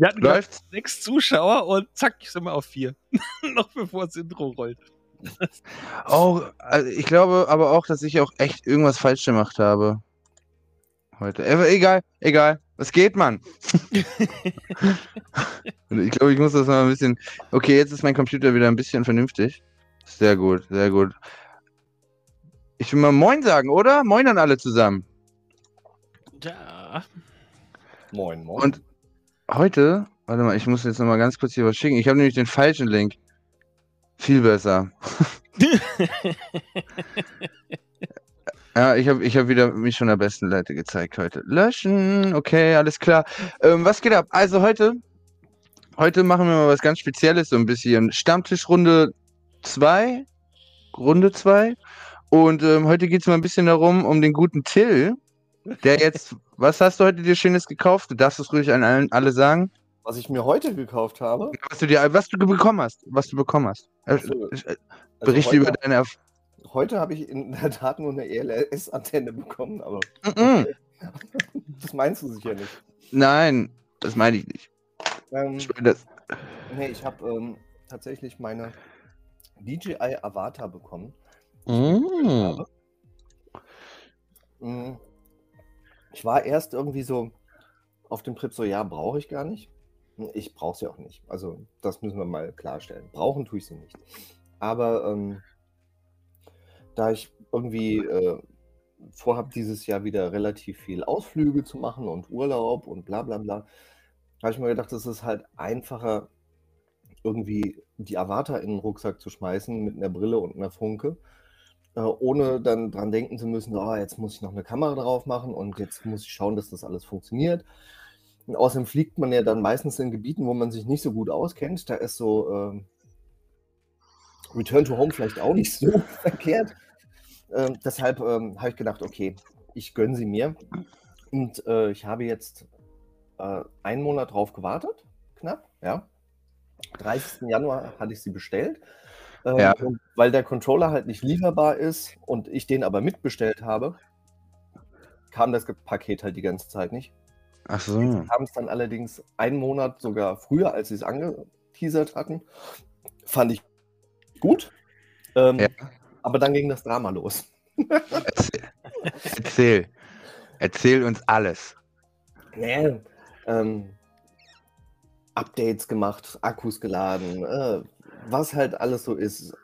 Wir hatten Läuft's? sechs Zuschauer und zack, sind wir auf vier. Noch bevor das Intro rollt. auch, also ich glaube aber auch, dass ich auch echt irgendwas falsch gemacht habe. Heute. Äh, egal, egal. Was geht, Mann? ich glaube, ich muss das mal ein bisschen. Okay, jetzt ist mein Computer wieder ein bisschen vernünftig. Sehr gut, sehr gut. Ich will mal Moin sagen, oder? Moin an alle zusammen. Ja. Moin, moin. Und heute, warte mal, ich muss jetzt noch mal ganz kurz hier was schicken. Ich habe nämlich den falschen Link. Viel besser. ja, ich habe ich hab wieder mich von der besten Seite gezeigt heute. Löschen, okay, alles klar. Ähm, was geht ab? Also heute, heute machen wir mal was ganz Spezielles, so ein bisschen Stammtischrunde 2. Runde 2. Und ähm, heute geht es mal ein bisschen darum, um den guten Till, der jetzt, was hast du heute dir Schönes gekauft? Du darfst es ruhig an allen, alle sagen. Was ich mir heute gekauft habe? Was du dir, was du bekommen hast, was du bekommen hast. Also, also Berichte heute, über deine Erf Heute habe ich in der Tat nur eine ELS-Antenne bekommen, aber mm -mm. das meinst du sicher nicht. Nein, das meine ich nicht. Ähm, ich meine das. Nee, ich habe ähm, tatsächlich meine DJI Avatar bekommen. Mm. Ich war erst irgendwie so auf dem Trip so, ja, brauche ich gar nicht. Ich brauche sie auch nicht. Also das müssen wir mal klarstellen. Brauchen tue ich sie nicht. Aber ähm, da ich irgendwie äh, vorhabe, dieses Jahr wieder relativ viel Ausflüge zu machen und Urlaub und bla bla bla, habe ich mir gedacht, es ist halt einfacher, irgendwie die Avatar in den Rucksack zu schmeißen mit einer Brille und einer Funke, äh, ohne dann dran denken zu müssen, oh, jetzt muss ich noch eine Kamera drauf machen und jetzt muss ich schauen, dass das alles funktioniert. Und außerdem fliegt man ja dann meistens in Gebieten, wo man sich nicht so gut auskennt. Da ist so äh, Return to Home vielleicht auch nicht so verkehrt. Äh, deshalb ähm, habe ich gedacht, okay, ich gönne sie mir. Und äh, ich habe jetzt äh, einen Monat drauf gewartet, knapp, ja. 30. Januar hatte ich sie bestellt. Ähm, ja. weil der Controller halt nicht lieferbar ist und ich den aber mitbestellt habe, kam das Paket halt die ganze Zeit nicht. Ach so. Haben es dann allerdings einen Monat sogar früher, als sie es angeteasert hatten. Fand ich gut. Ähm, ja. Aber dann ging das Drama los. Erzähl. Erzähl, Erzähl uns alles. Nee, ähm, Updates gemacht, Akkus geladen, äh, was halt alles so ist.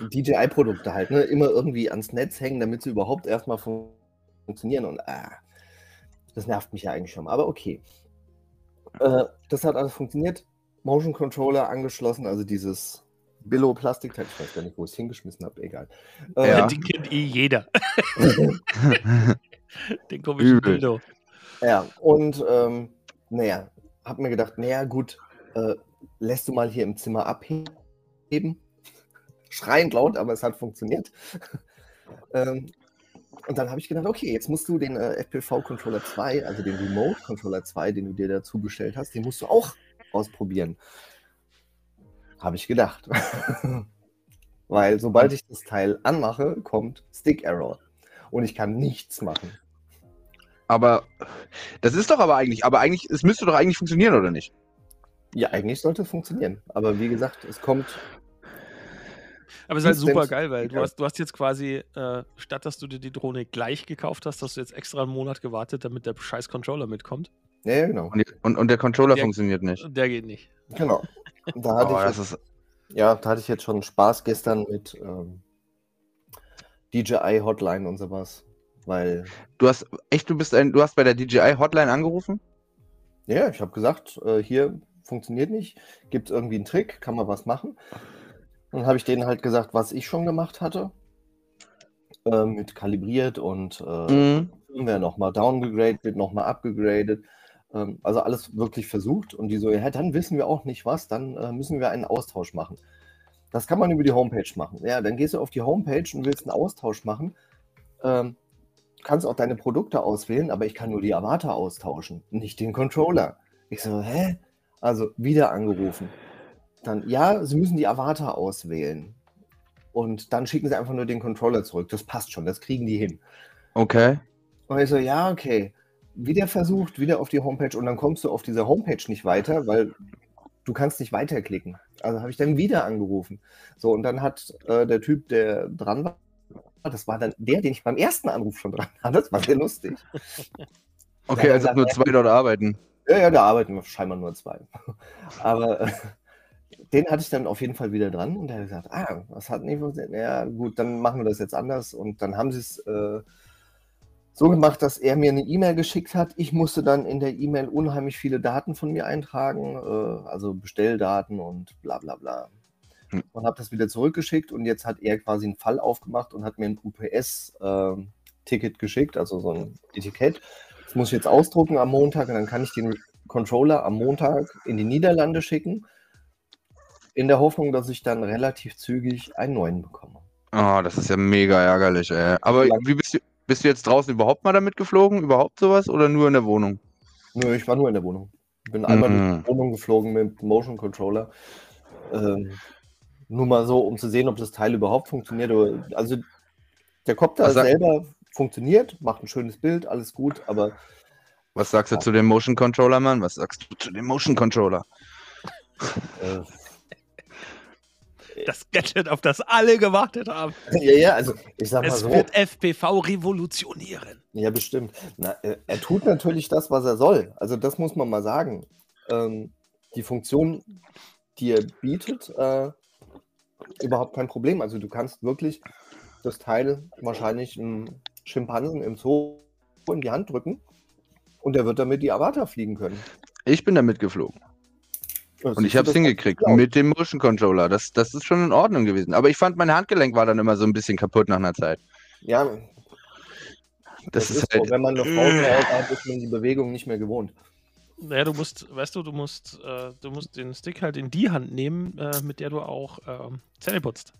DJI-Produkte halt, ne? Immer irgendwie ans Netz hängen, damit sie überhaupt erstmal fun funktionieren und ah, das nervt mich ja eigentlich schon. Aber okay. Äh, das hat alles funktioniert. Motion Controller angeschlossen, also dieses Billo-Plastikteil. Ich weiß gar nicht, wo ich es hingeschmissen habe, egal. Äh, ja. Den kennt eh jeder. Den komischen Billo. Ja, und ähm, naja, hab mir gedacht, naja, gut, äh, lässt du mal hier im Zimmer abheben. Schreiend laut, aber es hat funktioniert. ähm, und dann habe ich gedacht, okay, jetzt musst du den äh, FPV-Controller 2, also den Remote-Controller 2, den du dir dazu bestellt hast, den musst du auch ausprobieren. Habe ich gedacht. Weil sobald ich das Teil anmache, kommt Stick Error. Und ich kann nichts machen. Aber das ist doch aber eigentlich, aber eigentlich, es müsste doch eigentlich funktionieren, oder nicht? Ja, eigentlich sollte es funktionieren. Aber wie gesagt, es kommt. Aber es ist halt super geil, weil du hast, du hast jetzt quasi, äh, statt dass du dir die Drohne gleich gekauft hast, hast du jetzt extra einen Monat gewartet, damit der scheiß Controller mitkommt. Ja, genau. Und, und, und der Controller der, funktioniert nicht. Der geht nicht. Genau. Da hatte, oh, ich, jetzt, ja, da hatte ich jetzt schon Spaß gestern mit ähm, DJI Hotline und sowas. Weil. Du hast echt, du bist ein, du hast bei der DJI Hotline angerufen? Ja, ich habe gesagt, äh, hier funktioniert nicht, gibt es irgendwie einen Trick, kann man was machen. Dann habe ich denen halt gesagt, was ich schon gemacht hatte. Äh, mit kalibriert und äh, mhm. nochmal downgegradet, nochmal abgegradet. Ähm, also alles wirklich versucht. Und die so, ja, dann wissen wir auch nicht was, dann äh, müssen wir einen Austausch machen. Das kann man über die Homepage machen. Ja, dann gehst du auf die Homepage und willst einen Austausch machen. Ähm, kannst auch deine Produkte auswählen, aber ich kann nur die Avatar austauschen, nicht den Controller. Ich so, hä? Also wieder angerufen. Dann, ja, Sie müssen die Avatar auswählen. Und dann schicken Sie einfach nur den Controller zurück. Das passt schon, das kriegen die hin. Okay. Und ich so, ja, okay. wieder versucht, wieder auf die Homepage und dann kommst du auf dieser Homepage nicht weiter, weil du kannst nicht weiterklicken. Also habe ich dann wieder angerufen. So, und dann hat äh, der Typ, der dran war, das war dann der, den ich beim ersten Anruf schon dran hatte. Das war sehr lustig. Okay, also nur zwei dort arbeiten. Ja, ja, da arbeiten scheinbar nur zwei. Aber äh, den hatte ich dann auf jeden Fall wieder dran und der hat gesagt, ah, was hat nicht funktioniert? Ja, gut, dann machen wir das jetzt anders. Und dann haben sie es äh, so gemacht, dass er mir eine E-Mail geschickt hat. Ich musste dann in der E-Mail unheimlich viele Daten von mir eintragen, äh, also Bestelldaten und bla bla bla. Hm. Und habe das wieder zurückgeschickt und jetzt hat er quasi einen Fall aufgemacht und hat mir ein UPS-Ticket ähm, geschickt, also so ein Etikett. Das muss ich jetzt ausdrucken am Montag und dann kann ich den Controller am Montag in die Niederlande schicken, in der Hoffnung, dass ich dann relativ zügig einen neuen bekomme. Oh, das ist ja mega ärgerlich, ey. Aber wie bist du, bist du jetzt draußen überhaupt mal damit geflogen? Überhaupt sowas? Oder nur in der Wohnung? Nö, ich war nur in der Wohnung. Bin einmal mhm. in die Wohnung geflogen mit Motion Controller. Ähm, nur mal so, um zu sehen, ob das Teil überhaupt funktioniert. Also der Copter also, selber funktioniert, macht ein schönes Bild, alles gut, aber. Was sagst du ja. zu dem Motion Controller, Mann? Was sagst du zu dem Motion Controller? Äh, das Gadget, auf das alle gewartet haben. Ja, ja, also ich sag mal es so. Es wird FPV revolutionieren. Ja, bestimmt. Na, er tut natürlich das, was er soll. Also das muss man mal sagen. Ähm, die Funktion, die er bietet, äh, überhaupt kein Problem. Also du kannst wirklich das Teil wahrscheinlich einem Schimpansen im Zoo in die Hand drücken und er wird damit die Avatar fliegen können. Ich bin damit geflogen. Und ich habe es hingekriegt mit dem Motion Controller. Das, das ist schon in Ordnung gewesen. Aber ich fand, mein Handgelenk war dann immer so ein bisschen kaputt nach einer Zeit. Ja. Das, das ist, ist halt, so. Wenn man eine Frau hat, ist man die Bewegung nicht mehr gewohnt. Naja, du musst, weißt du, du musst, äh, du musst den Stick halt in die Hand nehmen, äh, mit der du auch äh, Zähne putzt.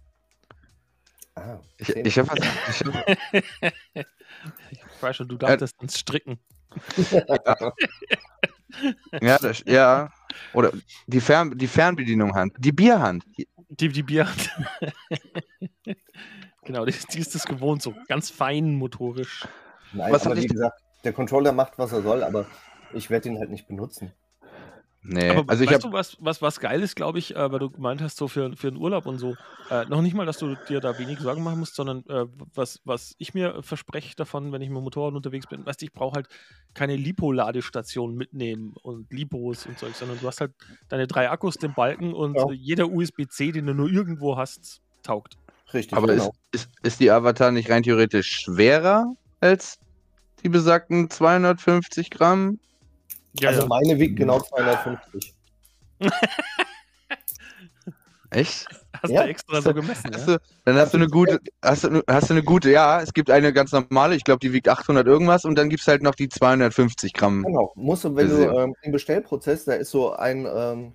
Ah, ich, ich habe ich, hab... ich weiß schon, du dachtest ans Stricken. ja, das, ja. Oder die, Fern, die Fernbedienung Hand. Die Bierhand. Die, die Bierhand. genau, die, die, ist das gewohnt, so ganz fein motorisch. Nein, was aber wie gesagt, der Controller macht, was er soll, aber ich werde ihn halt nicht benutzen. Nee, aber also weißt du, was, was, was geil ist, glaube ich, äh, weil du gemeint hast, so für, für einen Urlaub und so, äh, noch nicht mal, dass du dir da wenig Sorgen machen musst, sondern äh, was, was ich mir verspreche davon, wenn ich mit dem Motorrad unterwegs bin, weißt du, ich brauche halt keine Lipo-Ladestation mitnehmen und Lipos und so, sondern du hast halt deine drei Akkus, den Balken und ja. jeder USB-C, den du nur irgendwo hast, taugt. Richtig. Aber genau. ist, ist, ist die Avatar nicht rein theoretisch schwerer als die besagten 250 Gramm? Ja, also ja. meine wiegt genau 250. Echt? Hast ja? du extra so gemessen? Hast du, dann hast du eine gute, hast du, hast du eine gute, ja, es gibt eine ganz normale, ich glaube, die wiegt 800 irgendwas und dann gibt es halt noch die 250 Gramm. Genau, musst du, wenn du ähm, im Bestellprozess, da ist so ein ähm,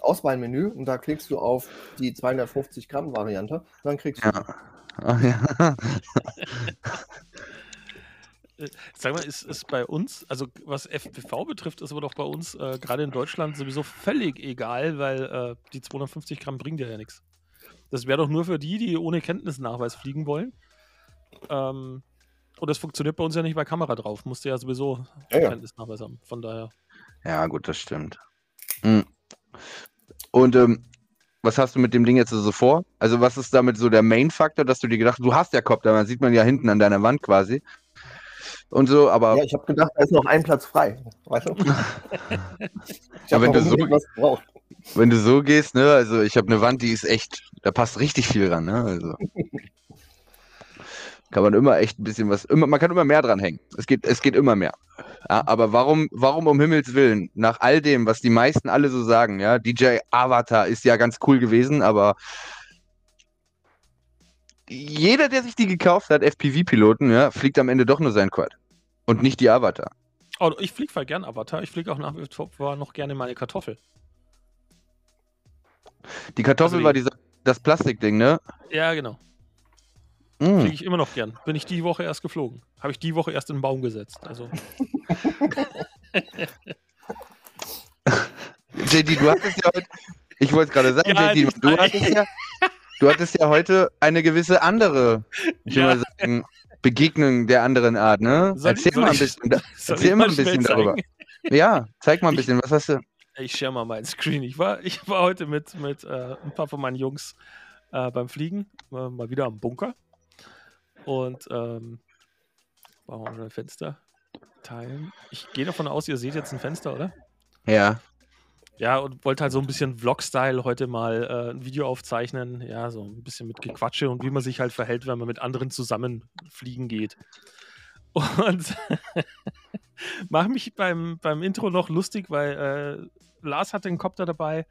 Auswahlmenü und da klickst du auf die 250 Gramm Variante, dann kriegst du. Ja. Ach, ja. Sag mal, ist, ist bei uns, also was FPV betrifft, ist aber doch bei uns äh, gerade in Deutschland sowieso völlig egal, weil äh, die 250 Gramm bringen dir ja nichts. Das wäre doch nur für die, die ohne Kenntnisnachweis fliegen wollen. Ähm, und das funktioniert bei uns ja nicht bei Kamera drauf. Musste ja sowieso ja, ja. Kenntnisnachweis haben. Von daher. Ja, gut, das stimmt. Mhm. Und ähm, was hast du mit dem Ding jetzt so vor? Also, was ist damit so der Main-Faktor, dass du dir gedacht du hast ja Copter, man sieht man ja hinten an deiner Wand quasi und so, aber. Ja, ich habe gedacht, da ist noch ein Platz frei. Weißt du? ich habe wenn, du so, wenn du so gehst, ne, also ich habe eine Wand, die ist echt, da passt richtig viel ran, ne? Also. kann man immer echt ein bisschen was, immer, man kann immer mehr dran hängen. Es geht, es geht immer mehr. Ja, aber warum, warum um Himmels Willen, nach all dem, was die meisten alle so sagen, ja, DJ Avatar ist ja ganz cool gewesen, aber jeder, der sich die gekauft hat, FPV-Piloten, ja, fliegt am Ende doch nur sein Quad. Und nicht die Avatar. Oh, ich fliege voll gern Avatar. Ich fliege auch nach wie vor noch gerne meine Kartoffel. Die Kartoffel also die... war dieser, das Plastikding, ne? Ja, genau. Mm. Fliege ich immer noch gern. Bin ich die Woche erst geflogen. Habe ich die Woche erst in den Baum gesetzt. Also. JD, du hattest ja heute. Ich wollte es gerade sagen, ja, JD, du hattest ja, Du hattest ja heute eine gewisse andere, ich will ja. mal sagen, Begegnung der anderen Art, ne? Soll erzähl ich, mal ein ich, bisschen, erzähl mal ein bisschen darüber. Ja, zeig mal ein bisschen, was hast du? Ich share mal meinen Screen. Ich war, ich war heute mit, mit äh, ein paar von meinen Jungs äh, beim Fliegen, äh, mal wieder am Bunker. Und ähm, machen wir mal ein Fenster teilen. Ich gehe davon aus, ihr seht jetzt ein Fenster, oder? Ja. Ja, und wollte halt so ein bisschen Vlog-Style heute mal äh, ein Video aufzeichnen. Ja, so ein bisschen mit Gequatsche und wie man sich halt verhält, wenn man mit anderen zusammen fliegen geht. Und mache mich beim, beim Intro noch lustig, weil äh, Lars hat den Copter dabei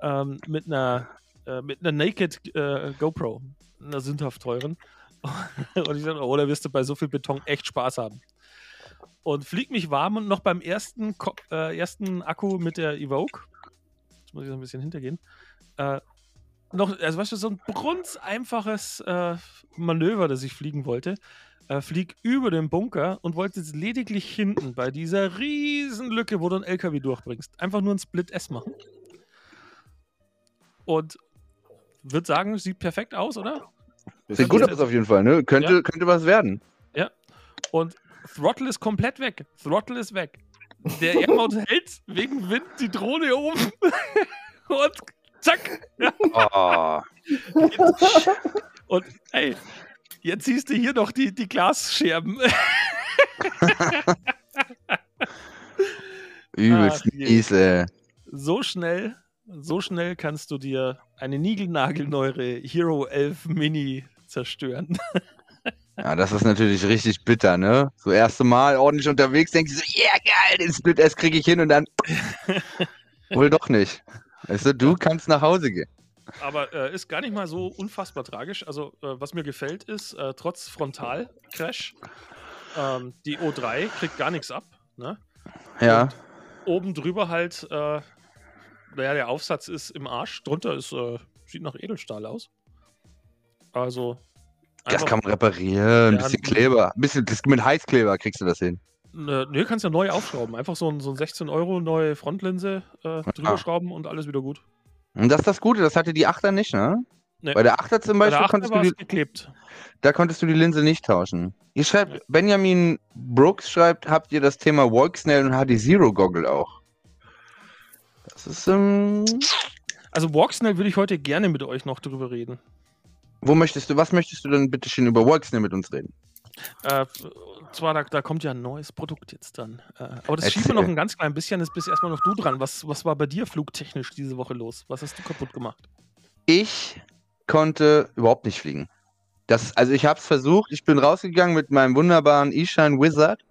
ähm, mit einer äh, mit einer Naked äh, GoPro, einer sündhaft teuren. und ich dachte, oh, da wirst du bei so viel Beton echt Spaß haben und fliegt mich warm und noch beim ersten, äh, ersten Akku mit der Evoke, jetzt muss ich so ein bisschen hintergehen, äh, noch, also weißt du, so ein brunzeinfaches äh, Manöver, das ich fliegen wollte, äh, flieg über den Bunker und wollte jetzt lediglich hinten bei dieser riesen Lücke, wo du einen LKW durchbringst, einfach nur ein Split S machen. Und würde sagen, sieht perfekt aus, oder? Sieht gut aus auf jeden Fall, ne? Könnte, ja. könnte was werden. Ja. Und Throttle ist komplett weg. Throttle ist weg. Der Airmount hält wegen Wind die Drohne oben. Und zack. Oh. Und ey, jetzt siehst du hier noch die, die Glasscherben. Übelst mies, ey. So schnell, so schnell kannst du dir eine niegelnagelneue Hero 11 Mini zerstören. Ja, das ist natürlich richtig bitter, ne? So erste Mal ordentlich unterwegs, denkst du so, ja yeah, geil, den Split S kriege ich hin und dann wohl doch nicht. Weißt du, du kannst nach Hause gehen. Aber äh, ist gar nicht mal so unfassbar tragisch. Also, äh, was mir gefällt, ist, äh, trotz Frontalcrash, ähm, die O3 kriegt gar nichts ab. Ne? Ja. Und oben drüber halt, äh, naja, der Aufsatz ist im Arsch. Drunter ist, äh, sieht nach Edelstahl aus. Also, das kann man reparieren. Ein bisschen Kleber. Ein bisschen, mit Heißkleber kriegst du das hin. Ne, nee, kannst ja neu aufschrauben. Einfach so ein, so ein 16 Euro neue Frontlinse äh, drüber ah. schrauben und alles wieder gut. Und das ist das Gute, das hatte die 8er nicht, ne? Nee. Bei der 8er zum Beispiel konntest du die, geklebt. Da konntest du die Linse nicht tauschen. Ihr schreibt, ja. Benjamin Brooks schreibt, habt ihr das Thema Walksnail und HD Zero Goggle auch? Das ist, ähm. Also Walksnail würde ich heute gerne mit euch noch drüber reden. Wo möchtest du, was möchtest du denn bitte schön über Walksnail mit uns reden? Äh, zwar, da, da, kommt ja ein neues Produkt jetzt dann. Äh, aber das schieben wir noch ein ganz klein bisschen, ist bis erstmal noch du dran. Was, was war bei dir flugtechnisch diese Woche los? Was hast du kaputt gemacht? Ich konnte überhaupt nicht fliegen. Das, also ich habe es versucht, ich bin rausgegangen mit meinem wunderbaren E-Shine Wizard,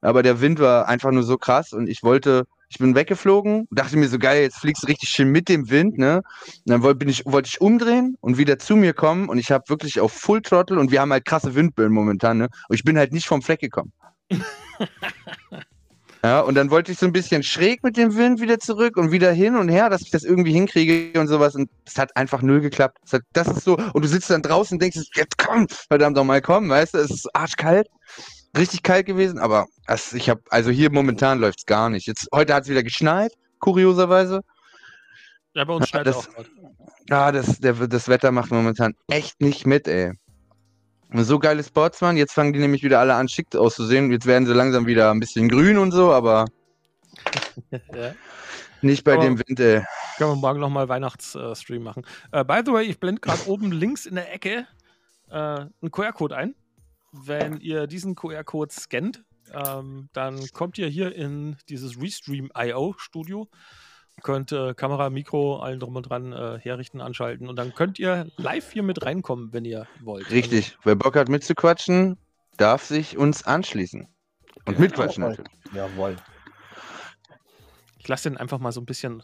aber der Wind war einfach nur so krass und ich wollte ich bin weggeflogen, dachte mir so geil, jetzt fliegst du richtig schön mit dem Wind, ne? Und dann wollte ich, wollte ich umdrehen und wieder zu mir kommen und ich habe wirklich auf Full Throttle und wir haben halt krasse Windböen momentan, ne? Und ich bin halt nicht vom Fleck gekommen. ja, und dann wollte ich so ein bisschen schräg mit dem Wind wieder zurück und wieder hin und her, dass ich das irgendwie hinkriege und sowas. Und es hat einfach null geklappt. Hat, das ist so, und du sitzt dann draußen und denkst, jetzt komm, verdammt doch mal komm, weißt du, es ist arschkalt richtig kalt gewesen, aber es, ich habe, also hier momentan läuft es gar nicht. Jetzt, heute hat es wieder geschneit, kurioserweise. Ja, bei uns schneit das, auch. Ja, das, der, das Wetter macht momentan echt nicht mit, ey. So geile Spots waren, jetzt fangen die nämlich wieder alle an, schick auszusehen. Jetzt werden sie langsam wieder ein bisschen grün und so, aber ja. nicht bei aber dem Wind, ey. Können wir morgen nochmal Weihnachtsstream machen. Uh, by the way, ich blende gerade oben links in der Ecke uh, einen QR-Code ein. Wenn ihr diesen QR-Code scannt, ähm, dann kommt ihr hier in dieses Restream.io Studio, könnt äh, Kamera, Mikro, allen drum und dran äh, herrichten, anschalten und dann könnt ihr live hier mit reinkommen, wenn ihr wollt. Richtig, also, wer Bock hat mitzuquatschen, darf sich uns anschließen. Und ja, mitquatschen natürlich. Jawohl. Ich lasse den einfach mal so ein bisschen.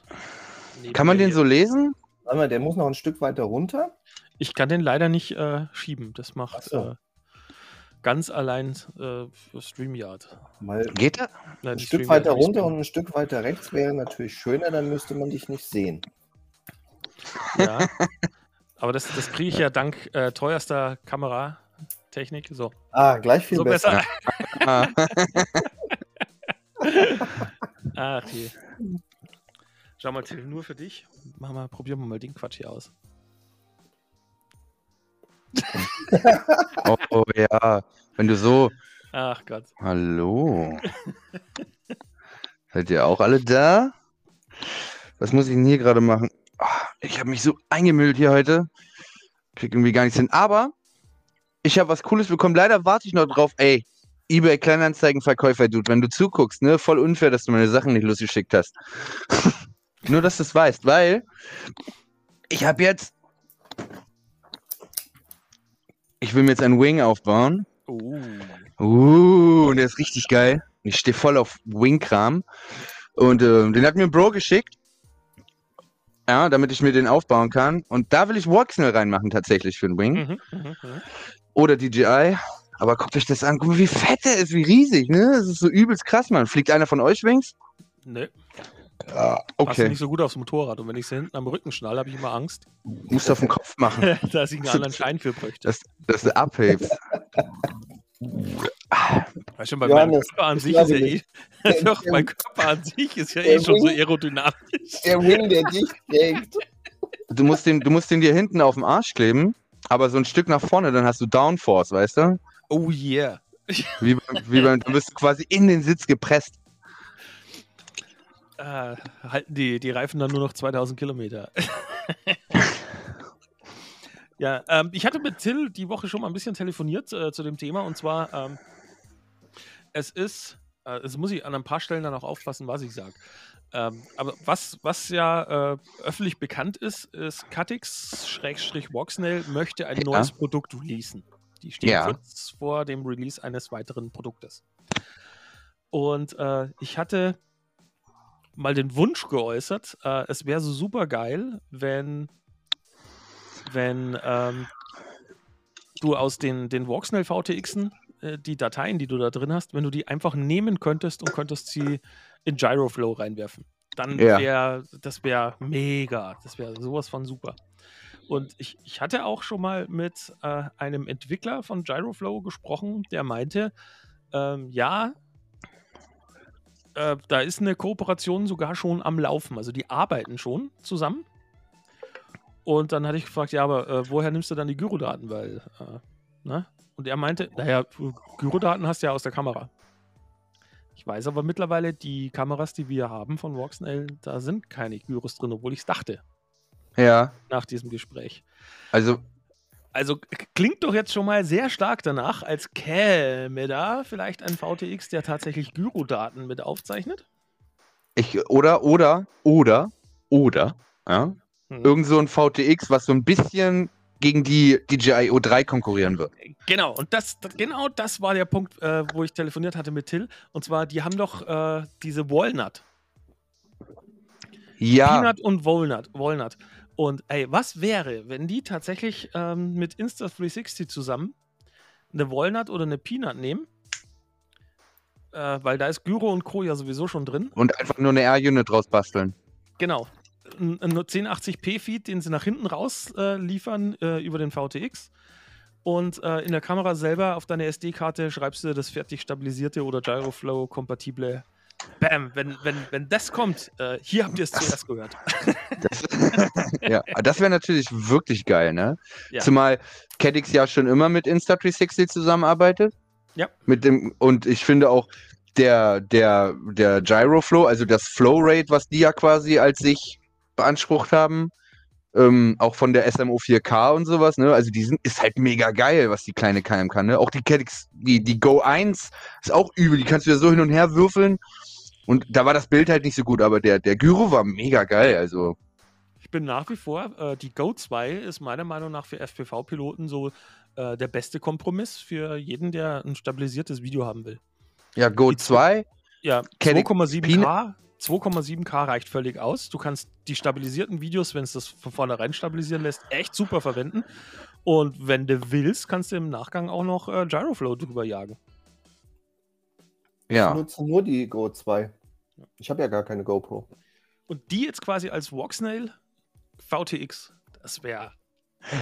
Kann man den so lesen? Warte mal, der muss noch ein Stück weiter runter. Ich kann den leider nicht äh, schieben. Das macht. So. Ganz allein äh, StreamYard. Mal Geht er? Nein, ein Stück weiter runter und ein Stück weiter rechts wäre natürlich schöner, dann müsste man dich nicht sehen. Ja. Aber das, das kriege ich ja dank äh, teuerster Kameratechnik. So. Ah, gleich viel so besser. besser. Ach je. Schau mal, Till, nur für dich. Mach mal, probieren wir mal den Quatsch hier aus. Oh, oh, ja, wenn du so. Ach Gott. Hallo. Seid ihr auch alle da? Was muss ich denn hier gerade machen? Oh, ich habe mich so eingemüllt hier heute. Krieg irgendwie gar nichts hin. Aber ich habe was Cooles bekommen. Leider warte ich noch drauf. Ey, eBay Kleinanzeigenverkäufer, Dude, wenn du zuguckst, ne, voll unfair, dass du meine Sachen nicht losgeschickt hast. Nur, dass du es weißt, weil ich habe jetzt. Ich will mir jetzt einen Wing aufbauen. Uh. Uh, und der ist richtig geil. Ich stehe voll auf Wing-Kram. Und äh, den hat mir ein Bro geschickt. Ja, damit ich mir den aufbauen kann. Und da will ich Walksnell reinmachen, tatsächlich für den Wing. Mhm, mh, mh. Oder DJI. Aber guckt euch das an. Guck mal, wie fett der ist, wie riesig, ne? Das ist so übelst krass, Mann. Fliegt einer von euch Wings? Nee. Ja, okay. Passt nicht so gut aufs Motorrad. Und wenn ich sie hinten am Rücken schnall, habe ich immer Angst. Musst du auf den Kopf machen. Dass ich einen anderen Schein für bräuchte. Dass, dass du abhebst. Weißt schon, bei meinem Körper an sich ist ja eh. Doch, mein Körper an sich ist ja eh schon so aerodynamisch. Der Wing, der dich trägt. Du musst, den, du musst den dir hinten auf dem Arsch kleben, aber so ein Stück nach vorne, dann hast du Downforce, weißt du? Oh yeah. Wie, wie beim, du bist quasi in den Sitz gepresst. Äh, halten die, die Reifen dann nur noch 2000 Kilometer. ja, ähm, ich hatte mit Till die Woche schon mal ein bisschen telefoniert äh, zu dem Thema und zwar, ähm, es ist, äh, es muss ich an ein paar Stellen dann auch aufpassen, was ich sage. Ähm, aber was, was ja äh, öffentlich bekannt ist, ist Cutix-Voxnail möchte ein ja. neues Produkt releasen. Die stehen ja. kurz vor dem Release eines weiteren Produktes. Und äh, ich hatte mal den Wunsch geäußert, äh, es wäre so super geil, wenn, wenn ähm, du aus den, den Voxnell VTXen äh, die Dateien, die du da drin hast, wenn du die einfach nehmen könntest und könntest sie in Gyroflow reinwerfen. Dann wäre, ja. das wäre mega. Das wäre sowas von super. Und ich, ich hatte auch schon mal mit äh, einem Entwickler von Gyroflow gesprochen, der meinte, ähm, ja, äh, da ist eine Kooperation sogar schon am Laufen. Also die arbeiten schon zusammen. Und dann hatte ich gefragt, ja, aber äh, woher nimmst du dann die Gyrodaten? Weil, äh, ne? Und er meinte, naja, Gyrodaten hast du ja aus der Kamera. Ich weiß aber mittlerweile, die Kameras, die wir haben von Voxnell, da sind keine Gyros drin, obwohl ich es dachte. Ja. Nach diesem Gespräch. Also. Also klingt doch jetzt schon mal sehr stark danach, als käme da vielleicht ein VTX, der tatsächlich Gyrodaten mit aufzeichnet. Ich, oder, oder, oder, oder, ja. Hm. Irgend so ein VTX, was so ein bisschen gegen die DJI O3 konkurrieren wird. Genau, und das, das genau das war der Punkt, äh, wo ich telefoniert hatte mit Till. Und zwar, die haben doch äh, diese Walnut. Ja. Peanut und Walnut. Walnut. Und ey, was wäre, wenn die tatsächlich ähm, mit Insta360 zusammen eine Walnut oder eine Peanut nehmen? Äh, weil da ist Gyro und Co. ja sowieso schon drin. Und einfach nur eine R-Unit basteln. Genau. Ein, ein 1080p-Feed, den sie nach hinten raus äh, liefern äh, über den VTX. Und äh, in der Kamera selber auf deine SD-Karte schreibst du das fertig stabilisierte oder Gyroflow-kompatible Bam, wenn, wenn, wenn das kommt, äh, hier habt ihr es zuerst gehört. Das, ja, das wäre natürlich wirklich geil, ne? Ja. Zumal Cadix ja schon immer mit Insta360 zusammenarbeitet. Ja. Mit dem, und ich finde auch, der, der, der Gyroflow, also das Flow-Rate, was die ja quasi als sich beansprucht haben, ähm, auch von der SMO 4K und sowas, ne? Also die sind, ist halt mega geil, was die kleine KM kann, ne? Auch die Cadix, die, die Go 1 ist auch übel, die kannst du ja so hin und her würfeln. Und da war das Bild halt nicht so gut, aber der, der Gyro war mega geil, also. Bin nach wie vor, äh, die Go 2 ist meiner Meinung nach für FPV-Piloten so äh, der beste Kompromiss für jeden, der ein stabilisiertes Video haben will. Ja, Go die 2. Ja, 2,7K 2,7K reicht völlig aus. Du kannst die stabilisierten Videos, wenn es das von vornherein stabilisieren lässt, echt super verwenden. Und wenn du willst, kannst du im Nachgang auch noch äh, Gyroflow drüber jagen. Ja. Ich nutze nur die Go 2. Ich habe ja gar keine GoPro. Und die jetzt quasi als Voxnail VTX, das wäre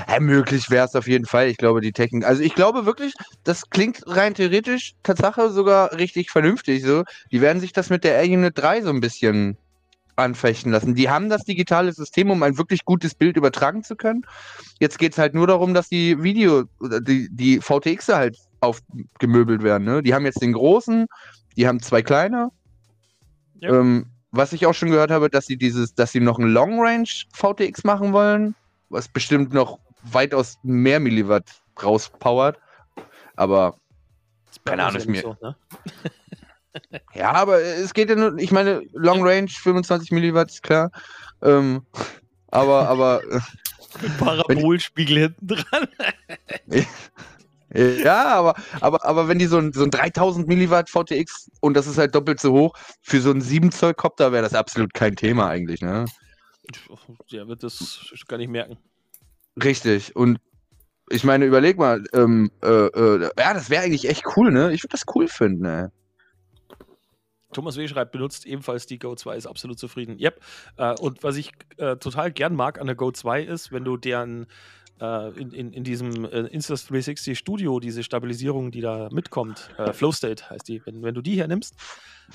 ja, möglich wäre es auf jeden Fall. Ich glaube, die Technik. Also ich glaube wirklich, das klingt rein theoretisch Tatsache sogar richtig vernünftig. So. Die werden sich das mit der R-Unit 3 so ein bisschen anfechten lassen. Die haben das digitale System, um ein wirklich gutes Bild übertragen zu können. Jetzt geht es halt nur darum, dass die Video, die, die VTX halt aufgemöbelt werden. Ne? Die haben jetzt den großen, die haben zwei kleine. Ja. Ähm, was ich auch schon gehört habe, dass sie dieses, dass sie noch ein Long Range VTX machen wollen, was bestimmt noch weitaus mehr Milliwatt rauspowert. Aber keine Ahnung, ist mir. So, ne? ja, aber es geht ja nur, ich meine, Long Range 25 Milliwatt ist klar. Ähm, aber, aber. Parabolspiegel hinten dran. Ja, aber, aber, aber wenn die so ein, so ein 3000 Milliwatt VTX und das ist halt doppelt so hoch, für so einen 7 Zoll Copter wäre das absolut kein Thema eigentlich, ne? Der wird das gar nicht merken. Richtig. Und ich meine, überleg mal, ähm, äh, äh, ja, das wäre eigentlich echt cool, ne? Ich würde das cool finden, ne? Thomas W. schreibt, benutzt ebenfalls die Go 2, ist absolut zufrieden. Yep. Äh, und was ich äh, total gern mag an der Go 2 ist, wenn du deren in, in, in, diesem äh, Insta360 Studio, diese Stabilisierung, die da mitkommt, äh, Flow State heißt die, wenn, wenn du die hernimmst,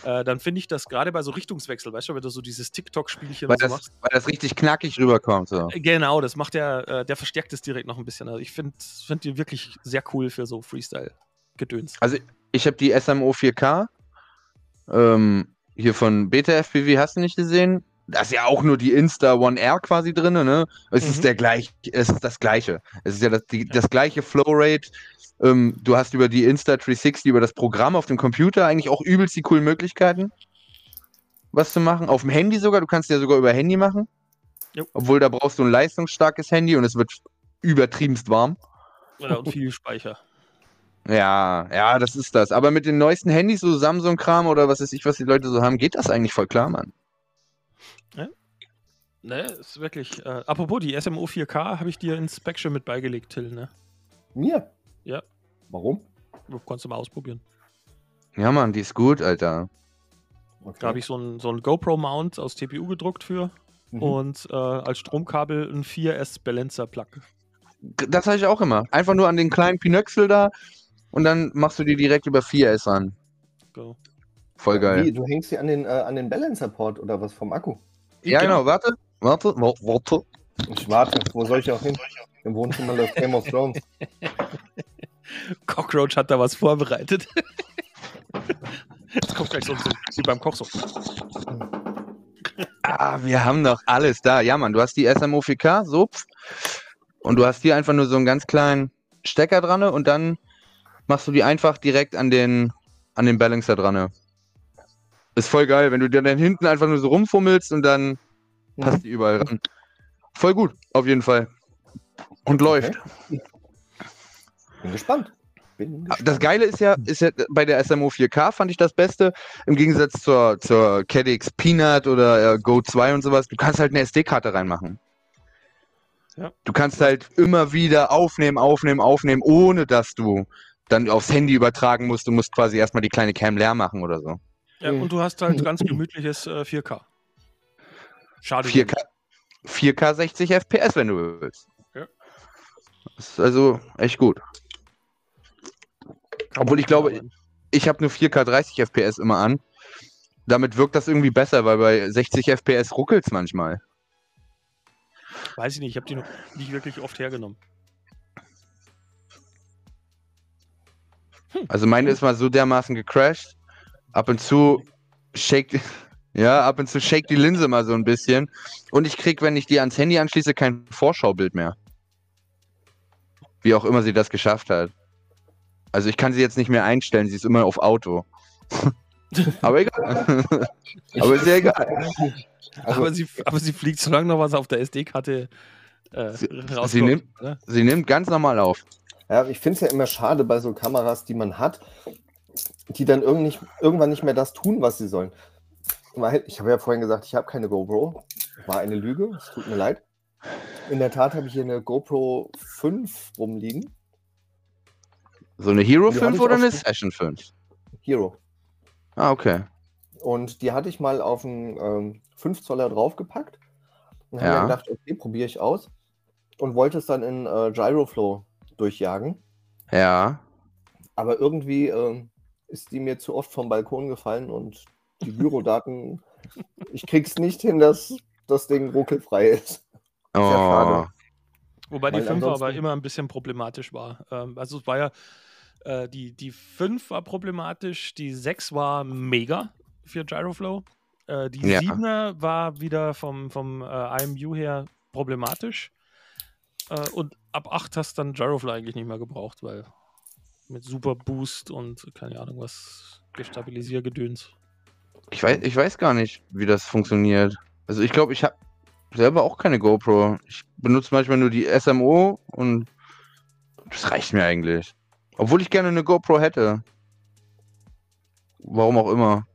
äh, dann finde ich das gerade bei so Richtungswechsel, weißt du, wenn du so dieses TikTok-Spielchen so machst. Weil das richtig knackig rüberkommt. So. Äh, genau, das macht der, äh, der verstärkt es direkt noch ein bisschen. Also ich finde find die wirklich sehr cool für so Freestyle-Gedöns. Also ich habe die SMO 4K ähm, hier von Beta FPV, hast du nicht gesehen? Da ist ja auch nur die Insta One R quasi drin, ne? Es mhm. ist der gleich, es ist das gleiche. Es ist ja das, die, das gleiche Flowrate. Ähm, du hast über die Insta 360, über das Programm auf dem Computer eigentlich auch übelst die coolen Möglichkeiten, was zu machen. Auf dem Handy sogar, du kannst ja sogar über Handy machen. Jo. Obwohl da brauchst du ein leistungsstarkes Handy und es wird übertriebenst warm. Oder und viel Speicher. Ja, ja, das ist das. Aber mit den neuesten Handys, so Samsung-Kram oder was weiß ich, was die Leute so haben, geht das eigentlich voll klar, Mann. Ne, ist wirklich. Äh, apropos, die SMO 4K habe ich dir ins Spectrum mit beigelegt, Till, ne? Mir? Ja. Warum? Du kannst du mal ausprobieren. Ja, Mann, die ist gut, Alter. Okay. Da habe ich so ein, so ein GoPro-Mount aus TPU gedruckt für mhm. und äh, als Stromkabel ein 4S Balancer-Plug. Das habe ich auch immer. Einfach nur an den kleinen Pinöxel da und dann machst du die direkt über 4S an. Go. Voll geil. Wie, du hängst sie an den, äh, an den Balancer-Port oder was vom Akku? Ja, genau, warte. Warte, warte. Ich warte. Wo soll ich auch hin? Im Wohnzimmer läuft Game of Thrones. Cockroach hat da was vorbereitet. Jetzt kommt gleich so, so wie beim Koch so. Ah, wir haben doch alles da. Ja, Mann, du hast die SMO4K, so. Und du hast hier einfach nur so einen ganz kleinen Stecker dran und dann machst du die einfach direkt an den, an den Balancer dran. Ist voll geil, wenn du dir dann hinten einfach nur so rumfummelst und dann Passt die überall ran. Voll gut, auf jeden Fall. Und läuft. Okay. Bin gespannt. Bin gespannt. Das Geile ist ja, ist ja, bei der SMO 4K fand ich das Beste, im Gegensatz zur, zur CADX Peanut oder äh, Go 2 und sowas, du kannst halt eine SD-Karte reinmachen. Ja. Du kannst halt immer wieder aufnehmen, aufnehmen, aufnehmen, ohne dass du dann aufs Handy übertragen musst. Du musst quasi erstmal die kleine Cam leer machen oder so. Ja, und du hast halt ganz gemütliches äh, 4K. Schade. 4K, 4K 60 FPS, wenn du willst. Ja. Das ist also echt gut. Kann Obwohl ich glaube, ich, ich habe nur 4K 30 FPS immer an. Damit wirkt das irgendwie besser, weil bei 60 FPS ruckelt es manchmal. Weiß ich nicht, ich habe die noch nicht wirklich oft hergenommen. Hm. Also meine ist mal so dermaßen gecrashed. Ab und zu shake, ja, ab und zu shake die Linse mal so ein bisschen. Und ich krieg, wenn ich die ans Handy anschließe, kein Vorschaubild mehr. Wie auch immer sie das geschafft hat. Also ich kann sie jetzt nicht mehr einstellen, sie ist immer auf Auto. aber egal. aber ist ja egal. Also, aber, sie, aber sie fliegt so lange noch was auf der SD-Karte äh, sie, sie, nimmt, sie nimmt ganz normal auf. Ja, ich finde es ja immer schade bei so Kameras, die man hat, die dann irgendwann nicht mehr das tun, was sie sollen weil ich habe ja vorhin gesagt, ich habe keine GoPro. War eine Lüge, es tut mir leid. In der Tat habe ich hier eine GoPro 5 rumliegen. So eine Hero 5 oder eine Session 5? Hero. Ah, okay. Und die hatte ich mal auf einen ähm, 5 Zoller draufgepackt. Und habe ja. gedacht, okay, probiere ich aus. Und wollte es dann in äh, Gyroflow durchjagen. Ja. Aber irgendwie äh, ist die mir zu oft vom Balkon gefallen und die Bürodaten ich krieg's nicht hin, dass das Ding ruckelfrei ist. Oh. Wobei die 5 aber immer ein bisschen problematisch war. Ähm, also es war ja, äh, die, die 5 war problematisch, die 6 war mega für Gyroflow. Äh, die ja. 7er war wieder vom, vom äh, IMU her problematisch. Und ab 8 hast du dann Gyroflow eigentlich nicht mehr gebraucht, weil mit Super Boost und keine Ahnung was, Gestabilisiergedöns. Ich weiß, ich weiß gar nicht, wie das funktioniert. Also ich glaube, ich habe selber auch keine GoPro. Ich benutze manchmal nur die SMO und das reicht mir eigentlich. Obwohl ich gerne eine GoPro hätte. Warum auch immer.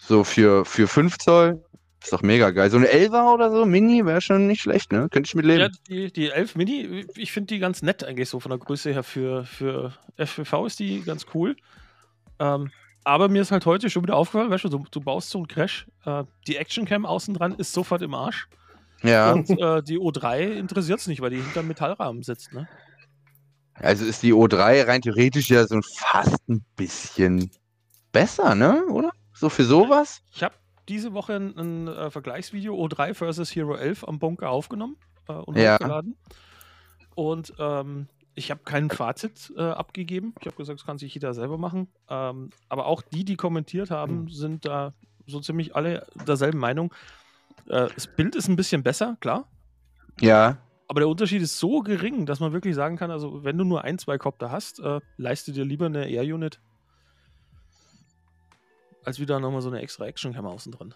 So für, für 5 Zoll ist doch mega geil. So eine 11er oder so, Mini, wäre schon nicht schlecht, ne? Könnte ich mit leben. Ja, die, die 11 Mini, ich finde die ganz nett eigentlich so von der Größe her. Für, für FPV ist die ganz cool. Ähm, aber mir ist halt heute schon wieder aufgefallen, weißt du, du, du baust so einen Crash, äh, die Actioncam außen dran ist sofort im Arsch. Ja. Und äh, die O3 interessiert es nicht, weil die hinter dem Metallrahmen sitzt, ne? Also ist die O3 rein theoretisch ja so fast ein bisschen besser, ne? Oder? So für sowas? Ich habe diese Woche ein, ein äh, Vergleichsvideo O3 versus Hero 11 am Bunker aufgenommen äh, und ja. hochgeladen. Und ähm, ich habe kein Fazit äh, abgegeben. Ich habe gesagt, das kann sich jeder selber machen. Ähm, aber auch die, die kommentiert haben, mhm. sind da so ziemlich alle derselben Meinung. Äh, das Bild ist ein bisschen besser, klar. Ja. Aber der Unterschied ist so gering, dass man wirklich sagen kann, also wenn du nur ein, zwei Copter hast, äh, leiste dir lieber eine Air-Unit als wieder nochmal so eine extra Action-Cam außen dran.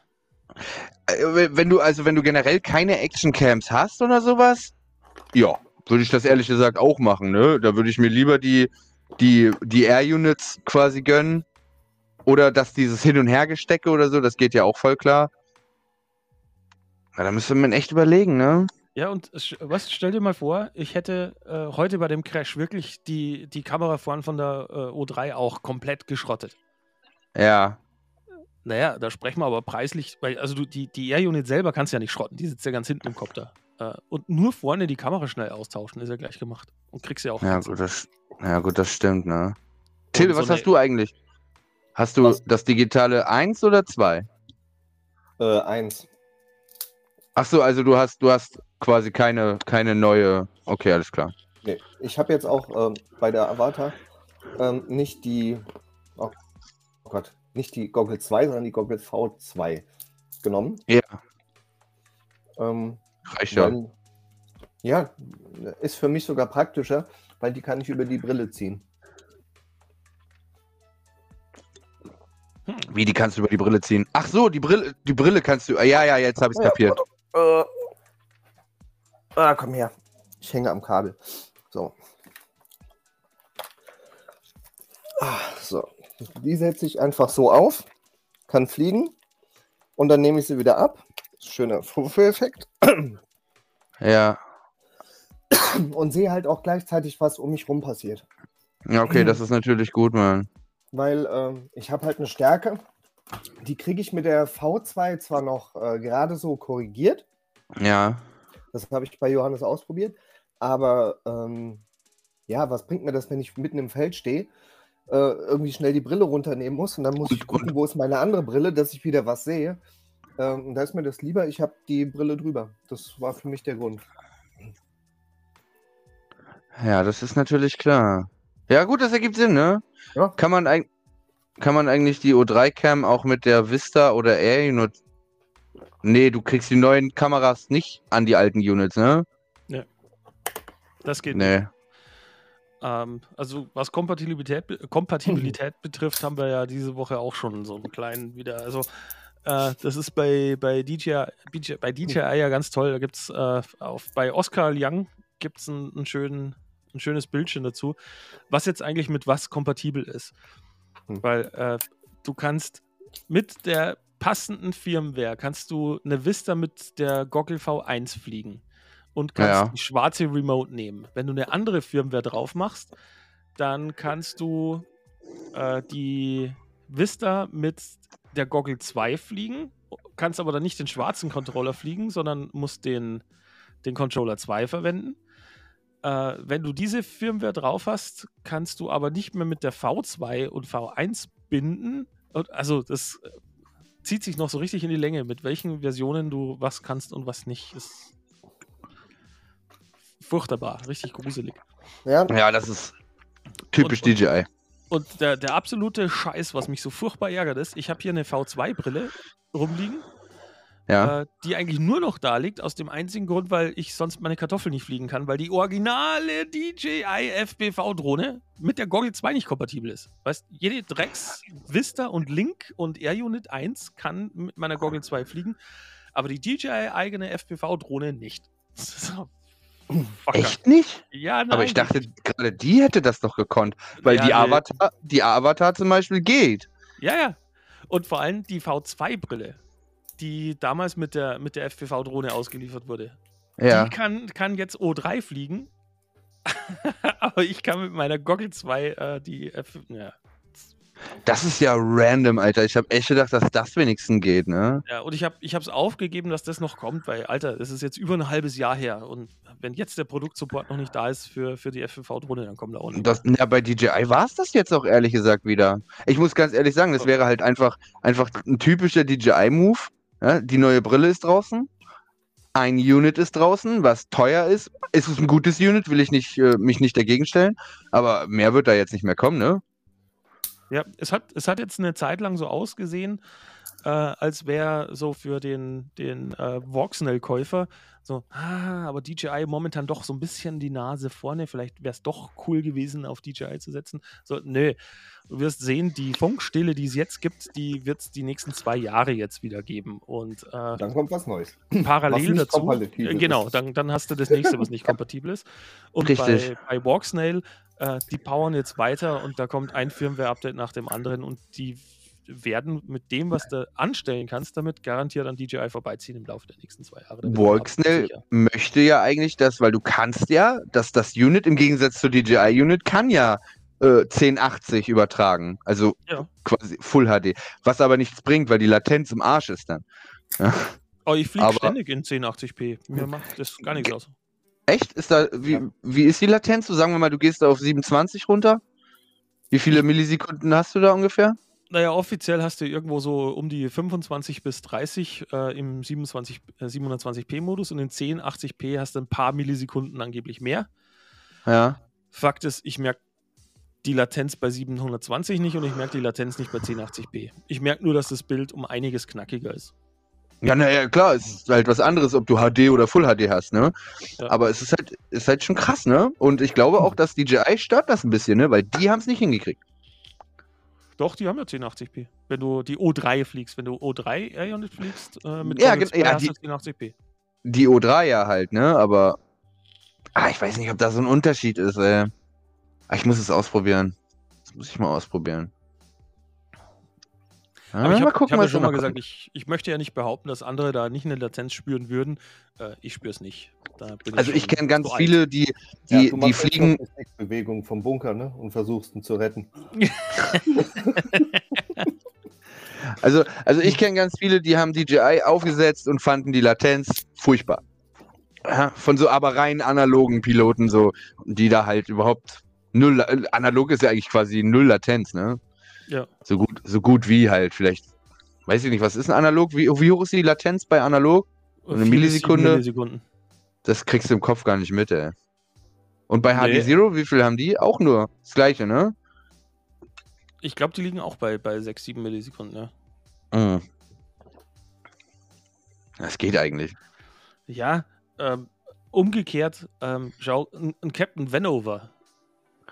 Äh, wenn du, also wenn du generell keine Action-Cams hast oder sowas, ja, würde ich das ehrlich gesagt auch machen, ne? Da würde ich mir lieber die, die, die Air-Units quasi gönnen. Oder dass dieses Hin- und Hergestecke oder so, das geht ja auch voll klar. Ja, da müsste man echt überlegen, ne? Ja, und was, stell dir mal vor, ich hätte äh, heute bei dem Crash wirklich die, die Kamera vorn von der äh, O3 auch komplett geschrottet. Ja. Naja, da sprechen wir aber preislich, weil, also du, die, die Air-Unit selber kannst du ja nicht schrotten, die sitzt ja ganz hinten im Kopter. Äh, und nur vorne die Kamera schnell austauschen, ist ja gleich gemacht. Und kriegst ja auch. Ja, gut das, ja, gut, das stimmt, ne? Till, so was hast du eigentlich? Hast du was? das digitale 1 oder 2? Äh, 1. Ach so, also du hast, du hast quasi keine, keine neue. Okay, alles klar. Nee, ich habe jetzt auch ähm, bei der Avatar ähm, nicht die. Oh, oh, Gott, nicht die Goggle 2, sondern die Goggle V2 genommen. Ja. Ähm, Reicht ja. ja, ist für mich sogar praktischer, weil die kann ich über die Brille ziehen. Hm. Wie, die kannst du über die Brille ziehen? Ach so, die Brille, die Brille kannst du. Ja, ja, jetzt habe ich es ja, kapiert. Äh, ah, komm her. Ich hänge am Kabel. So. Ah, so. Die setze ich einfach so auf, kann fliegen und dann nehme ich sie wieder ab schöner Fufu-Effekt. Ja. Und sehe halt auch gleichzeitig, was um mich rum passiert. Ja, okay, das ist natürlich gut, Mann. Weil ähm, ich habe halt eine Stärke, die kriege ich mit der V2 zwar noch äh, gerade so korrigiert. Ja. Das habe ich bei Johannes ausprobiert. Aber ähm, ja, was bringt mir das, wenn ich mitten im Feld stehe, äh, irgendwie schnell die Brille runternehmen muss und dann muss ich gucken, wo ist meine andere Brille, dass ich wieder was sehe. Ähm, da ist mir das lieber, ich habe die Brille drüber. Das war für mich der Grund. Ja, das ist natürlich klar. Ja, gut, das ergibt Sinn, ne? Ja. Kann man, eig kann man eigentlich die O3-Cam auch mit der Vista oder Air Unit. Nee, du kriegst die neuen Kameras nicht an die alten Units, ne? Nee. Das geht nee. nicht. Ähm, also was Kompatibilität, Kompatibilität betrifft, haben wir ja diese Woche auch schon so einen kleinen wieder. Also äh, das ist bei, bei, DJI, bei DJI ja ganz toll. Da gibt es äh, bei Oscar Liang gibt es ein, ein, schön, ein schönes Bildchen dazu, was jetzt eigentlich mit was kompatibel ist. Hm. Weil äh, du kannst mit der passenden Firmware kannst du eine Vista mit der Goggle V1 fliegen und kannst ja. die schwarze Remote nehmen. Wenn du eine andere Firmware drauf machst, dann kannst du äh, die Vista mit der Goggle 2 fliegen, kannst aber dann nicht den schwarzen Controller fliegen, sondern musst den, den Controller 2 verwenden. Äh, wenn du diese Firmware drauf hast, kannst du aber nicht mehr mit der V2 und V1 binden. Also das zieht sich noch so richtig in die Länge, mit welchen Versionen du was kannst und was nicht. Ist furchtbar, richtig gruselig. Ja, ja das ist typisch und, DJI. Und der, der absolute Scheiß, was mich so furchtbar ärgert, ist, ich habe hier eine V2-Brille rumliegen, ja. äh, die eigentlich nur noch da liegt, aus dem einzigen Grund, weil ich sonst meine Kartoffeln nicht fliegen kann, weil die originale DJI FPV-Drohne mit der Goggle 2 nicht kompatibel ist. Weißt jede Drecks, Vista und Link und Air Unit 1 kann mit meiner Goggle 2 fliegen, aber die DJI-eigene FPV-Drohne nicht. So, Echt nicht? Ja, nein. Aber ich dachte, gerade die hätte das doch gekonnt. Weil ja, die, Avatar, die Avatar zum Beispiel geht. Ja, ja. Und vor allem die V2-Brille, die damals mit der, mit der FPV-Drohne ausgeliefert wurde. Ja. Die kann, kann jetzt O3 fliegen. aber ich kann mit meiner Goggle 2 äh, die F. Ja. Das ist ja random, Alter. Ich habe echt gedacht, dass das wenigstens geht, ne? Ja, und ich habe es aufgegeben, dass das noch kommt, weil, Alter, das ist jetzt über ein halbes Jahr her. Und wenn jetzt der Produktsupport noch nicht da ist für, für die FFV-Drohne, dann kommt da auch nicht. Das, ja, bei DJI war es das jetzt auch ehrlich gesagt wieder. Ich muss ganz ehrlich sagen, das wäre halt einfach, einfach ein typischer DJI-Move. Ja? Die neue Brille ist draußen. Ein Unit ist draußen, was teuer ist. Ist es ein gutes Unit, will ich nicht, äh, mich nicht dagegen stellen. Aber mehr wird da jetzt nicht mehr kommen, ne? Ja, es hat, es hat jetzt eine Zeit lang so ausgesehen, äh, als wäre so für den, den äh, Voxnell-Käufer so, ah, aber DJI momentan doch so ein bisschen die Nase vorne. Vielleicht wäre es doch cool gewesen, auf DJI zu setzen. So, nö. Du wirst sehen, die Funkstille, die es jetzt gibt, die wird es die nächsten zwei Jahre jetzt wieder geben. Und äh, dann kommt was Neues. Parallel was dazu. Genau, dann, dann hast du das nächste, was nicht kompatibel ist. Und Richtig. bei, bei Walksnail, äh, die powern jetzt weiter und da kommt ein Firmware-Update nach dem anderen und die werden mit dem, was du anstellen kannst, damit garantiert an DJI vorbeiziehen im Laufe der nächsten zwei Jahre. Volksnell möchte ja eigentlich das, weil du kannst ja, dass das Unit im Gegensatz zur DJI-Unit kann ja äh, 1080 übertragen. Also ja. quasi Full HD. Was aber nichts bringt, weil die Latenz im Arsch ist dann. Ja. Oh, ich fliege ständig in 1080p. Mir macht das gar nichts aus. Echt? Ist da, wie, wie ist die Latenz? So sagen wir mal, du gehst da auf 27 runter. Wie viele Millisekunden hast du da ungefähr? Naja, offiziell hast du irgendwo so um die 25 bis 30 äh, im 27, äh, 720p-Modus und in 1080p hast du ein paar Millisekunden angeblich mehr. Ja. Fakt ist, ich merke die Latenz bei 720 nicht und ich merke die Latenz nicht bei 1080p. Ich merke nur, dass das Bild um einiges knackiger ist. Ja, naja, klar, es ist halt was anderes, ob du HD oder Full HD hast, ne? Ja. Aber es ist halt, ist halt schon krass, ne? Und ich glaube auch, dass DJI stört das ein bisschen, ne? Weil die haben es nicht hingekriegt. Doch, die haben ja 1080p. Wenn du die O3 fliegst, wenn du O3 Air Unit fliegst, äh, mit ja, ja, die, 1080p. Die O3 ja halt, ne? Aber ah, ich weiß nicht, ob da so ein Unterschied ist, ey. Ah, ich muss es ausprobieren. Das muss ich mal ausprobieren. Aber ich habe hab ja schon mal gesagt, ich, ich möchte ja nicht behaupten, dass andere da nicht eine Latenz spüren würden. Äh, ich spüre es nicht. also ich, ich kenne ganz viele, die, die, ja, die fliegen. Bewegung vom Bunker, ne? Und versuchst ihn zu retten. also, also ich kenne ganz viele, die haben DJI aufgesetzt und fanden die Latenz furchtbar. Von so aber rein analogen Piloten, so, die da halt überhaupt null, analog ist ja eigentlich quasi null Latenz, ne? Ja. So gut, so gut wie halt vielleicht. Weiß ich nicht, was ist ein Analog? Wie, wie hoch ist die Latenz bei Analog? Eine Millisekunde? Millisekunden. Das kriegst du im Kopf gar nicht mit, ey. Und bei HD Zero, wie viel haben die? Auch nur das gleiche, ne? Ich glaube, die liegen auch bei, bei 6, 7 Millisekunden, ja. Mhm. Das geht eigentlich. Ja, ähm, umgekehrt, ähm, schau, ein, ein, Captain Vanover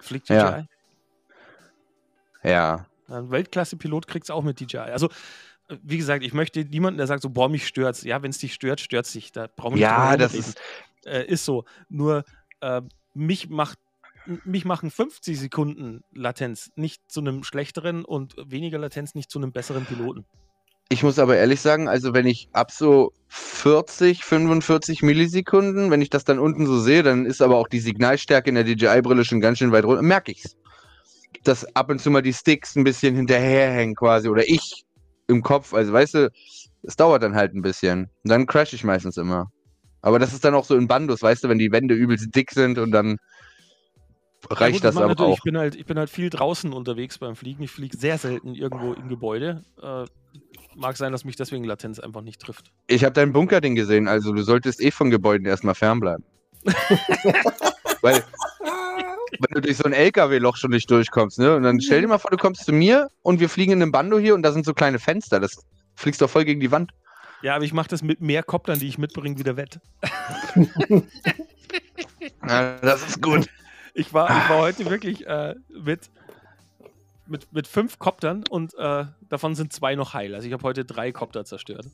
fliegt. Ja. ja. Ein Weltklasse-Pilot kriegt es auch mit DJI. Also, wie gesagt, ich möchte niemanden, der sagt so, boah, mich stört's. Ja, wenn es dich stört, stört es dich. Da brauchen wir Ja, das ist... Äh, ist so. Nur, äh, mich macht mich machen 50 Sekunden Latenz nicht zu einem schlechteren und weniger Latenz nicht zu einem besseren Piloten. Ich muss aber ehrlich sagen, also wenn ich ab so 40, 45 Millisekunden, wenn ich das dann unten so sehe, dann ist aber auch die Signalstärke in der DJI-Brille schon ganz schön weit runter. Merke ich's dass ab und zu mal die Sticks ein bisschen hinterherhängen quasi oder ich im Kopf. Also weißt du, es dauert dann halt ein bisschen. Und dann crash ich meistens immer. Aber das ist dann auch so in Bandos, weißt du, wenn die Wände übelst dick sind und dann reicht ja, gut, das aber auch. Ich bin, halt, ich bin halt viel draußen unterwegs beim Fliegen. Ich fliege sehr selten irgendwo im Gebäude. Äh, mag sein, dass mich deswegen Latenz einfach nicht trifft. Ich habe dein Bunkerding gesehen, also du solltest eh von Gebäuden erstmal fernbleiben. Weil, wenn du durch so ein LKW-Loch schon nicht durchkommst, ne? Und dann stell dir mal vor, du kommst zu mir und wir fliegen in einem Bando hier und da sind so kleine Fenster. Das fliegst doch voll gegen die Wand. Ja, aber ich mache das mit mehr Koptern, die ich mitbringe, wieder wett. ja, das ist gut. Ich war, ich war heute wirklich äh, mit, mit, mit fünf Koptern und äh, davon sind zwei noch heil. Also ich habe heute drei Kopter zerstört.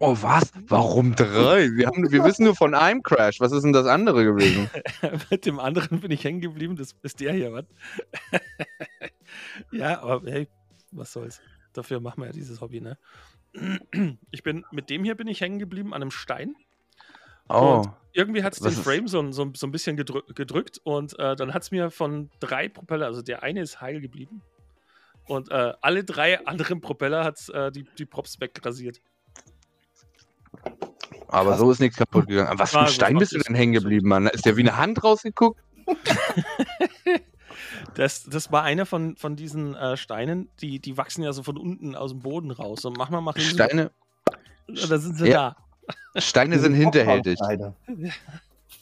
Oh, was? Warum drei? Wir, haben, wir wissen nur von einem Crash. Was ist denn das andere gewesen? Mit dem anderen bin ich hängen geblieben. Das ist der hier, was? ja, aber hey, was soll's. Dafür machen wir ja dieses Hobby, ne? Ich bin, mit dem hier bin ich hängen geblieben an einem Stein. Oh. Und irgendwie hat es den Frame so, so, so, ein bisschen gedrück, gedrückt und äh, dann hat es mir von drei Propeller, also der eine ist heil geblieben und äh, alle drei anderen Propeller hat äh, die, die Props wegrasiert. Aber so ist nichts kaputt gegangen. Was für ein Stein bist du denn hängen geblieben, Mann? Ist der wie eine Hand rausgeguckt? das, das war einer von, von diesen äh, Steinen, die, die wachsen ja so von unten aus dem Boden raus. Und mach mal mal Steine. So, da sind sie ja. da. Steine sind hinterhältig.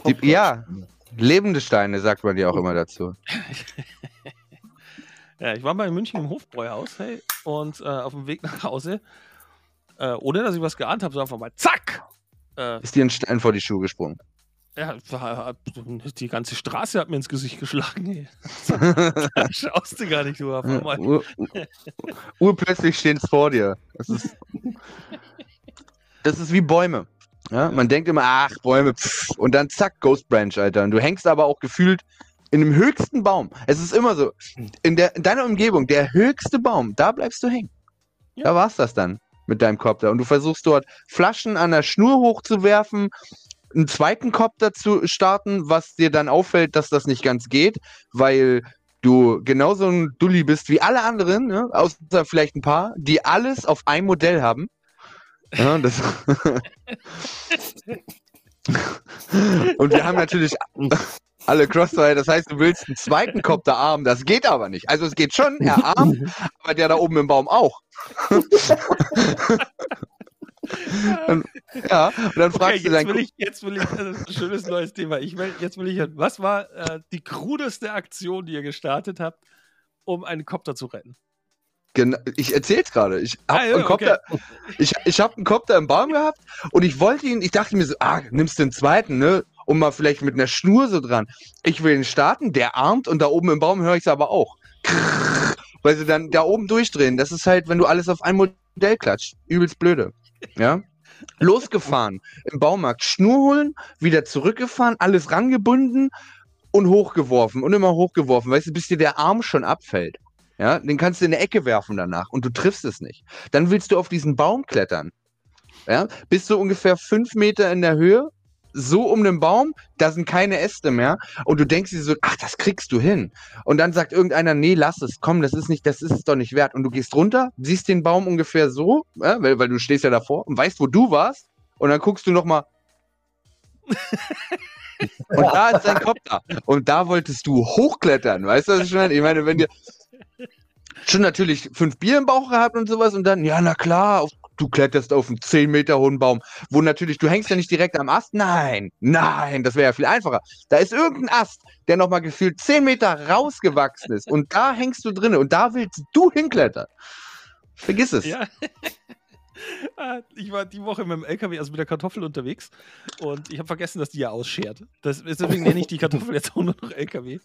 Die, ja, lebende Steine, sagt man ja auch immer dazu. ja, ich war mal in München im Hofbräuhaus hey, und äh, auf dem Weg nach Hause äh, ohne dass ich was geahnt habe, so einfach mal zack! Äh, ist dir ein Stein vor die Schuhe gesprungen? Ja, die ganze Straße hat mir ins Gesicht geschlagen. da schaust du gar nicht, du. Ur, urplötzlich stehen es vor dir. Das ist, das ist wie Bäume. Ja, man denkt immer, ach, Bäume, pff, und dann zack, Ghost Branch, Alter. Und du hängst aber auch gefühlt in dem höchsten Baum. Es ist immer so, in, der, in deiner Umgebung, der höchste Baum, da bleibst du hängen. Ja. Da war's das dann mit deinem Kopter. Und du versuchst dort Flaschen an der Schnur hochzuwerfen, einen zweiten Kopter zu starten, was dir dann auffällt, dass das nicht ganz geht, weil du genauso ein Dulli bist wie alle anderen, ne? außer vielleicht ein paar, die alles auf ein Modell haben. Ja, Und wir haben natürlich alle Crossfire. Das heißt, du willst einen zweiten Kopterarm. Das geht aber nicht. Also es geht schon, der Arm, aber der da oben im Baum auch. Ja, und dann fragst okay, du dann. Will ich, jetzt will ich, das ist ein schönes neues Thema. Ich will, jetzt will ich, was war äh, die krudeste Aktion, die ihr gestartet habt, um einen Kopter zu retten? Genau, ich erzähl's gerade. Ich habe ah, ja, einen, Kopter, okay. ich, ich hab einen Kopter im Baum gehabt und ich wollte ihn, ich dachte mir so, ah, nimmst du den zweiten, ne? Und mal vielleicht mit einer Schnur so dran. Ich will ihn starten, der armt und da oben im Baum höre ich es aber auch. Weil sie dann da oben durchdrehen. Das ist halt, wenn du alles auf ein Modell klatscht. Übelst blöde. Ja? Losgefahren im Baumarkt, Schnur holen, wieder zurückgefahren, alles rangebunden und hochgeworfen und immer hochgeworfen, weißt du, bis dir der Arm schon abfällt. Ja, den kannst du in eine Ecke werfen danach und du triffst es nicht. Dann willst du auf diesen Baum klettern. Ja, bist du ungefähr fünf Meter in der Höhe so um den Baum, da sind keine Äste mehr. Und du denkst dir so, ach, das kriegst du hin. Und dann sagt irgendeiner, nee, lass es, komm, das ist nicht, das ist es doch nicht wert. Und du gehst runter, siehst den Baum ungefähr so, ja, weil, weil du stehst ja davor und weißt, wo du warst. Und dann guckst du nochmal. und da ist dein Kopf da. Und da wolltest du hochklettern, weißt du, was ich meine? Ich meine, wenn dir schon natürlich fünf Bier im Bauch gehabt und sowas und dann, ja, na klar, auf du kletterst auf einen 10 Meter hohen Baum, wo natürlich, du hängst ja nicht direkt am Ast. Nein, nein, das wäre ja viel einfacher. Da ist irgendein Ast, der nochmal gefühlt 10 Meter rausgewachsen ist und da hängst du drin und da willst du hinklettern. Vergiss es. Ja. Ah, ich war die Woche mit dem LKW, also mit der Kartoffel unterwegs und ich habe vergessen, dass die ja ausschert. Das, deswegen nenne ich die Kartoffel jetzt auch nur noch LKW.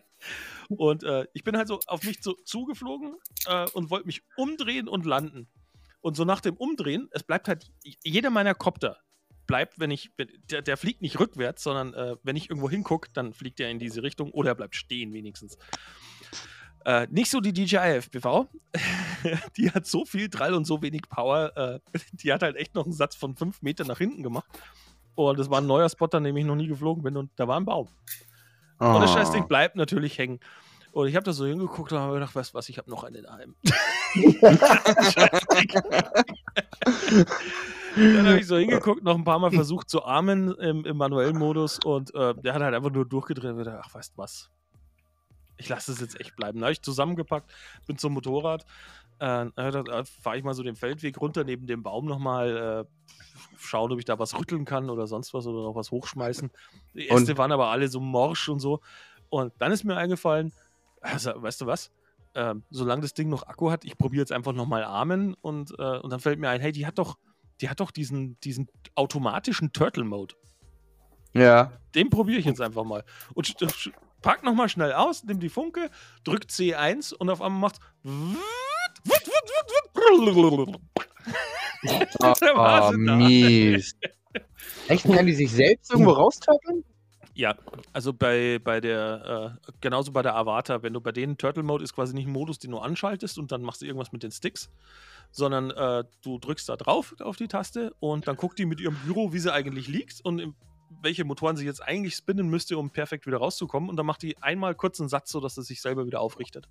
und äh, ich bin halt so auf mich zu, zugeflogen äh, und wollte mich umdrehen und landen. Und so nach dem Umdrehen, es bleibt halt, jeder meiner Kopter bleibt, wenn ich, der, der fliegt nicht rückwärts, sondern äh, wenn ich irgendwo hingucke, dann fliegt er in diese Richtung oder er bleibt stehen wenigstens. Äh, nicht so die DJI FPV. die hat so viel Drall und so wenig Power. Äh, die hat halt echt noch einen Satz von fünf Metern nach hinten gemacht. Und das war ein neuer Spot, an dem ich noch nie geflogen bin und da war ein Baum. Oh. Und das ah. Scheißding bleibt natürlich hängen. Und ich habe da so hingeguckt und habe gedacht, weißt du was, ich habe noch einen daheim. Dann habe ich so hingeguckt, noch ein paar Mal versucht zu armen im, im manuellen Modus und äh, der hat halt einfach nur durchgedreht und gedacht, ach, weißt du was, ich lasse es jetzt echt bleiben. Da habe ich zusammengepackt, bin zum Motorrad, äh, da fahre ich mal so den Feldweg runter, neben dem Baum nochmal, äh, schauen, ob ich da was rütteln kann oder sonst was oder noch was hochschmeißen. Die Äste und? waren aber alle so morsch und so. Und dann ist mir eingefallen, also, weißt du was? äh, solange das Ding noch Akku hat, ich probiere jetzt einfach nochmal Armen und, äh, und dann fällt mir ein, hey, die hat doch, die hat doch diesen, diesen automatischen Turtle-Mode. Ja. Den probiere ich jetzt einfach mal. Und pack nochmal schnell aus, nimm die Funke, drück C1 und auf einmal macht oh, oh mies. Echt, kann die sich selbst irgendwo raustöpfeln? Ja, also bei, bei der, äh, genauso bei der Avatar, wenn du bei denen Turtle Mode ist quasi nicht ein Modus, den du anschaltest und dann machst du irgendwas mit den Sticks, sondern äh, du drückst da drauf auf die Taste und dann guckt die mit ihrem Büro, wie sie eigentlich liegt und im, welche Motoren sie jetzt eigentlich spinnen müsste, um perfekt wieder rauszukommen. Und dann macht die einmal kurz einen Satz, sodass es sich selber wieder aufrichtet.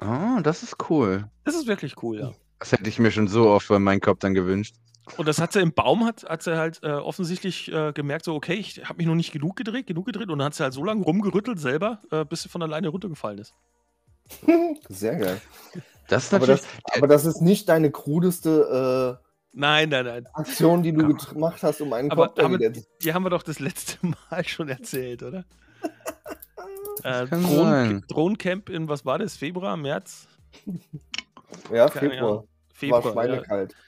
Oh, das ist cool. Das ist wirklich cool, ja. Das hätte ich mir schon so oft bei meinem Kopf dann gewünscht. Und das hat sie im Baum, hat, hat sie halt äh, offensichtlich äh, gemerkt, so, okay, ich habe mich noch nicht genug gedreht, genug gedreht. Und dann hat sie halt so lange rumgerüttelt selber, äh, bis sie von alleine runtergefallen ist. Sehr geil. Das ist aber, das, aber das ist nicht deine krudeste äh, nein, nein, nein. Aktion, die du gemacht hast, um einen aber, aber die, die haben wir doch das letzte Mal schon erzählt, oder? äh, Drohnen, Drohnencamp in, was war das, Februar, März? Ja, Februar. Februar. War schweinekalt. Ja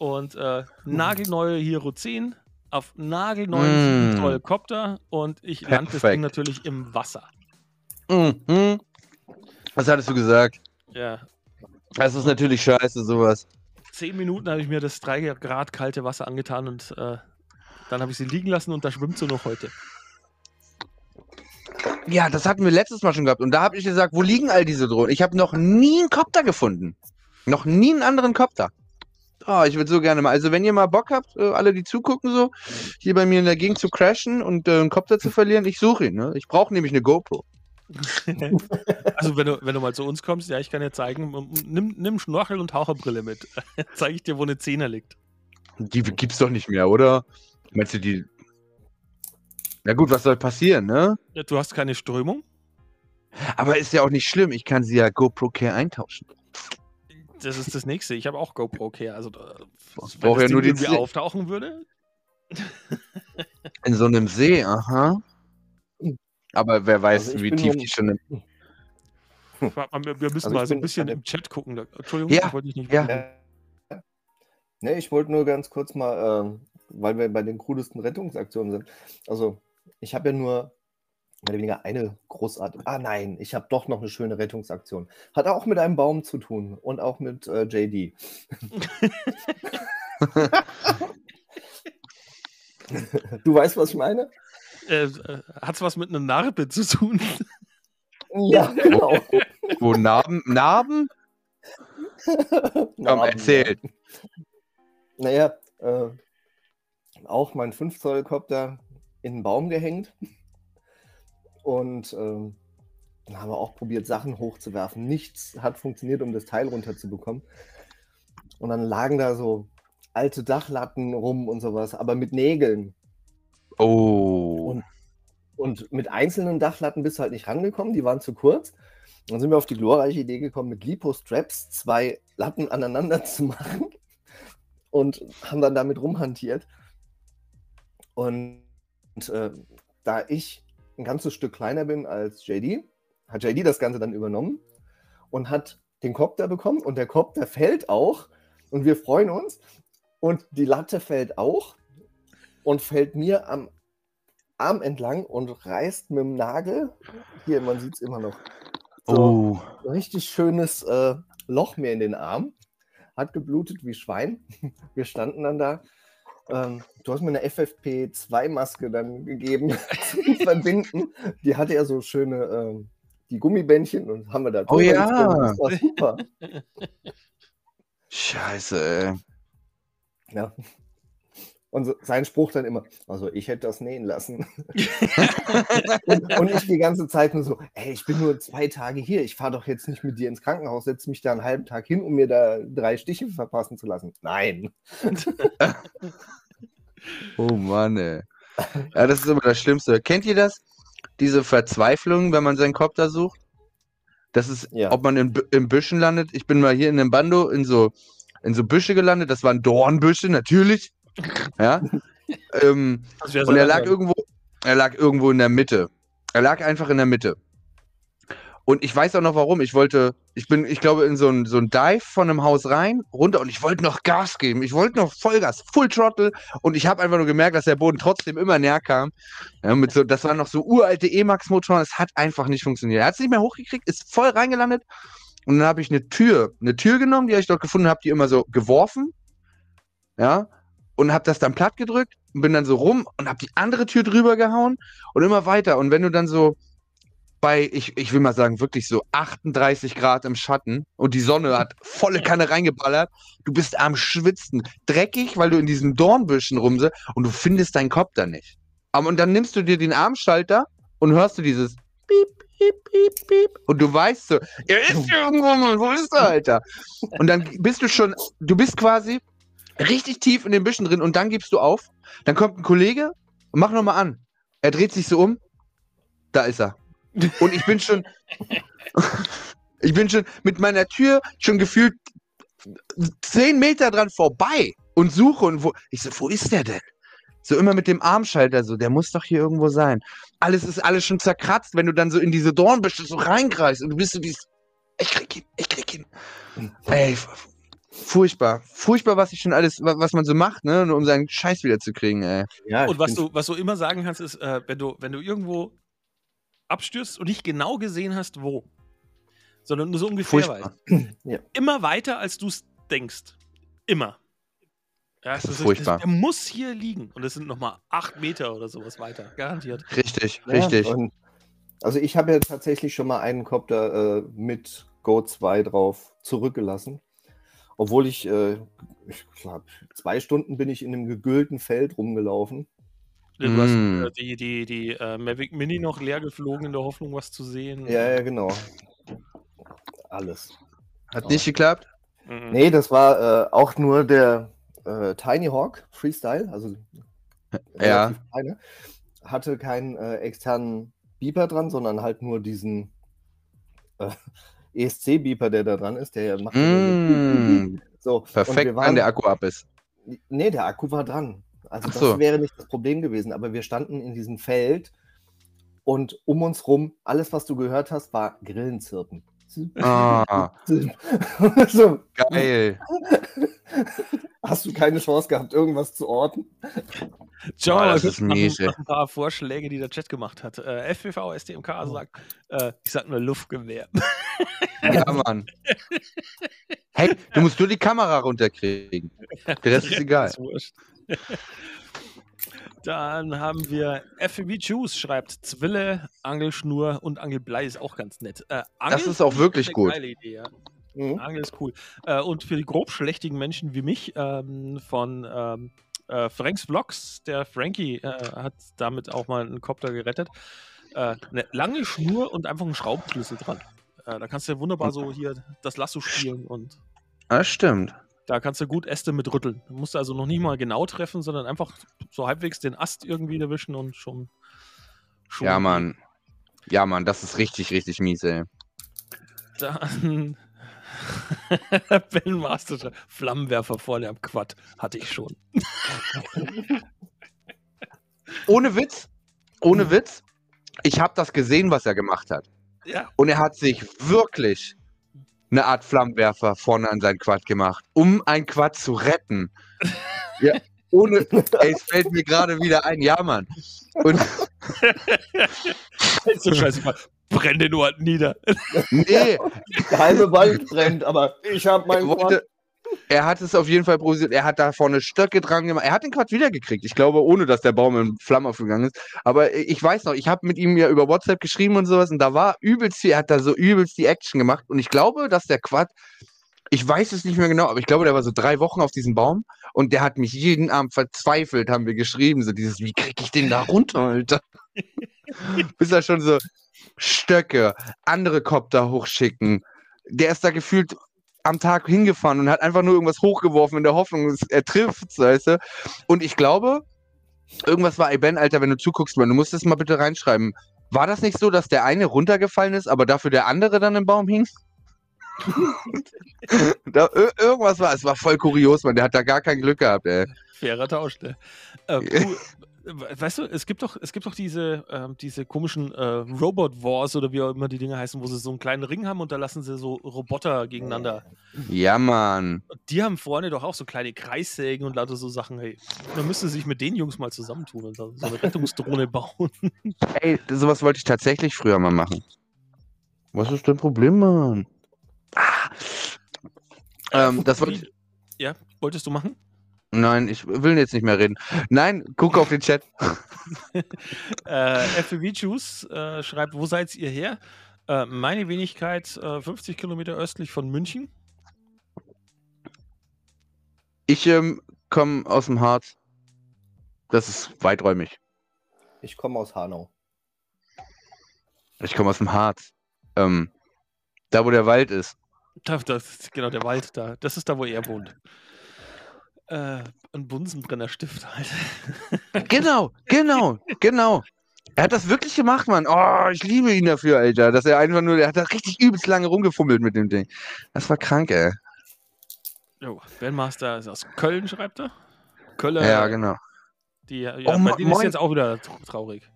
und äh, nagelneue Hero 10 auf nagelneuen mm. Helikopter und ich lande das Ding natürlich im Wasser. Mhm. Was hattest du gesagt? Ja. Das ist natürlich scheiße, sowas. Zehn Minuten habe ich mir das 3 Grad kalte Wasser angetan und äh, dann habe ich sie liegen lassen und da schwimmt sie noch heute. Ja, das hatten wir letztes Mal schon gehabt. Und da habe ich gesagt, wo liegen all diese Drohnen? Ich habe noch nie einen Kopter gefunden. Noch nie einen anderen Kopter. Oh, ich würde so gerne mal. Also, wenn ihr mal Bock habt, äh, alle, die zugucken, so, hier bei mir in der Gegend zu crashen und äh, einen Kopter zu verlieren, ich suche ihn. Ne? Ich brauche nämlich eine GoPro. also, wenn du, wenn du mal zu uns kommst, ja, ich kann dir zeigen, nimm, nimm Schnorchel und Taucherbrille mit. Zeige ich dir, wo eine Zehner liegt. Die gibt's doch nicht mehr, oder? Meinst du die. Na gut, was soll passieren, ne? Du hast keine Strömung. Aber ist ja auch nicht schlimm, ich kann sie ja GoPro Care eintauschen das ist das nächste. Ich habe auch GoPro Care. Also, ich brauche ja nur die irgendwie auftauchen würde. In so einem See, aha. Aber wer weiß, also wie tief die schon. Im... Wir müssen also mal so ein bisschen im Chat gucken. Entschuldigung, ja, wollte ich nicht. Ja. Ne, ich wollte nur ganz kurz mal, äh, weil wir bei den krudesten Rettungsaktionen sind. Also, ich habe ja nur mehr oder weniger eine großartige. Ah nein, ich habe doch noch eine schöne Rettungsaktion. Hat auch mit einem Baum zu tun und auch mit äh, JD. du weißt, was ich meine? Äh, Hat es was mit einer Narbe zu tun? ja, genau. Wo Narben? Narben? Komm, erzähl. Naja, äh, auch mein 5 Zoll Kopter in den Baum gehängt. Und ähm, dann haben wir auch probiert, Sachen hochzuwerfen. Nichts hat funktioniert, um das Teil runterzubekommen. Und dann lagen da so alte Dachlatten rum und sowas, aber mit Nägeln. Oh. Und, und mit einzelnen Dachlatten bist du halt nicht rangekommen, die waren zu kurz. Dann sind wir auf die glorreiche Idee gekommen, mit Lipo-Straps zwei Latten aneinander zu machen und haben dann damit rumhantiert. Und, und äh, da ich ein ganzes Stück kleiner bin als JD, hat JD das Ganze dann übernommen und hat den Kopter bekommen und der Kopter fällt auch und wir freuen uns und die Latte fällt auch und fällt mir am Arm entlang und reißt mit dem Nagel, hier, man sieht es immer noch, so oh. richtig schönes äh, Loch mir in den Arm, hat geblutet wie Schwein. Wir standen dann da ähm, du hast mir eine FFP2-Maske dann gegeben zum Verbinden. Die hatte ja so schöne ähm, die Gummibändchen und haben wir da. Oh ja. Das war super. Scheiße, ey. Ja. Und sein Spruch dann immer, also ich hätte das nähen lassen. und, und, ich die ganze Zeit nur so, ey, ich bin nur zwei Tage hier, ich fahre doch jetzt nicht mit dir ins Krankenhaus, setze mich da einen halben Tag hin, um mir da drei Stiche verpassen zu lassen. Nein. oh Mann, ey. Ja, das ist immer das Schlimmste. Kennt ihr das? Diese Verzweiflung, wenn man seinen Kopf da sucht? Das ist, ja. ob man in, in Büschen landet. Ich bin mal hier in dem Bando in so, in so Büsche gelandet. Das waren Dornbüsche, natürlich. Ja. ähm, und er lag irgendwo, er lag irgendwo in der Mitte. Er lag einfach in der Mitte. Und ich weiß auch noch warum. Ich wollte, ich bin, ich glaube, in so ein, so ein Dive von einem Haus rein, runter und ich wollte noch Gas geben. Ich wollte noch Vollgas, Full Throttle. Und ich habe einfach nur gemerkt, dass der Boden trotzdem immer näher kam. Ja, mit so, das waren noch so uralte E-Max-Motoren. Es hat einfach nicht funktioniert. Er hat es nicht mehr hochgekriegt, ist voll reingelandet. Und dann habe ich eine Tür, eine Tür genommen, die ich dort gefunden habe, die immer so geworfen. Ja. Und habe das dann platt gedrückt und bin dann so rum und habe die andere Tür drüber gehauen und immer weiter. Und wenn du dann so bei, ich, ich will mal sagen, wirklich so 38 Grad im Schatten und die Sonne hat volle Kanne reingeballert. Du bist am Schwitzen, dreckig, weil du in diesen Dornbüschen rumse und du findest deinen Kopf da nicht. Aber und dann nimmst du dir den Armschalter und hörst du dieses Piep, Piep, Piep, Piep. Und du weißt so, er ist hier irgendwo, wo ist er, Alter? Und dann bist du schon, du bist quasi richtig tief in den Büschen drin und dann gibst du auf. Dann kommt ein Kollege und mach nochmal an. Er dreht sich so um. Da ist er. Und ich bin schon, ich bin schon mit meiner Tür schon gefühlt zehn Meter dran vorbei und suche und wo, ich so, wo ist der denn? So immer mit dem Armschalter so, der muss doch hier irgendwo sein. Alles ist alles schon zerkratzt, wenn du dann so in diese Dornbüsche so reinkreist und du bist so dieses, ich krieg ihn, ich krieg ihn. Ey, furchtbar. Furchtbar, was ich schon alles, was man so macht, ne, nur um seinen Scheiß wieder zu kriegen, ey. Ja, und was du, was du immer sagen kannst, ist, äh, wenn du, wenn du irgendwo abstürzt und nicht genau gesehen hast, wo. Sondern nur so ungefähr weißt. Ja. Immer weiter, als du es denkst. Immer. Ja, das, das ist furchtbar. Das, der muss hier liegen. Und es sind nochmal acht Meter oder sowas weiter. Garantiert. Richtig, ja, richtig. also ich habe ja tatsächlich schon mal einen Copter äh, mit Go 2 drauf zurückgelassen. Obwohl ich, äh, ich glaube, zwei Stunden bin ich in einem gegüllten Feld rumgelaufen. Du mm. hast äh, die, die, die äh, Mavic Mini noch leer geflogen in der Hoffnung, was zu sehen. Ja, ja, genau. Alles. Hat nicht geklappt? Mhm. Nee, das war äh, auch nur der äh, Tiny Hawk Freestyle, also ja. kleine. Hatte keinen äh, externen Beeper dran, sondern halt nur diesen äh, ESC-Beeper, der da dran ist, der ja macht. Mm. So, Perfekt, waren, wenn der Akku ab ist. Nee, der Akku war dran. Also Ach das so. wäre nicht das Problem gewesen, aber wir standen in diesem Feld und um uns rum, alles, was du gehört hast, war Grillenzirpen. Ah. so. Geil. Hast du keine Chance gehabt, irgendwas zu orten? Ciao, das ist mies, ein, ein paar Vorschläge, die der Chat gemacht hat. Äh, FPV, STMK oh. sagt, äh, ich sag nur Luftgewehr. ja, Mann. Hey, du musst nur die Kamera runterkriegen. Der Rest ist egal. Ist. Dann haben wir FB Juice schreibt Zwille, Angelschnur und Angelblei ist auch ganz nett. Äh, das ist auch wirklich gut. Idee, ja. mhm. Angel ist cool. Äh, und für die grobschlächtigen Menschen wie mich ähm, von ähm, äh, Franks Vlogs, der Frankie äh, hat damit auch mal einen Kopter gerettet. Eine äh, lange Schnur und einfach einen Schraubenschlüssel dran. Äh, da kannst du ja wunderbar so hier das Lasso spielen und. Das stimmt. Da kannst du gut Äste mit rütteln. Du musst also noch nicht mal genau treffen, sondern einfach so halbwegs den Ast irgendwie erwischen und schon. schon ja, Mann. Ja, Mann, das ist richtig, richtig mies, ey. Dann. ben Master Flammenwerfer vorne am Quad hatte ich schon. ohne Witz, ohne Witz, ich habe das gesehen, was er gemacht hat. Ja. Und er hat sich wirklich eine Art Flammenwerfer vorne an sein Quad gemacht, um ein Quad zu retten. ja, ohne, ey, es fällt mir gerade wieder ein, ja, Mann. Und so scheiße, brenn den Ort nieder. nee. Der halbe Wald brennt, aber ich habe mein Quad er hat es auf jeden Fall probiert. Er hat da vorne Stöcke dran gemacht. Er hat den Quatsch wiedergekriegt. Ich glaube, ohne dass der Baum in Flammen aufgegangen ist. Aber ich weiß noch, ich habe mit ihm ja über WhatsApp geschrieben und sowas und da war übelst viel, er hat da so übelst die Action gemacht. Und ich glaube, dass der Quad, ich weiß es nicht mehr genau, aber ich glaube, der war so drei Wochen auf diesem Baum und der hat mich jeden Abend verzweifelt, haben wir geschrieben. So dieses, wie kriege ich den da runter, Alter? Bis er schon so Stöcke, andere Kopter hochschicken. Der ist da gefühlt am Tag hingefahren und hat einfach nur irgendwas hochgeworfen in der Hoffnung, er trifft, weißt du. Und ich glaube, irgendwas war, ey Ben, Alter, wenn du zuguckst, man, du musst das mal bitte reinschreiben. war das nicht so, dass der eine runtergefallen ist, aber dafür der andere dann im Baum hing? da, irgendwas war, es war voll kurios, man. Der hat da gar kein Glück gehabt, ey. Fairer Tausch, ne? Du, weißt du, es gibt doch, es gibt doch diese, ähm, diese komischen äh, Robot Wars oder wie auch immer die Dinge heißen, wo sie so einen kleinen Ring haben und da lassen sie so Roboter gegeneinander. Ja, Mann. Die haben vorne doch auch so kleine Kreissägen und lauter so Sachen. Hey, man müsste sich mit den Jungs mal zusammentun und so eine Rettungsdrohne bauen. Ey, sowas wollte ich tatsächlich früher mal machen. Was ist dein Problem, Mann? Ah. Ähm, das wollte ich. Ja, wolltest du machen? Nein, ich will jetzt nicht mehr reden. Nein, guck auf den Chat. äh, FPV Juice äh, schreibt, wo seid ihr her? Äh, meine Wenigkeit äh, 50 Kilometer östlich von München. Ich ähm, komme aus dem Harz. Das ist weiträumig. Ich komme aus Hanau. Ich komme aus dem Harz. Ähm, da, wo der Wald ist. Da, das, genau, der Wald da. Das ist da, wo er wohnt. Äh, ein Bunsenbrennerstift halt. Genau, genau, genau. Er hat das wirklich gemacht, Mann. Oh, ich liebe ihn dafür, Alter. Dass er einfach nur, er hat da richtig übelst lange rumgefummelt mit dem Ding. Das war krank, ey. Jo, Bandmaster ist aus Köln, schreibt er. Köln. Ja, genau. Die, ja, oh, bei denen ist jetzt auch wieder traurig.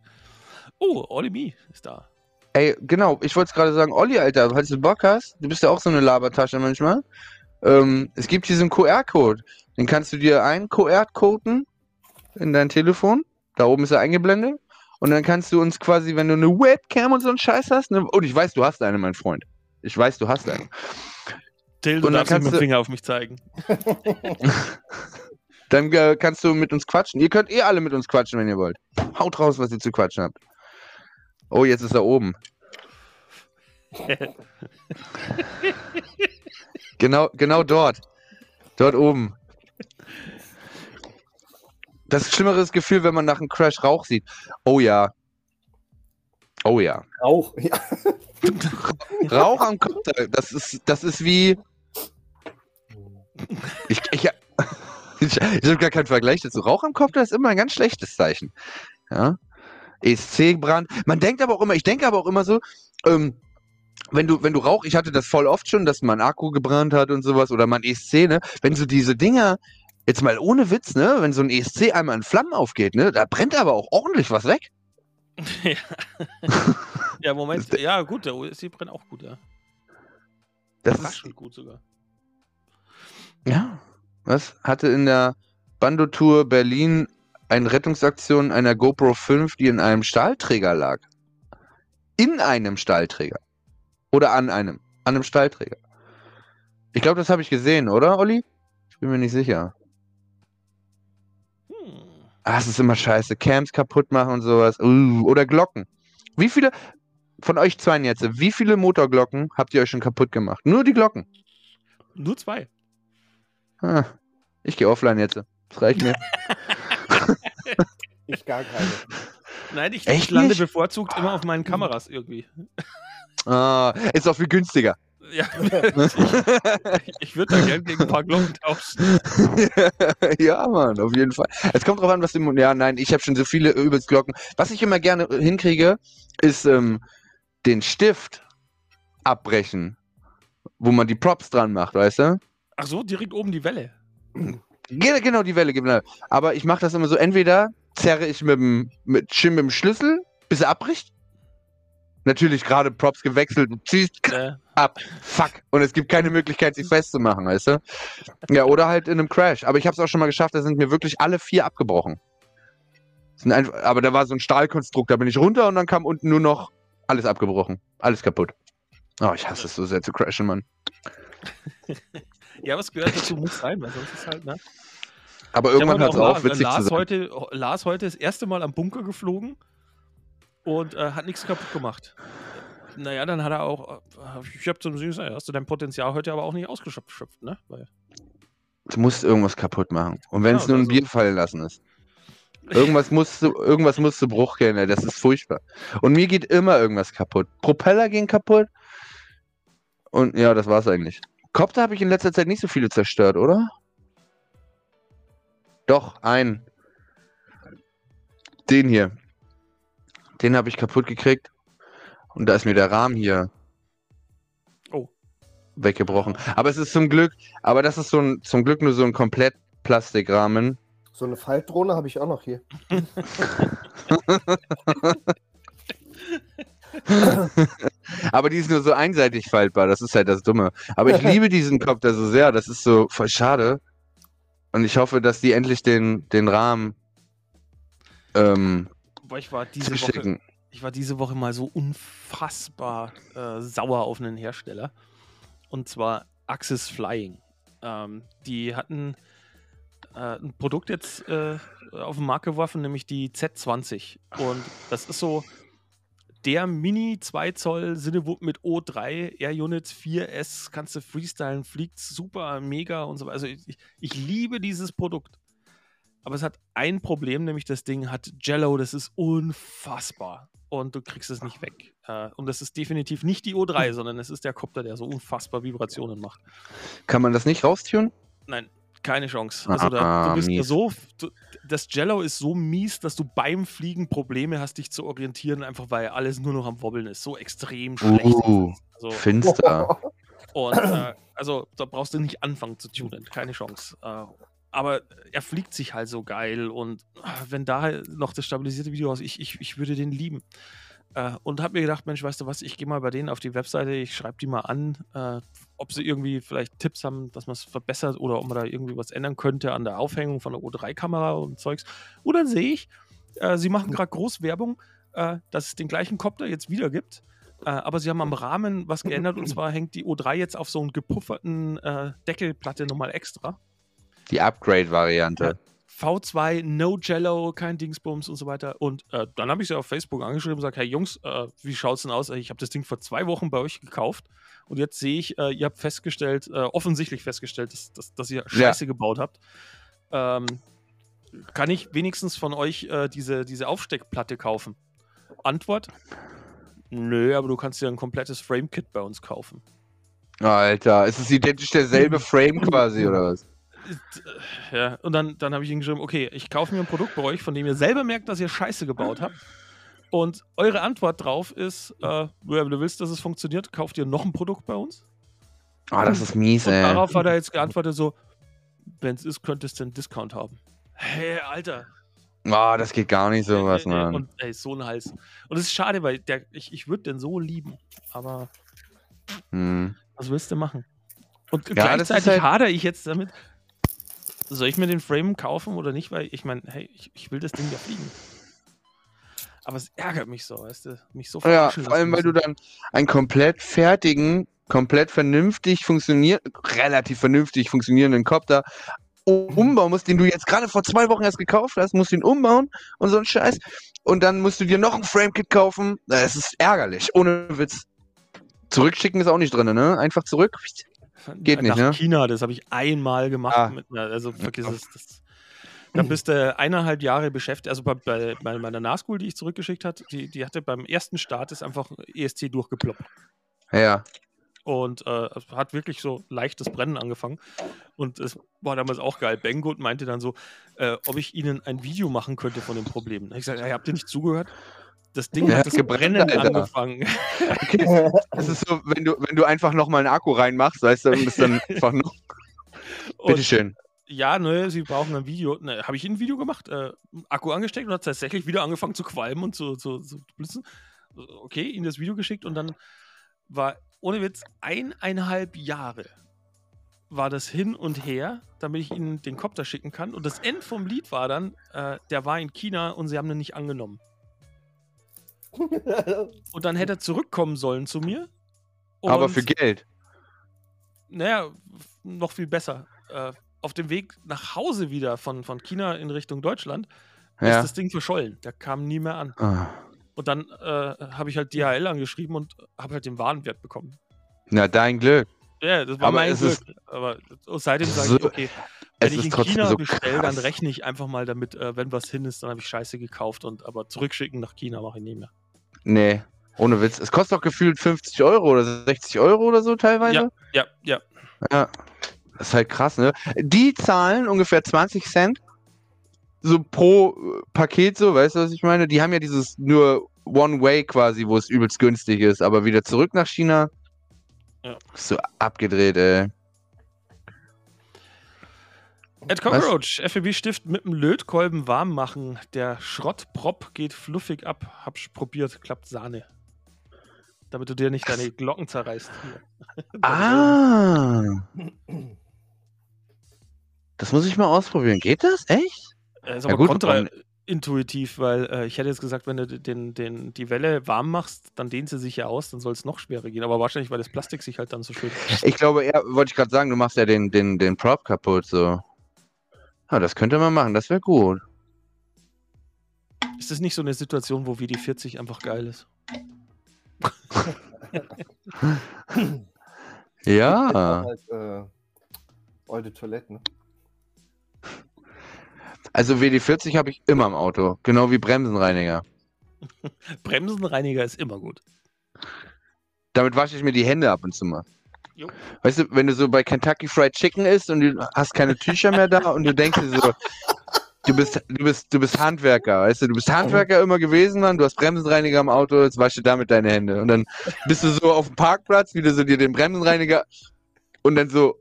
Oh, Olli Mi ist da. Ey, genau, ich wollte es gerade sagen, Olli, Alter, falls du Bock hast, du bist ja auch so eine Labertasche manchmal. Ähm, es gibt diesen QR-Code. Den kannst du dir ein QR-Coden in dein Telefon. Da oben ist er eingeblendet. Und dann kannst du uns quasi, wenn du eine Webcam und so einen Scheiß hast, ne, und ich weiß, du hast eine, mein Freund. Ich weiß, du hast eine. Till, du und darfst nicht mit dem Finger auf mich zeigen. dann äh, kannst du mit uns quatschen. Ihr könnt eh alle mit uns quatschen, wenn ihr wollt. Haut raus, was ihr zu quatschen habt. Oh, jetzt ist er oben. genau, genau dort. Dort oben. Das schlimmere Gefühl, wenn man nach einem Crash Rauch sieht. Oh ja. Oh ja. Rauch, ja. Rauch am Kopf, das ist, das ist wie. Ich, ich, ich, ich habe gar keinen Vergleich dazu. Rauch am Kopf, das ist immer ein ganz schlechtes Zeichen. Ja. ESC-Brand. Man denkt aber auch immer, ich denke aber auch immer so, ähm, wenn du, wenn du Rauch, ich hatte das voll oft schon, dass mein Akku gebrannt hat und sowas oder mein ESC, ne? Wenn so diese Dinger, jetzt mal ohne Witz, ne? Wenn so ein ESC einmal in Flammen aufgeht, ne? Da brennt aber auch ordentlich was weg. ja. ja, Moment. Ja, gut, der ESC brennt auch gut, ja. Das ist schon gut sogar. Ja. Was? Hatte in der Bando-Tour Berlin eine Rettungsaktion einer GoPro 5, die in einem Stahlträger lag. In einem Stahlträger. Oder an einem. An einem Stahlträger. Ich glaube, das habe ich gesehen, oder, Olli? Ich bin mir nicht sicher. Hm. Ah, es ist immer scheiße. Cams kaputt machen und sowas. Uh, oder Glocken. Wie viele von euch zwei jetzt, wie viele Motorglocken habt ihr euch schon kaputt gemacht? Nur die Glocken. Nur zwei. Ah, ich gehe offline jetzt. Das reicht mir. ich gar keine. Nein, ich, ich lande nicht? bevorzugt immer auf meinen Kameras irgendwie. Ah, ist auch viel günstiger. Ja, ich, ich würde da gerne gegen ein paar Glocken tauschen. ja, Mann, auf jeden Fall. Es kommt drauf an, was du. Ja, nein, ich habe schon so viele übelst Glocken. Was ich immer gerne hinkriege, ist ähm, den Stift abbrechen, wo man die Props dran macht, weißt du? Ach so, direkt oben die Welle. Genau, die Welle, genau. Aber ich mache das immer so: entweder zerre ich mit dem, mit, mit dem Schlüssel, bis er abbricht natürlich gerade Props gewechselt, du ziehst äh. ab, fuck. Und es gibt keine Möglichkeit, sie festzumachen, weißt du? Ja, oder halt in einem Crash. Aber ich habe es auch schon mal geschafft, da sind mir wirklich alle vier abgebrochen. Einfach, aber da war so ein Stahlkonstrukt, da bin ich runter und dann kam unten nur noch alles abgebrochen. Alles kaputt. Oh, ich hasse es so sehr zu crashen, Mann. ja, was gehört dazu, muss sein, weil sonst ist halt, ne? Aber irgendwann hat es auch witzig Lars zu sein. Heute, Lars heute das erste Mal am Bunker geflogen und äh, hat nichts kaputt gemacht. Naja, dann hat er auch, äh, ich habe zum Süßen, hast du dein Potenzial heute aber auch nicht ausgeschöpft, ne? Weil du musst irgendwas kaputt machen. Und wenn es ja, nur ein also, Bier fallen lassen ist. Irgendwas musst du, irgendwas musst du Bruch gehen, ey. das ist furchtbar. Und mir geht immer irgendwas kaputt. Propeller gehen kaputt. Und ja, das war's eigentlich. Kopter habe ich in letzter Zeit nicht so viele zerstört, oder? Doch, einen. Den hier. Den habe ich kaputt gekriegt. Und da ist mir der Rahmen hier oh. weggebrochen. Aber es ist zum Glück, aber das ist so ein, zum Glück nur so ein komplett Plastikrahmen. So eine Faltdrohne habe ich auch noch hier. aber die ist nur so einseitig faltbar, das ist halt das Dumme. Aber ich liebe diesen Kopter so sehr, das ist so voll schade. Und ich hoffe, dass die endlich den, den Rahmen ähm, Boah, ich war diese Woche, ich war diese Woche mal so unfassbar äh, sauer auf einen Hersteller. Und zwar Axis Flying. Ähm, die hatten äh, ein Produkt jetzt äh, auf den Markt geworfen, nämlich die Z20. Und das ist so der Mini 2 Zoll Cinewhoop mit O3 Air Units 4S, kannst du freestylen, fliegt super, mega und so weiter. Also ich, ich liebe dieses Produkt. Aber es hat ein Problem, nämlich das Ding hat Jello, das ist unfassbar. Und du kriegst es nicht weg. Äh, und das ist definitiv nicht die O3, sondern es ist der Kopter, der so unfassbar Vibrationen macht. Kann man das nicht raustun? Nein, keine Chance. Also da, du ah, bist mies. so, du, das Jello ist so mies, dass du beim Fliegen Probleme hast, dich zu orientieren, einfach weil alles nur noch am Wobbeln ist. So extrem schlecht. Uh, also, finster. Und äh, also da brauchst du nicht anfangen zu tunen, keine Chance. Äh, aber er fliegt sich halt so geil und ah, wenn da noch das stabilisierte Video aus, ich, ich, ich würde den lieben. Äh, und habe mir gedacht, Mensch, weißt du was, ich gehe mal bei denen auf die Webseite, ich schreibe die mal an, äh, ob sie irgendwie vielleicht Tipps haben, dass man es verbessert oder ob man da irgendwie was ändern könnte an der Aufhängung von der O3-Kamera und Zeugs. Und dann sehe ich, äh, sie machen gerade Großwerbung, äh, dass es den gleichen Copter jetzt wieder gibt. Äh, aber sie haben am Rahmen was geändert und zwar hängt die O3 jetzt auf so einen gepufferten äh, Deckelplatte nochmal extra. Die Upgrade-Variante. V2, no Jello, kein Dingsbums und so weiter. Und äh, dann habe ich sie auf Facebook angeschrieben und gesagt: Hey Jungs, äh, wie schaut es denn aus? Ich habe das Ding vor zwei Wochen bei euch gekauft und jetzt sehe ich, äh, ihr habt festgestellt, äh, offensichtlich festgestellt, dass, dass, dass ihr Scheiße ja. gebaut habt. Ähm, kann ich wenigstens von euch äh, diese, diese Aufsteckplatte kaufen? Antwort: Nö, aber du kannst dir ein komplettes Frame-Kit bei uns kaufen. Alter, ist es identisch derselbe Frame quasi oder was? Ja, und dann, dann habe ich ihnen geschrieben, okay, ich kaufe mir ein Produkt bei euch, von dem ihr selber merkt, dass ihr Scheiße gebaut habt. Und eure Antwort drauf ist, äh, wenn du willst, dass es funktioniert, kauft ihr noch ein Produkt bei uns? Ah, oh, das ist mies, und ey. Darauf hat er jetzt geantwortet so, wenn es ist, könntest du einen Discount haben. Hey, Alter. Ah, oh, das geht gar nicht so was, Mann. Und ey, so ein Hals. Und es ist schade, weil der, ich, ich würde den so lieben. Aber hm. was willst du machen? Und ja, gleichzeitig halt... hadere ich jetzt damit, soll ich mir den Frame kaufen oder nicht? Weil ich meine, hey, ich, ich, will das Ding ja fliegen. Aber es ärgert mich so, weißt du? Mich so Ja, vor allem, weil du dann einen komplett fertigen, komplett vernünftig funktioniert, relativ vernünftig funktionierenden Copter umbauen musst, den du jetzt gerade vor zwei Wochen erst gekauft hast, musst du ihn umbauen und so ein Scheiß. Und dann musst du dir noch ein Framekit kaufen. Es ist ärgerlich, ohne Witz. Zurückschicken ist auch nicht drin, ne? Einfach zurück. Geht nicht, Nach ne? China, das habe ich einmal gemacht. Ah. Mit, also vergiss es. Das, da bist du eineinhalb Jahre beschäftigt. Also bei, bei, bei meiner Nahschool, die ich zurückgeschickt hat, die, die hatte beim ersten Start ist einfach ESC durchgeploppt. Ja. Und äh, hat wirklich so leichtes Brennen angefangen. Und es war damals auch geil. Banggood meinte dann so, äh, ob ich ihnen ein Video machen könnte von den Problemen. Ich gesagt, hey, habt ihr nicht zugehört? Das Ding ja, hat das Brennen angefangen. Okay. Das ist so, wenn du, wenn du einfach nochmal einen Akku reinmachst, weißt du, und das dann einfach noch. Bitteschön. Ja, ne, sie brauchen ein Video. Ne, Habe ich ein Video gemacht, äh, Akku angesteckt und hat tatsächlich wieder angefangen zu qualmen und zu, zu, zu blitzen. Okay, ihnen das Video geschickt und dann war, ohne Witz, eineinhalb Jahre war das hin und her, damit ich ihnen den Kopter schicken kann. Und das End vom Lied war dann, äh, der war in China und sie haben den nicht angenommen. Und dann hätte er zurückkommen sollen zu mir. Aber für Geld. Naja, noch viel besser. Äh, auf dem Weg nach Hause wieder von, von China in Richtung Deutschland ja. ist das Ding verschollen. Der kam nie mehr an. Ah. Und dann äh, habe ich halt DHL angeschrieben und habe halt den Warenwert bekommen. Na, dein Glück. Ja, das war Aber mein Glück. Ist, Aber seitdem sage so, ich, okay, wenn ich in China so bestelle, dann rechne ich einfach mal damit, äh, wenn was hin ist, dann habe ich Scheiße gekauft. Und aber zurückschicken nach China mache ich nie mehr. Nee, ohne Witz. Es kostet doch gefühlt 50 Euro oder 60 Euro oder so teilweise. Ja, ja, ja. Ja, das ist halt krass, ne? Die zahlen ungefähr 20 Cent so pro äh, Paket, so, weißt du, was ich meine? Die haben ja dieses nur One Way quasi, wo es übelst günstig ist, aber wieder zurück nach China. Ja. So abgedreht, ey. Ed Cockroach, FEB-Stift mit dem Lötkolben warm machen. Der Schrottprop geht fluffig ab. Hab's probiert, klappt Sahne. Damit du dir nicht deine Glocken zerreißt. ah! Das muss ich mal ausprobieren. Geht das? Echt? Äh, ist aber ja, gut, kontraintuitiv, weil äh, ich hätte jetzt gesagt, wenn du den, den, die Welle warm machst, dann dehnt sie sich ja aus, dann soll es noch schwerer gehen. Aber wahrscheinlich, weil das Plastik sich halt dann so schön. Ich glaube, eher, wollte ich gerade sagen, du machst ja den, den, den Prop kaputt, so. Ja, das könnte man machen, das wäre gut. Ist das nicht so eine Situation, wo WD40 einfach geil ist? ja. Halt, äh, alte Toiletten. Also WD40 habe ich immer im Auto, genau wie Bremsenreiniger. Bremsenreiniger ist immer gut. Damit wasche ich mir die Hände ab und zu mal. Jo. Weißt du, wenn du so bei Kentucky Fried Chicken isst und du hast keine Tücher mehr da und du denkst dir so, du bist, du bist, du bist Handwerker, weißt du, du bist Handwerker immer gewesen, Mann, du hast Bremsenreiniger im Auto, jetzt wasche damit deine Hände. Und dann bist du so auf dem Parkplatz, wie du so dir den Bremsenreiniger und dann so,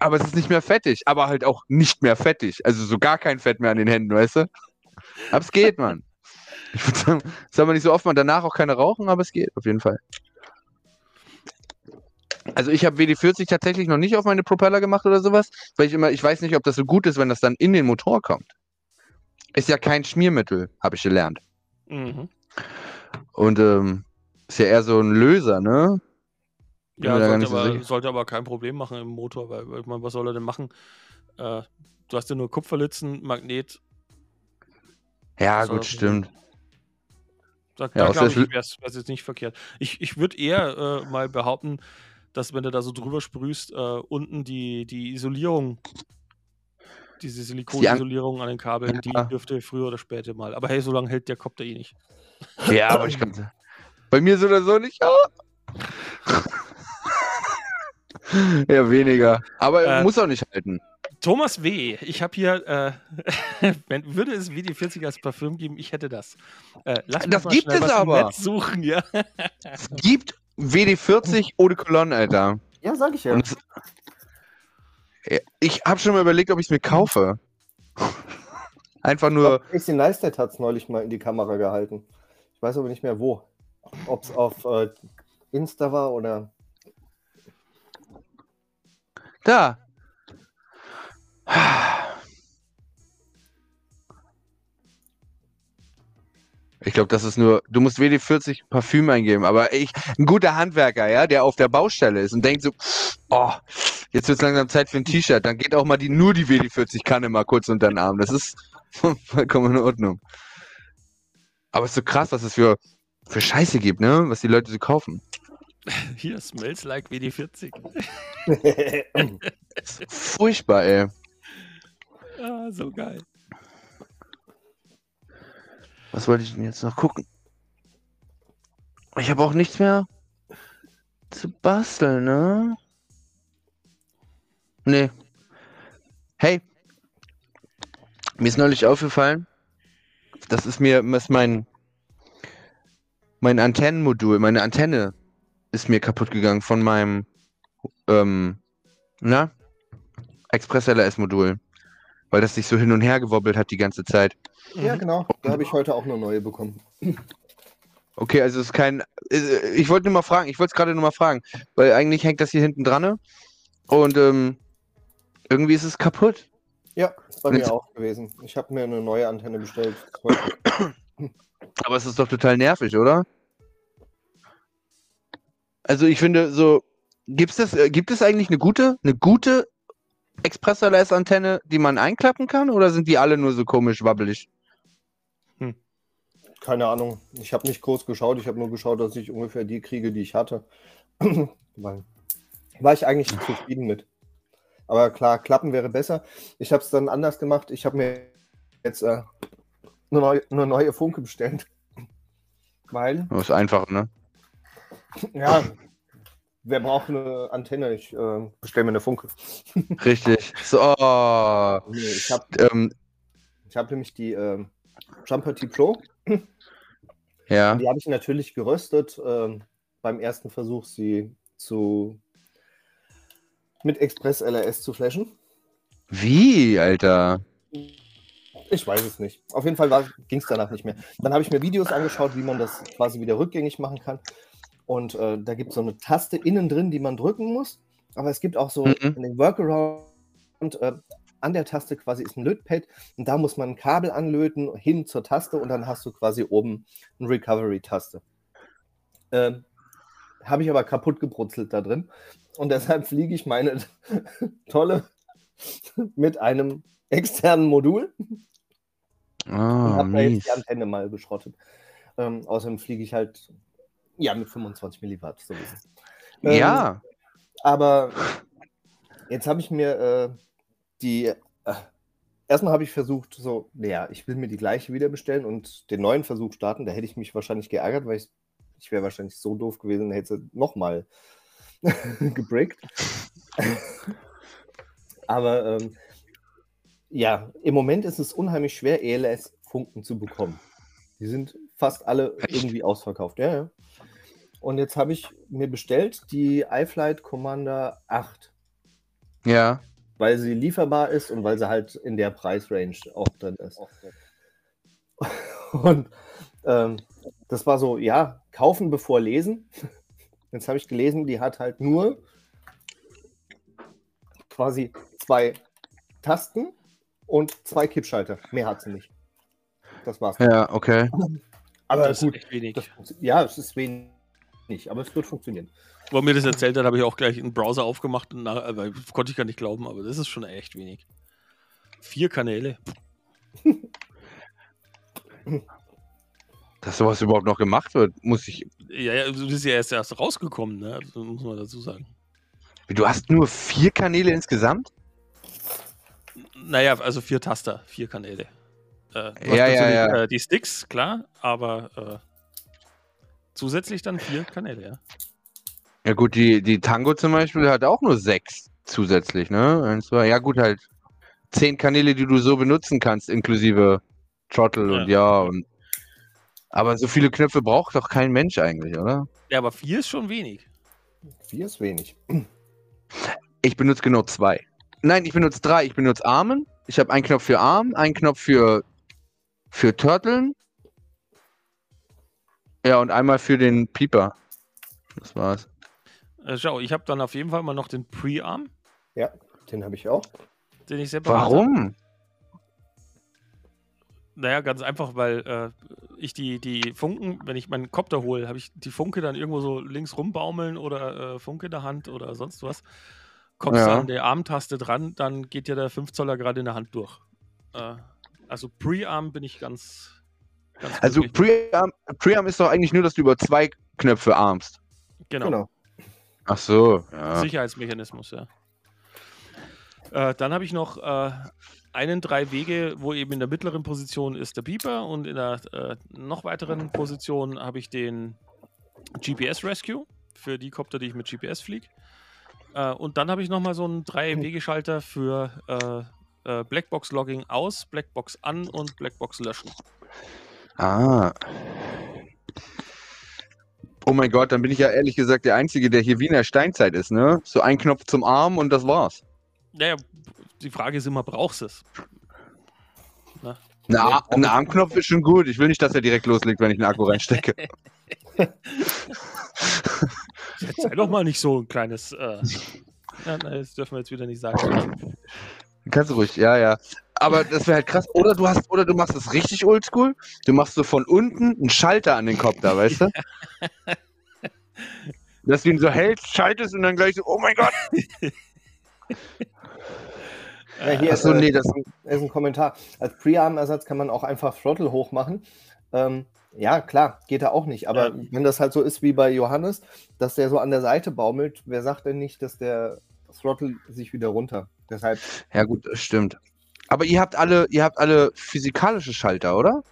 aber es ist nicht mehr fettig, aber halt auch nicht mehr fettig. Also so gar kein Fett mehr an den Händen, weißt du? Aber es geht, Mann. Ich würde sagen, soll man nicht so oft, man danach auch keine rauchen, aber es geht auf jeden Fall. Also ich habe WD40 tatsächlich noch nicht auf meine Propeller gemacht oder sowas, weil ich immer, ich weiß nicht, ob das so gut ist, wenn das dann in den Motor kommt. Ist ja kein Schmiermittel, habe ich gelernt. Mhm. Und ähm, ist ja eher so ein Löser, ne? Ja, sollte aber, sollte aber, kein Problem machen im Motor, weil, ich meine, was soll er denn machen? Äh, du hast ja nur Kupferlitzen, Magnet. Ja, gut, stimmt. Da, da ja, glaube ich, wäre es jetzt nicht verkehrt. Ich, ich würde eher äh, mal behaupten, dass wenn du da so drüber sprühst, äh, unten die, die Isolierung, diese Silikonisolierung an den Kabeln, ja. die dürfte früher oder später mal. Aber hey, so lange hält der Kopf da eh nicht. Ja, aber ich kann. Bei mir so oder so nicht. Ja, ja weniger. Aber äh, muss auch nicht halten. Thomas W., ich habe hier, äh, wenn, würde es WD40 als Parfüm geben, ich hätte das. Äh, das gibt es aber. suchen, ja. es gibt WD40 Eau de Cologne, Alter. Ja, sag ich ja. Und ich habe schon mal überlegt, ob ich es mir kaufe. Einfach nur. Casey Neistat hat es neulich mal in die Kamera gehalten. Ich weiß aber nicht mehr wo. Ob es auf äh, Insta war oder. Da. Ich glaube, das ist nur, du musst WD40 Parfüm eingeben, aber ich, ein guter Handwerker, ja, der auf der Baustelle ist und denkt so, oh, jetzt wird es langsam Zeit für ein T-Shirt, dann geht auch mal die, nur die WD40 Kanne mal kurz unter den Arm. Das ist vollkommen in Ordnung. Aber es ist so krass, was es für, für Scheiße gibt, ne, was die Leute so kaufen. Hier, smells like WD40. Furchtbar, ey. Ah, so geil. Was wollte ich denn jetzt noch gucken? Ich habe auch nichts mehr zu basteln, ne? Nee. Hey. Mir ist neulich aufgefallen, das ist mir ist mein mein Antennenmodul, meine Antenne ist mir kaputt gegangen von meinem ähm, na Express LS Modul, weil das sich so hin und her gewobbelt hat die ganze Zeit. Ja, mhm. genau. Da habe ich heute auch eine neue bekommen. Okay, also es ist kein. Äh, ich wollte nur mal fragen, ich wollte es gerade nur mal fragen, weil eigentlich hängt das hier hinten dran ne? und ähm, irgendwie ist es kaputt. Ja, ist bei mir auch gewesen. Ich habe mir eine neue Antenne bestellt. Aber es ist doch total nervig, oder? Also ich finde so, gibt's das, äh, gibt es eigentlich eine gute, eine gute Express-LS-Antenne, die man einklappen kann, oder sind die alle nur so komisch wabbelig? Keine Ahnung. Ich habe nicht groß geschaut. Ich habe nur geschaut, dass ich ungefähr die kriege, die ich hatte. Weil, war ich eigentlich zufrieden mit. Aber klar, Klappen wäre besser. Ich habe es dann anders gemacht. Ich habe mir jetzt äh, eine, neue, eine neue Funke bestellt. Weil. Das ist einfach, ne? Ja. Wer braucht eine Antenne? Ich äh, bestelle mir eine Funke. Richtig. So. ich habe ähm, hab nämlich die äh, Jumper T Pro Ja. Die habe ich natürlich geröstet äh, beim ersten Versuch, sie zu mit Express LRS zu flashen. Wie, Alter? Ich weiß es nicht. Auf jeden Fall ging es danach nicht mehr. Dann habe ich mir Videos angeschaut, wie man das quasi wieder rückgängig machen kann. Und äh, da gibt es so eine Taste innen drin, die man drücken muss. Aber es gibt auch so mhm. in den Workaround äh, an der Taste quasi ist ein Lötpad und da muss man ein Kabel anlöten hin zur Taste und dann hast du quasi oben eine Recovery-Taste. Ähm, Habe ich aber kaputt gebrutzelt da drin und deshalb fliege ich meine tolle mit einem externen Modul. Oh, und habe da jetzt die Antenne mal geschrottet. Ähm, außerdem fliege ich halt ja mit 25 Milliwatt sowieso. Ähm, ja. Aber jetzt habe ich mir äh, die. Äh, erstmal habe ich versucht, so, naja, ich will mir die gleiche wieder bestellen und den neuen Versuch starten. Da hätte ich mich wahrscheinlich geärgert, weil ich, ich wäre wahrscheinlich so doof gewesen, hätte sie nochmal gebrickt. Aber ähm, ja, im Moment ist es unheimlich schwer, ELS-Funken zu bekommen. Die sind fast alle Echt? irgendwie ausverkauft. Ja, ja. Und jetzt habe ich mir bestellt die iFlight Commander 8. Ja. Weil sie lieferbar ist und weil sie halt in der Preisrange auch drin ist. Und ähm, das war so, ja, kaufen bevor lesen. Jetzt habe ich gelesen, die hat halt nur quasi zwei Tasten und zwei Kippschalter. Mehr hat sie nicht. Das war's. Ja, okay. Aber das gut. Das, ja, es ist wenig, aber es wird funktionieren. Wo er mir das erzählt hat, habe ich auch gleich einen Browser aufgemacht und nach, weil konnte ich gar nicht glauben, aber das ist schon echt wenig. Vier Kanäle. Dass sowas überhaupt noch gemacht wird, muss ich. Ja, ja, du bist ja erst, erst rausgekommen, ne? Also, muss man dazu sagen. Du hast nur vier Kanäle insgesamt? Naja, also vier Taster, vier Kanäle. Äh, ja, ja, ja. Äh, die Sticks, klar, aber äh, zusätzlich dann vier Kanäle, ja. Ja, gut, die, die Tango zum Beispiel hat auch nur sechs zusätzlich, ne? Eins, zwei, ja, gut, halt zehn Kanäle, die du so benutzen kannst, inklusive Trottel ja. und ja und. Aber so viele Knöpfe braucht doch kein Mensch eigentlich, oder? Ja, aber vier ist schon wenig. Vier ist wenig. Ich benutze genau zwei. Nein, ich benutze drei. Ich benutze Armen. Ich habe einen Knopf für Arm, einen Knopf für, für Turteln. Ja, und einmal für den Pieper. Das war's. Äh, schau, ich habe dann auf jeden Fall mal noch den Pre-Arm. Ja, den habe ich auch. Den ich selber Warum? Naja, ganz einfach, weil äh, ich die, die Funken, wenn ich meinen Kopter hole, habe ich die Funke dann irgendwo so links rumbaumeln oder äh, Funke in der Hand oder sonst was kommst ja. an der Armtaste dran, dann geht ja der 5 Zoller gerade in der Hand durch. Äh, also Pre-Arm bin ich ganz. Ganz also Pre-Arm Pre ist doch eigentlich nur, dass du über zwei Knöpfe armst. Genau. genau. Ach so. Ja. Sicherheitsmechanismus, ja. Äh, dann habe ich noch äh, einen drei Wege, wo eben in der mittleren Position ist der Beeper und in der äh, noch weiteren Position habe ich den GPS Rescue für die Kopter, die ich mit GPS fliege. Äh, und dann habe ich nochmal so einen Drei-Wegeschalter für äh, äh, Blackbox-Logging aus, Blackbox an und Blackbox löschen. Ah. Oh mein Gott, dann bin ich ja ehrlich gesagt der Einzige, der hier wie in der Steinzeit ist, ne? So ein Knopf zum Arm und das war's. Naja, die Frage ist immer, brauchst du es? Na, ein Armknopf ist schon gut. Ich will nicht, dass er direkt loslegt, wenn ich einen Akku reinstecke. Sei doch mal nicht so ein kleines. Äh... Ja, nein, das dürfen wir jetzt wieder nicht sagen. Kannst du ruhig, ja, ja. Aber das wäre halt krass. Oder du hast, oder du machst es richtig oldschool. Du machst so von unten einen Schalter an den Kopf da, weißt du? Dass du ihn so hältst, schaltest und dann gleich so, oh mein Gott! Ja, hier Achso, ist, nee, das ist ein Kommentar. Als Prearm-Ersatz kann man auch einfach Throttle hoch machen. Ähm, ja, klar, geht da auch nicht. Aber ja. wenn das halt so ist wie bei Johannes, dass der so an der Seite baumelt, wer sagt denn nicht, dass der Throttle sich wieder runter? Deshalb. Ja, gut, das stimmt. Aber ihr habt alle, ihr habt alle physikalische Schalter, oder?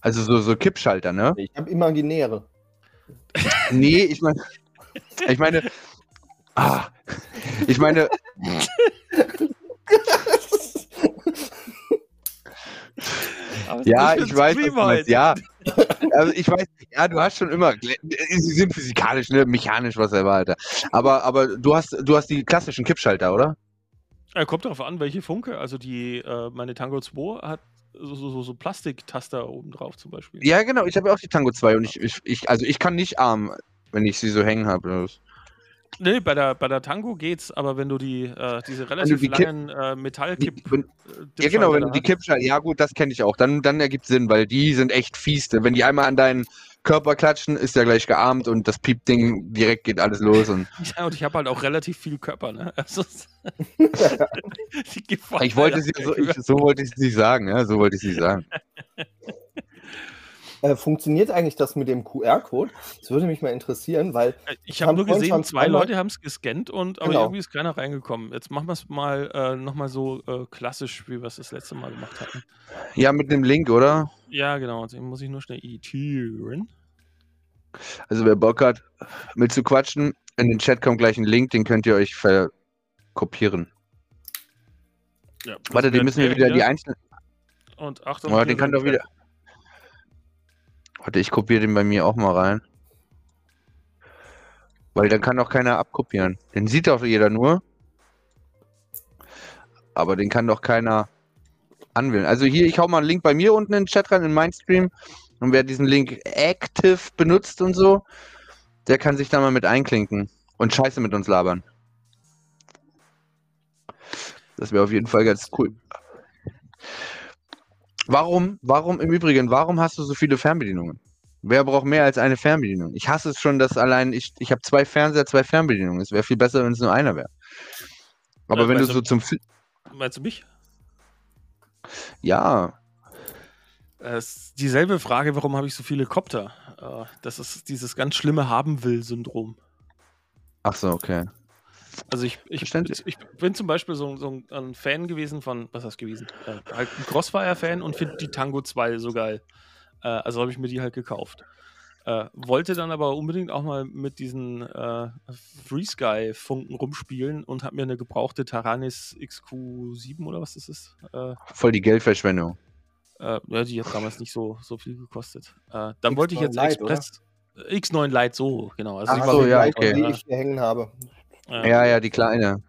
Also so, so Kippschalter, ne? Ich habe imaginäre. nee, ich meine. Ich meine. Ah, ich meine. ja, ich weiß, was du meinst. Ja, also ich weiß, ja, du hast schon immer, sie sind physikalisch, ne, mechanisch, was er war, Alter. Aber, aber du hast, du hast die klassischen Kippschalter, oder? Ja, kommt darauf an, welche Funke. Also die, äh, meine Tango 2 hat so, so, so Plastiktaster oben drauf zum Beispiel. Ja, genau, ich habe auch die Tango 2 und ich, ich, ich, also ich kann nicht arm, wenn ich sie so hängen habe. Nee, bei der, bei der Tango geht's, aber wenn du die, äh, diese relativ die langen äh, Metallkipp. Äh, ja, genau, wenn du die Kippschalter, ja gut, das kenne ich auch. Dann, dann ergibt Sinn, weil die sind echt fies. Wenn die einmal an deinen Körper klatschen, ist ja gleich gearmt und das Piepding direkt geht alles los. Und ja, und ich habe halt auch relativ viel Körper, ne? Also, ich wollte sie so, ich, so wollte ich es nicht sagen, ja, so wollte ich es nicht sagen. Äh, funktioniert eigentlich das mit dem QR-Code? Das würde mich mal interessieren, weil. Äh, ich habe nur gesehen, zwei Leute haben es gescannt und aber genau. irgendwie ist keiner reingekommen. Jetzt machen wir es mal äh, nochmal so äh, klassisch, wie wir es das letzte Mal gemacht hatten. Ja, mit dem Link, oder? Ja, genau. Also muss ich nur schnell editieren. Also wer Bock hat, mit zu quatschen, in den Chat kommt gleich ein Link, den könnt ihr euch verkopieren. Ja, Warte, die müssen wir wieder die einzelnen. Und Achtung. Oh, den kann doch wieder. Warte, ich kopiere den bei mir auch mal rein. Weil dann kann doch keiner abkopieren. Den sieht doch jeder nur. Aber den kann doch keiner anwählen. Also hier, ich hau mal einen Link bei mir unten in den Chat rein, in mein Stream. Und wer diesen Link active benutzt und so, der kann sich da mal mit einklinken und Scheiße mit uns labern. Das wäre auf jeden Fall ganz cool. Warum, warum im Übrigen, warum hast du so viele Fernbedienungen? Wer braucht mehr als eine Fernbedienung? Ich hasse es schon, dass allein ich, ich habe zwei Fernseher, zwei Fernbedienungen. Es wäre viel besser, wenn es nur einer wäre. Aber ja, wenn du so zum. Meinst du mich? Ja. Es ist dieselbe Frage, warum habe ich so viele Kopter? Äh, das ist dieses ganz schlimme Haben-will-Syndrom. Ach so, okay. Also ich, ich, ich, bin zum Beispiel so, so, ein Fan gewesen von, was heißt gewesen? Äh, halt ein Crossfire-Fan und finde die Tango 2 so geil. Äh, also habe ich mir die halt gekauft. Äh, wollte dann aber unbedingt auch mal mit diesen äh, FreeSky-Funken rumspielen und habe mir eine gebrauchte Taranis XQ7 oder was das ist. Äh, Voll die Geldverschwendung. Äh, ja, die hat damals nicht so, so viel gekostet. Äh, dann X wollte ich jetzt Lite, Express. Oder? X9 Lite, so, genau. Also Ach so, ja, okay. Die ich hier hängen habe. Ja, ja, die kleine.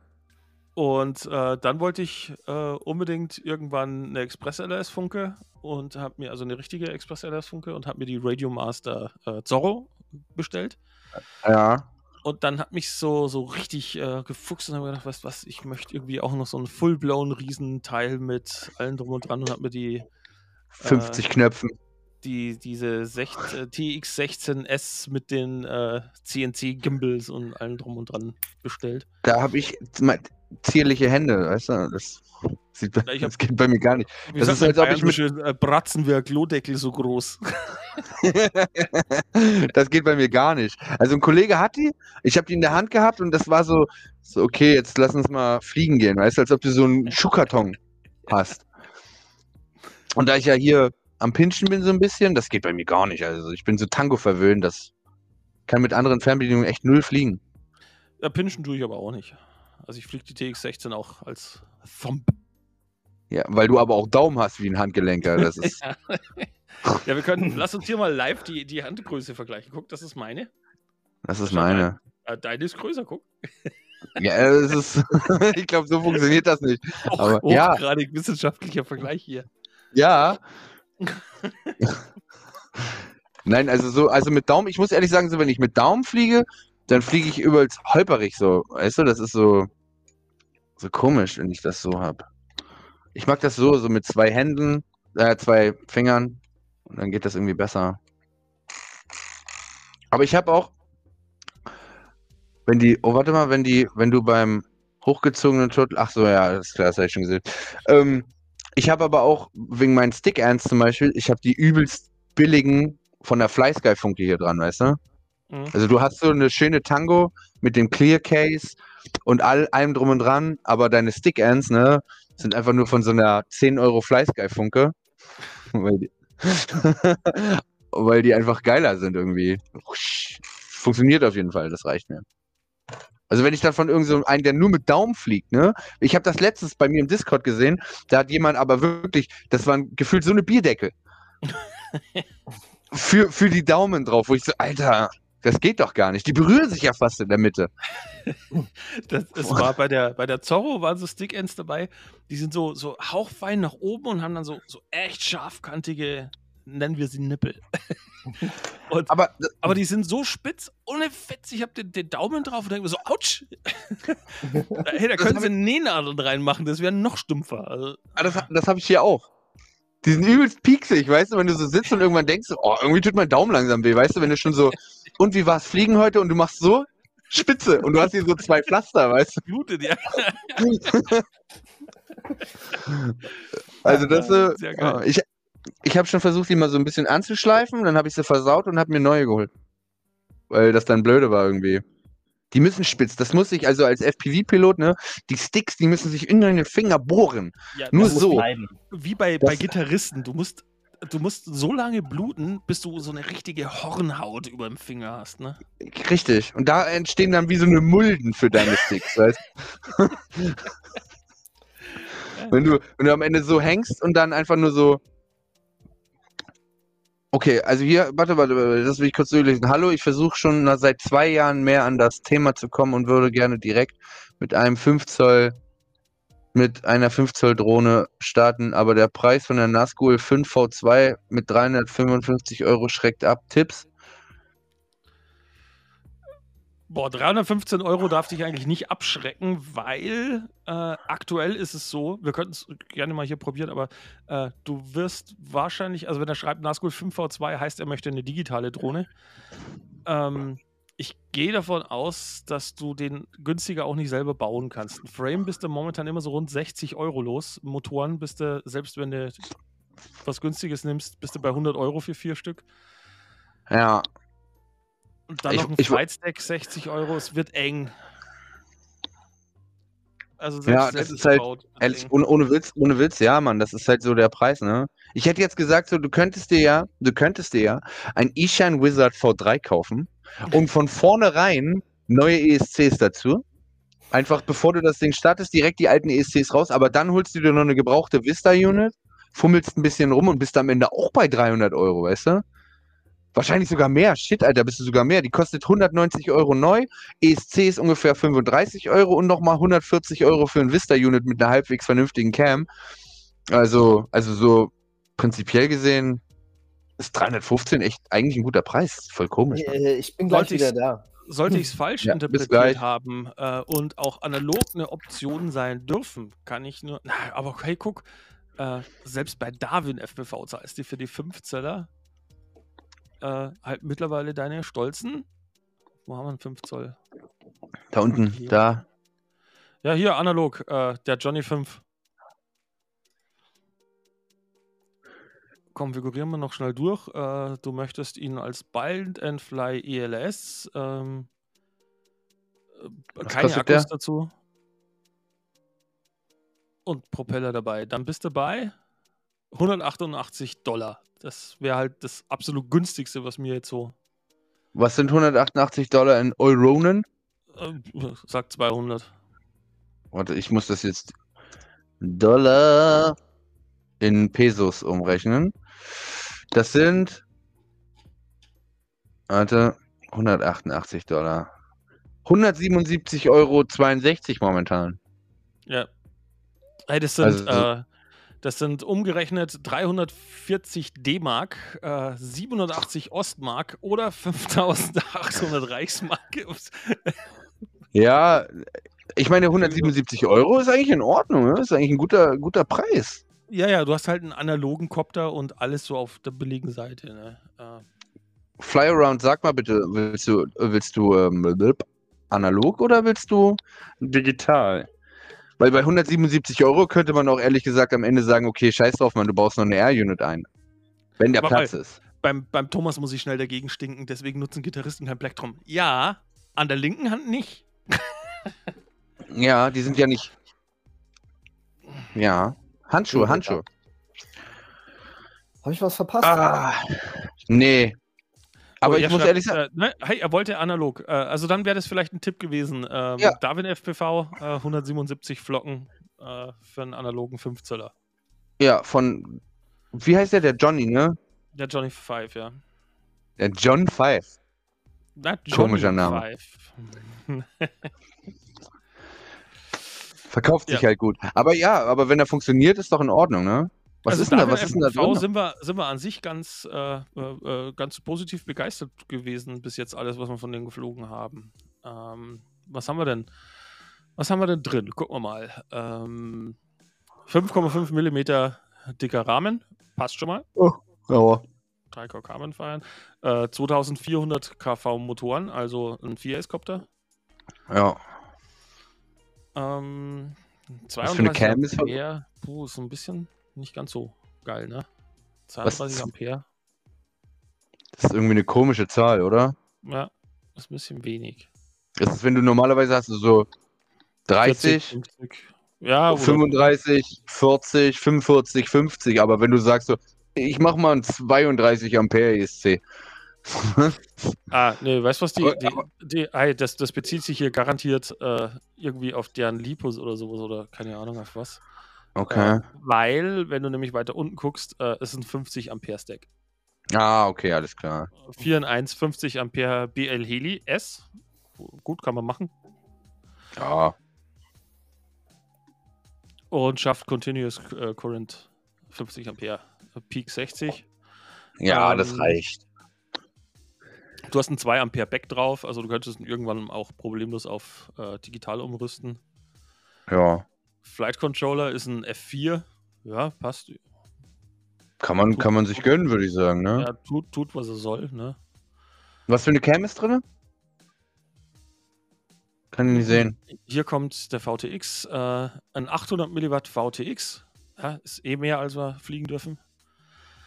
Und äh, dann wollte ich äh, unbedingt irgendwann eine Express-LS-Funke und habe mir also eine richtige Express-LS-Funke und habe mir die Radio Master äh, Zorro bestellt. Ja. Und dann hat mich so, so richtig äh, gefuchst und habe gedacht, weißt was, ich möchte irgendwie auch noch so einen full-blown Riesenteil mit allem drum und dran und habe mir die 50 äh, Knöpfen die, diese 16, äh, TX16S mit den äh, CNC-Gimbals und allem drum und dran bestellt. Da habe ich zierliche Hände, weißt du? Das, sieht, ja, hab, das geht bei mir gar nicht. Das ist, als ob ich mit äh, Bratzenwerk, Klodeckel so groß. das geht bei mir gar nicht. Also ein Kollege hat die, ich habe die in der Hand gehabt und das war so, so, okay, jetzt lass uns mal fliegen gehen, weißt du, als ob du so einen Schuhkarton hast. Und da ich ja hier am Pinschen bin so ein bisschen, das geht bei mir gar nicht. Also ich bin so Tango verwöhnt, das kann mit anderen Fernbedienungen echt null fliegen. Ja, Pinschen tue ich aber auch nicht. Also ich fliege die TX16 auch als Thumb. Ja, weil du aber auch Daumen hast wie ein Handgelenker. Das ist. ja. ja, wir können, lass uns hier mal live die, die Handgröße vergleichen. Guck, das ist meine. Das ist meine. Deine, äh, deine ist größer, guck. Ja, das ist. ich glaube, so funktioniert das nicht. Auch, aber, ja. gerade wissenschaftlicher Vergleich hier. Ja, Nein, also so, also mit Daumen, ich muss ehrlich sagen, so wenn ich mit Daumen fliege, dann fliege ich übelst holperig so. Weißt du, das ist so, so komisch, wenn ich das so habe. Ich mag das so, so mit zwei Händen, äh, zwei Fingern und dann geht das irgendwie besser. Aber ich habe auch, wenn die, oh warte mal, wenn die, wenn du beim hochgezogenen Turtle, ach so, ja, das ist klar, das habe ich schon gesehen. Ähm, ich habe aber auch wegen meinen Stick-Ants zum Beispiel, ich habe die übelst billigen von der FlySky-Funke hier dran, weißt du? Mhm. Also du hast so eine schöne Tango mit dem Clear Case und all, allem drum und dran, aber deine Stick-Ants, ne, sind einfach nur von so einer 10 Euro FlySky-Funke. weil, die, weil die einfach geiler sind irgendwie. Funktioniert auf jeden Fall, das reicht mir. Also wenn ich dann von irgendeinem, so der nur mit Daumen fliegt, ne? Ich habe das letztens bei mir im Discord gesehen, da hat jemand aber wirklich, das war gefühlt so eine Bierdecke. für, für die Daumen drauf, wo ich so, Alter, das geht doch gar nicht. Die berühren sich ja fast in der Mitte. das, es war bei der, bei der Zorro waren so Stick-Ends dabei, die sind so, so hauchfein nach oben und haben dann so, so echt scharfkantige, nennen wir sie Nippel. und, aber, aber die sind so spitz, ohne Fetz. Ich habe den, den, Daumen drauf und denke mir so, ouch! hey, da können sie Nähnadeln reinmachen, das wäre noch stumpfer. Also, ah, das, das habe ich hier auch. Die sind übelst pieksig, weißt du, wenn du so sitzt und irgendwann denkst, oh, irgendwie tut mein Daumen langsam weh, weißt du, wenn du schon so, und wie war es fliegen heute und du machst so, spitze und du hast hier so zwei Pflaster, weißt du? Blutet, ja. also das, äh, ich, ich habe schon versucht, die mal so ein bisschen anzuschleifen, dann habe ich sie versaut und habe mir neue geholt. Weil das dann blöde war irgendwie. Die müssen spitz. Das muss sich also als FPV-Pilot, ne, die Sticks, die müssen sich in deine Finger bohren. Ja, Nur so. Wie bei, bei Gitarristen. Du musst, du musst so lange bluten, bis du so eine richtige Hornhaut über dem Finger hast, ne? Richtig. Und da entstehen dann wie so eine Mulden für deine Sticks, weißt wenn du, wenn du am Ende so hängst und dann einfach nur so Okay, also hier, warte, warte, das will ich kurz durchlesen. Hallo, ich versuche schon seit zwei Jahren mehr an das Thema zu kommen und würde gerne direkt mit einem 5 Zoll, mit einer 5 Zoll Drohne starten, aber der Preis von der Nazgul 5 V2 mit 355 Euro schreckt ab. Tipps? Boah, 315 Euro darf dich eigentlich nicht abschrecken, weil äh, aktuell ist es so, wir könnten es gerne mal hier probieren, aber äh, du wirst wahrscheinlich, also wenn er schreibt Nazgul 5V2, heißt er möchte eine digitale Drohne. Ähm, ich gehe davon aus, dass du den günstiger auch nicht selber bauen kannst. Ein Frame bist du momentan immer so rund 60 Euro los. Motoren bist du, selbst wenn du was Günstiges nimmst, bist du bei 100 Euro für vier Stück. Ja, und dann ich, noch ein Flightstack, 60 Euro, es wird eng. Also selbst, ja, das ist halt, ehrlich, ohne, ohne, Witz, ohne Witz, ja, Mann, das ist halt so der Preis, ne? Ich hätte jetzt gesagt, so, du könntest dir ja, du könntest dir ja ein eShine Wizard V3 kaufen und von vornherein neue ESCs dazu. Einfach bevor du das Ding startest, direkt die alten ESCs raus, aber dann holst du dir noch eine gebrauchte Vista-Unit, fummelst ein bisschen rum und bist am Ende auch bei 300 Euro, weißt du? Wahrscheinlich sogar mehr. Shit, Alter, bist du sogar mehr. Die kostet 190 Euro neu. ESC ist ungefähr 35 Euro und nochmal 140 Euro für ein Vista-Unit mit einer halbwegs vernünftigen Cam. Also, also so prinzipiell gesehen ist 315 echt eigentlich ein guter Preis. Voll komisch. Ne? Ich bin gleich wieder da. Sollte ich es falsch ja, interpretiert haben äh, und auch analog eine Option sein dürfen, kann ich nur. Na, aber hey, guck, äh, selbst bei Darwin FPV zahlst du für die 5 Zeller äh, halt mittlerweile deine stolzen. Wo haben wir einen 5 Zoll? Da unten, hier. da. Ja, hier analog, äh, der Johnny 5. Konfigurieren wir noch schnell durch. Äh, du möchtest ihn als Bind and Fly ELS. Ähm, äh, keine Akkus der? dazu. Und Propeller dabei. Dann bist du bei 188 Dollar. Das wäre halt das absolut günstigste, was mir jetzt so. Was sind 188 Dollar in Euronen? Äh, sag 200. Warte, ich muss das jetzt Dollar in Pesos umrechnen. Das sind. Warte, 188 Dollar. 177,62 Euro momentan. Ja. Hey, das sind also, äh, das sind umgerechnet 340 D-Mark, äh, 780 Ostmark oder 5800 Reichsmark. ja, ich meine, 177 Euro ist eigentlich in Ordnung. Ne? Ist eigentlich ein guter, guter Preis. Ja, ja, du hast halt einen analogen Copter und alles so auf der billigen Seite. Ne? Äh. Fly Around, sag mal bitte, willst du, willst du ähm, analog oder willst du digital? Weil bei 177 Euro könnte man auch ehrlich gesagt am Ende sagen, okay, scheiß drauf, man, du baust noch eine Air-Unit ein. Wenn der Aber Platz bei, ist. Beim, beim Thomas muss ich schnell dagegen stinken, deswegen nutzen Gitarristen kein Plektrum. Ja, an der linken Hand nicht. ja, die sind ja nicht. Ja. Handschuhe, Handschuhe. Habe ich was verpasst? Ah, nee. Aber ich muss schreibt, ehrlich sagen. Äh, ne? Hey, er wollte analog. Äh, also dann wäre das vielleicht ein Tipp gewesen. Ähm, ja. Darwin FPV, äh, 177 Flocken äh, für einen analogen 5 Zöller. Ja, von. Wie heißt der? Der Johnny, ne? Der Johnny 5, ja. Der John Five. Komischer Name. Verkauft sich ja. halt gut. Aber ja, aber wenn er funktioniert, ist doch in Ordnung, ne? Was also ist denn da? Was ist denn da drin? Sind wir, sind wir an sich ganz, äh, äh, ganz positiv begeistert gewesen, bis jetzt alles, was wir von denen geflogen haben. Ähm, was haben wir denn? Was haben wir denn drin? Gucken wir mal. Ähm, 5,5 mm dicker Rahmen. Passt schon mal. Oh, ja. 3 Carbon feiern. Äh, 2400 kV Motoren, also ein 4S-Copter. Ja. Ähm, 32 Was für eine Cam ist Ampere, puh, ist so ein bisschen nicht ganz so geil, ne? 32 Was? Ampere. Das ist irgendwie eine komische Zahl, oder? Ja, ist ein bisschen wenig. Das ist, wenn du normalerweise hast, du so 30, 40, 50, ja, 35, 40, 45, 50, aber wenn du sagst so, ich mach mal einen 32 Ampere ESC. ah, nee, weißt du was, die, die, die, die, das, das bezieht sich hier garantiert äh, irgendwie auf deren Lipos oder sowas oder keine Ahnung auf was. Okay. Äh, weil, wenn du nämlich weiter unten guckst, äh, ist ein 50 Ampere Stack. Ah, okay, alles klar. 4 in 1, 50 Ampere BL Heli S. Gut, kann man machen. Ja. Und schafft Continuous äh, Current 50 Ampere. Peak 60. Ja, ähm, das reicht. Du hast ein 2 Ampere Back drauf, also du könntest irgendwann auch problemlos auf äh, digital umrüsten. Ja. Flight Controller ist ein F4. Ja, passt. Kann man, tut, kann man sich gönnen, würde ich sagen, ne? Ja, tut, tut, was er soll, ne? Was für eine Cam ist drin? Kann ich nicht sehen. Hier kommt der VTX, äh, ein 800 mW VTX. Ja, ist eh mehr, als wir fliegen dürfen.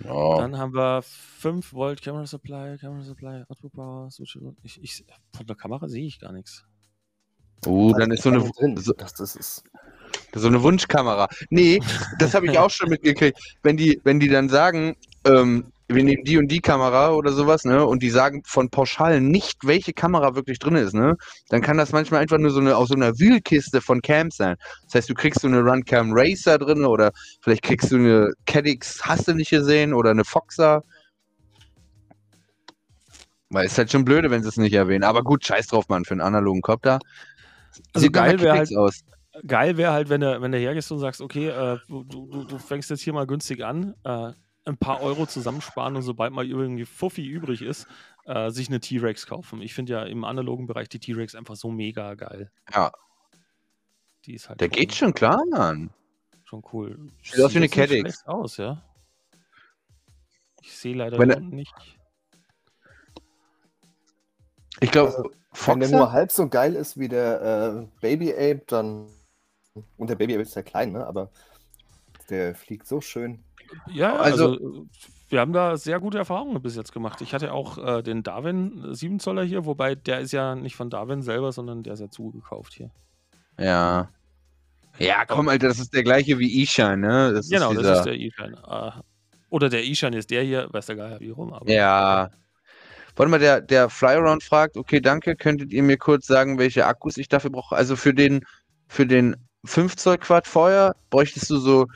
Ja. Dann haben wir 5 Volt Camera Supply, Camera Supply, Output Power, Switch. Ich, ich, von der Kamera sehe ich gar nichts. Oh, dann ist so eine, so, das, das ist so eine Wunschkamera. Nee, das habe ich auch schon mitgekriegt. Wenn die, wenn die dann sagen, ähm, wir nehmen die und die Kamera oder sowas, ne, und die sagen von pauschal nicht, welche Kamera wirklich drin ist, ne, dann kann das manchmal einfach nur so eine, aus so einer Wühlkiste von Cams sein. Das heißt, du kriegst so eine Runcam Racer drin oder vielleicht kriegst du eine Caddix, hast du nicht gesehen, oder eine Foxer. Weil es ist halt schon blöde, wenn sie es nicht erwähnen. Aber gut, scheiß drauf, Mann, für einen analogen Copter. Also Sieht geil wäre halt, aus. Geil wäre halt, wenn du, wenn du hergehst und sagst, okay, äh, du, du, du fängst jetzt hier mal günstig an, äh, ein paar Euro zusammensparen und sobald mal irgendwie Fuffi übrig ist, äh, sich eine T-Rex kaufen. Ich finde ja im analogen Bereich die T-Rex einfach so mega geil. Ja. Die ist halt Der cool. geht schon klar, Mann. Schon cool. Sieht aus wie eine Caddix. aus, ja. Ich sehe leider Wenn nicht. Ich glaube, also, wenn der nur halb so geil ist wie der äh, Baby Ape, dann. Und der Baby ist ja klein, ne? Aber der fliegt so schön. Ja, also, also, wir haben da sehr gute Erfahrungen bis jetzt gemacht. Ich hatte auch äh, den Darwin 7 Zoller hier, wobei der ist ja nicht von Darwin selber, sondern der ist ja zugekauft hier. Ja. Ja, komm, Alter, das ist der gleiche wie Ishan, ne? Das genau, ist dieser... das ist der Ishan. Äh, oder der Ishan ist der hier, weiß der Geier wie rum. Aber... Ja. Warte mal, der, der Flyaround fragt, okay, danke, könntet ihr mir kurz sagen, welche Akkus ich dafür brauche? Also für den, für den 5 Zoll Quad Feuer bräuchtest du so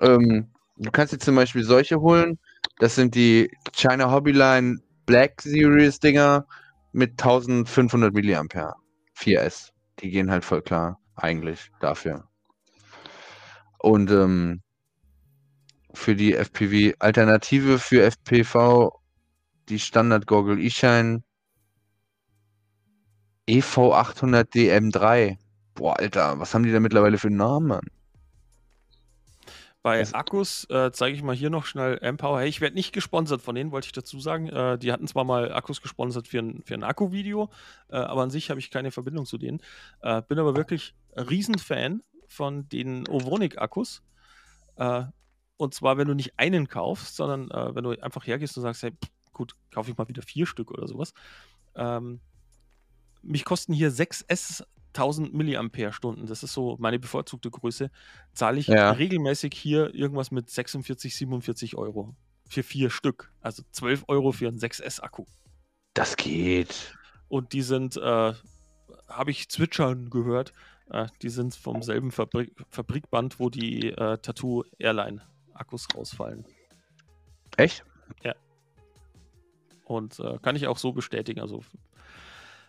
ähm, du kannst dir zum Beispiel solche holen. Das sind die China Hobbyline Black Series Dinger mit 1500 mAh. 4S. Die gehen halt voll klar, eigentlich, dafür. Und ähm, für die FPV Alternative für FPV die Standard Goggle E-Shine EV800D M3. Boah, Alter, was haben die da mittlerweile für einen Namen, Mann? Bei also, Akkus äh, zeige ich mal hier noch schnell Empower. Hey, ich werde nicht gesponsert von denen, wollte ich dazu sagen. Äh, die hatten zwar mal Akkus gesponsert für ein, für ein Akku-Video, äh, aber an sich habe ich keine Verbindung zu denen. Äh, bin aber wirklich Riesenfan von den Ovonic-Akkus. Äh, und zwar, wenn du nicht einen kaufst, sondern äh, wenn du einfach hergehst und sagst, hey, pff, gut, kaufe ich mal wieder vier Stück oder sowas. Ähm, mich kosten hier 6S 1000 Milliampere-Stunden, das ist so meine bevorzugte Größe, zahle ich ja. regelmäßig hier irgendwas mit 46, 47 Euro für vier Stück. Also 12 Euro für einen 6S-Akku. Das geht. Und die sind, äh, habe ich zwitschern gehört, äh, die sind vom selben Fabrik Fabrikband, wo die äh, Tattoo Airline Akkus rausfallen. Echt? Ja. Und äh, kann ich auch so bestätigen. Also,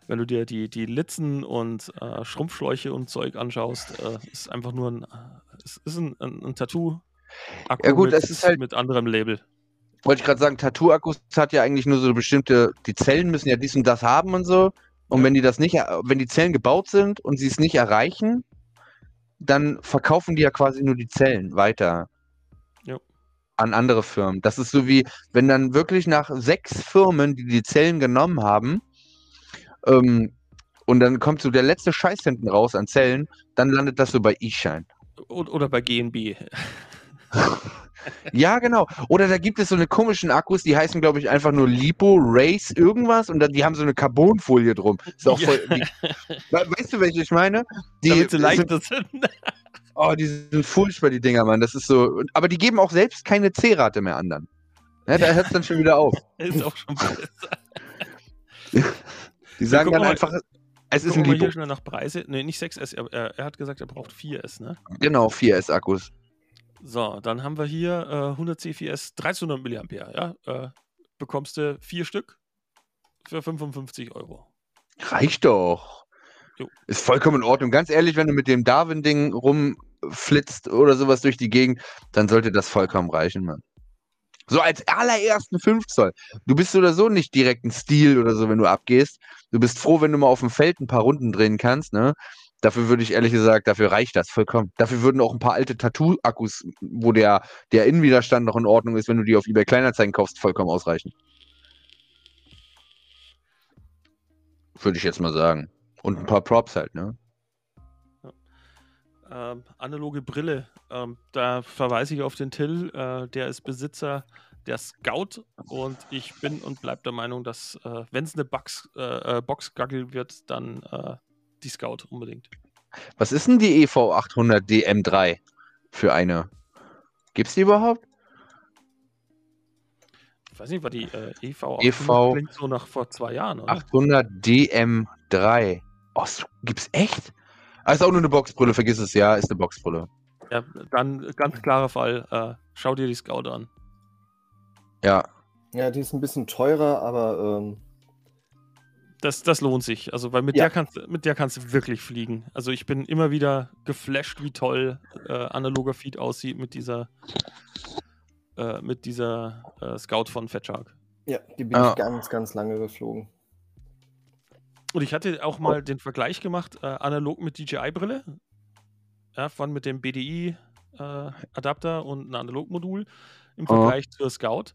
wenn du dir die, die Litzen und äh, Schrumpfschläuche und Zeug anschaust, äh, ist einfach nur ein, es ist ein, ein, ein Tattoo. Akku ja, gut, mit, das ist halt. Mit anderem Label. Wollte ich gerade sagen, Tattoo-Akkus hat ja eigentlich nur so bestimmte, die Zellen müssen ja dies und das haben und so. Und ja. wenn die das nicht, wenn die Zellen gebaut sind und sie es nicht erreichen, dann verkaufen die ja quasi nur die Zellen weiter an andere Firmen. Das ist so wie, wenn dann wirklich nach sechs Firmen, die die Zellen genommen haben, ähm, und dann kommt so der letzte Scheiß hinten raus an Zellen, dann landet das so bei E-Shine. Oder bei GNB. ja, genau. Oder da gibt es so eine komischen Akkus, die heißen, glaube ich, einfach nur Lipo, Race, irgendwas und dann, die haben so eine Carbonfolie drum. Ist auch voll, die, weißt du, welche ich meine? Die, Damit sie leichter sind. Oh, die sind furchtbar, die Dinger, Mann. Das ist so. Aber die geben auch selbst keine C-Rate mehr an dann. Ja, da hört es dann schon wieder auf. ist auch schon besser. Die sagen dann einfach, es ist ein Lipo. hier schnell nach Preise. Ne, nicht 6S. Er, er, hat gesagt, er braucht 4S, ne? Genau, 4S-Akkus. So, dann haben wir hier äh, 100 C4S 1300 mAh. Ja? Äh, bekommst du vier Stück für 55 Euro. Reicht doch. Jo. Ist vollkommen in Ordnung. Ganz ehrlich, wenn du mit dem Darwin-Ding rum flitzt oder sowas durch die Gegend, dann sollte das vollkommen reichen, Mann. So als allerersten 5 Zoll. Du bist oder so nicht direkt ein Stil oder so, wenn du abgehst. Du bist froh, wenn du mal auf dem Feld ein paar Runden drehen kannst, ne? Dafür würde ich ehrlich gesagt, dafür reicht das vollkommen. Dafür würden auch ein paar alte Tattoo-Akkus, wo der, der Innenwiderstand noch in Ordnung ist, wenn du die auf eBay Kleinanzeigen kaufst, vollkommen ausreichen. Würde ich jetzt mal sagen. Und ein paar Props halt, ne? Ähm, analoge Brille. Ähm, da verweise ich auf den Till, äh, der ist Besitzer der Scout und ich bin und bleibe der Meinung, dass äh, wenn es eine Box, äh, äh Boxgagel wird, dann äh, die Scout unbedingt. Was ist denn die EV 800 DM3 für eine? Gibt es die überhaupt? Ich weiß nicht, war die EV 800 EV klingt so nach vor zwei Jahren, oder? 800 DM3. Oh, gibt's echt? Ah, ist auch nur eine Boxbrille, vergiss es, ja, ist eine Boxbrille. Ja, dann ganz klarer Fall. Äh, schau dir die Scout an. Ja. Ja, die ist ein bisschen teurer, aber. Ähm... Das, das lohnt sich. Also, weil mit, ja. der kannst, mit der kannst du wirklich fliegen. Also, ich bin immer wieder geflasht, wie toll äh, analoger Feed aussieht mit dieser, äh, mit dieser äh, Scout von Fat Shark. Ja, die bin ah. ich ganz, ganz lange geflogen. Und ich hatte auch mal den Vergleich gemacht, äh, analog mit DJI-Brille. Ja, von mit dem BDI-Adapter äh, und ein Analogmodul im Vergleich oh. zur Scout.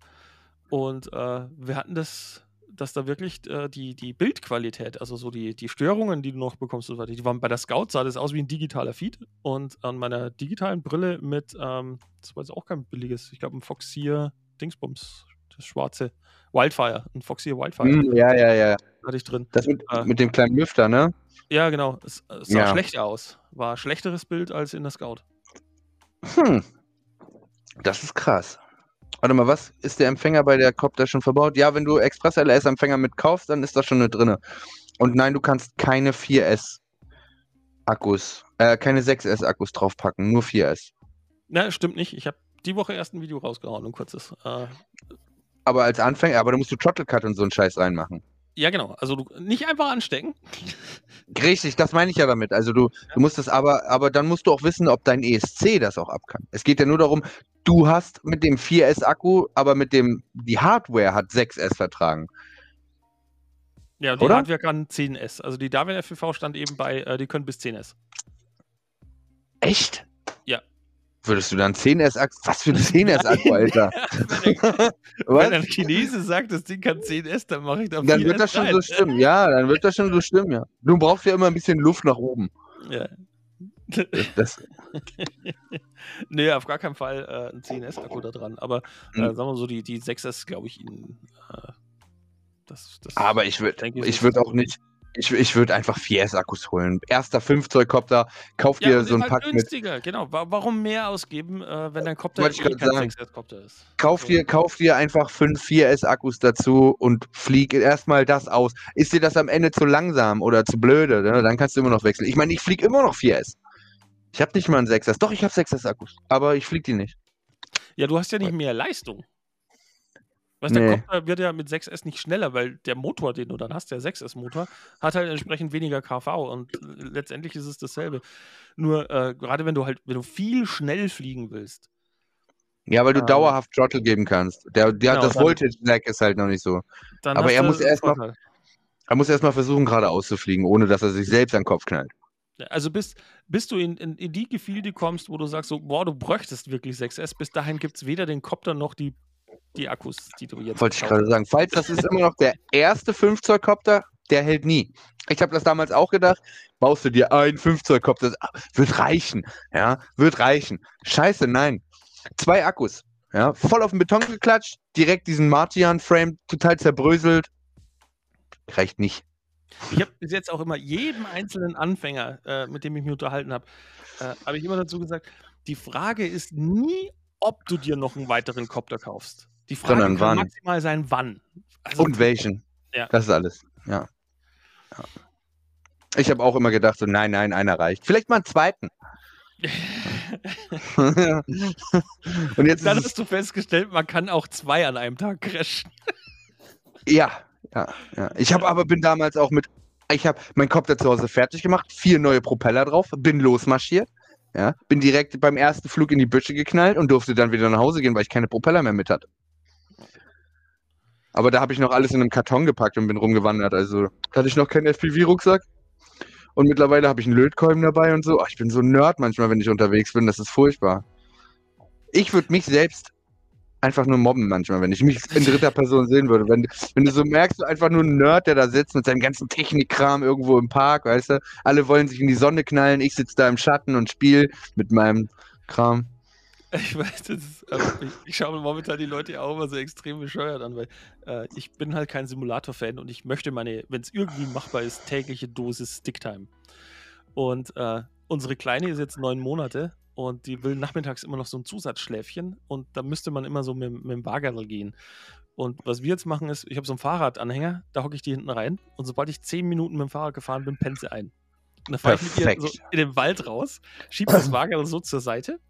Und äh, wir hatten das, dass da wirklich äh, die, die Bildqualität, also so die, die Störungen, die du noch bekommst, so die waren bei der Scout, sah das aus wie ein digitaler Feed. Und an meiner digitalen Brille mit, ähm, das war jetzt auch kein billiges, ich glaube ein Foxier Dingsbums, das schwarze Wildfire, ein Foxier Wildfire. Mm, ja, ja, ja hatte ich drin. Das mit, äh, mit dem kleinen Lüfter, ne? Ja, genau. Es, es sah ja. schlecht aus. War ein schlechteres Bild als in der Scout. Hm. Das ist krass. Warte mal, was ist der Empfänger bei der Copter schon verbaut? Ja, wenn du Express LS Empfänger mitkaufst, dann ist das schon mit drin. Und nein, du kannst keine 4S Akkus, äh, keine 6S Akkus draufpacken, nur 4S. Na, stimmt nicht. Ich habe die Woche erst ein Video rausgehauen, ein kurzes. Äh, aber als Anfänger, aber da musst du Throttle Cut und so einen Scheiß reinmachen. Ja, genau. Also du, nicht einfach anstecken. Richtig, das meine ich ja damit. Also du, ja. du musst das aber, aber dann musst du auch wissen, ob dein ESC das auch ab kann. Es geht ja nur darum, du hast mit dem 4S-Akku, aber mit dem, die Hardware hat 6S vertragen. Ja, die Oder? Hardware kann 10S. Also die Darwin FPV stand eben bei, äh, die können bis 10S. Echt? Würdest du dann 10S-Akku? Was für ein 10S-Akku, Alter? wenn, ein Chinese sagt, das Ding kann 10S, dann mache ich da Dann wird das schon rein. so stimmen, ja, dann wird das schon so stimmen, ja. Du brauchst ja immer ein bisschen Luft nach oben. Ja. Das. nee, auf gar keinen Fall äh, ein 10S-Akku da dran. Aber äh, mhm. sagen wir so, die, die 6S, glaube ich, Ihnen. Äh, das, das Aber ich würde ich würd auch nicht. Ich, ich würde einfach 4S-Akkus holen. Erster 5 Zoll Kopter, kauf ja, dir so ein halt Pack günstiger. mit. Genau, warum mehr ausgeben, äh, wenn dein Kopter eh kein 6S-Kopter ist? Kauf also dir, kauf dir einfach 5 4S-Akkus dazu und flieg erstmal das aus. Ist dir das am Ende zu langsam oder zu blöde, ne? dann kannst du immer noch wechseln. Ich meine, ich fliege immer noch 4S. Ich habe nicht mal einen 6S. Doch, ich habe 6S-Akkus, aber ich fliege die nicht. Ja, du hast ja nicht mehr Leistung. Weißt, nee. der Kopter wird ja mit 6S nicht schneller, weil der Motor, den du dann hast, der 6S-Motor, hat halt entsprechend weniger KV und letztendlich ist es dasselbe. Nur äh, gerade wenn du halt, wenn du viel schnell fliegen willst. Ja, weil du ähm, dauerhaft Throttle geben kannst. Der, der genau, das Voltage-Lag ist halt noch nicht so. Aber er muss erstmal er muss erstmal versuchen, gerade auszufliegen, ohne dass er sich selbst an den Kopf knallt. Also bis, bis du in, in, in die Gefilde kommst, wo du sagst, so, boah, du bräuchtest wirklich 6S, bis dahin gibt es weder den Copter noch die, die Akkus, die du jetzt Wollte ich gerade sagen. Falls das ist immer noch der erste 5 Zoll Copter, der hält nie. Ich habe das damals auch gedacht, baust du dir ein 5 Zoll Copter, wird reichen, ja, wird reichen. Scheiße, nein. Zwei Akkus, ja, voll auf den Beton geklatscht, direkt diesen Martian-Frame total zerbröselt. Reicht nicht. Ich habe bis jetzt auch immer jedem einzelnen Anfänger, äh, mit dem ich mich unterhalten habe, äh, habe ich immer dazu gesagt, die Frage ist nie, ob du dir noch einen weiteren Copter kaufst. Die Frage Sondern kann wann. maximal sein, wann. Also, Und welchen. Ja. Das ist alles. Ja. ja. Ich habe auch immer gedacht, so nein, nein, einer reicht. Vielleicht mal einen zweiten. Und jetzt dann hast du festgestellt, man kann auch zwei an einem Tag crashen. ja, ja, ja. Ich habe aber bin damals auch mit, ich habe meinen Kopter zu Hause fertig gemacht, vier neue Propeller drauf, bin losmarschiert, ja, bin direkt beim ersten Flug in die Büsche geknallt und durfte dann wieder nach Hause gehen, weil ich keine Propeller mehr mit hatte. Aber da habe ich noch alles in einem Karton gepackt und bin rumgewandert. Also hatte ich noch keinen FPV-Rucksack. Und mittlerweile habe ich einen Lötkolben dabei und so. Ach, ich bin so ein Nerd manchmal, wenn ich unterwegs bin. Das ist furchtbar. Ich würde mich selbst einfach nur mobben manchmal, wenn ich mich in dritter Person sehen würde. Wenn, wenn du so merkst, du einfach nur ein Nerd, der da sitzt mit seinem ganzen Technikkram irgendwo im Park, weißt du? Alle wollen sich in die Sonne knallen, ich sitze da im Schatten und spiele mit meinem Kram. Ich weiß, das ist, also ich, ich, schaue mir momentan die Leute auch immer so extrem bescheuert an, weil äh, ich bin halt kein Simulator-Fan und ich möchte meine, wenn es irgendwie machbar ist, tägliche Dosis Sticktime. Und äh, unsere Kleine ist jetzt neun Monate und die will nachmittags immer noch so ein Zusatzschläfchen und da müsste man immer so mit, mit dem Bargeld gehen. Und was wir jetzt machen ist, ich habe so einen Fahrradanhänger, da hocke ich die hinten rein und sobald ich zehn Minuten mit dem Fahrrad gefahren bin, pennt sie ein. Und dann fahre ich mit ihr so in den Wald raus, schiebe das Bargeld so zur Seite,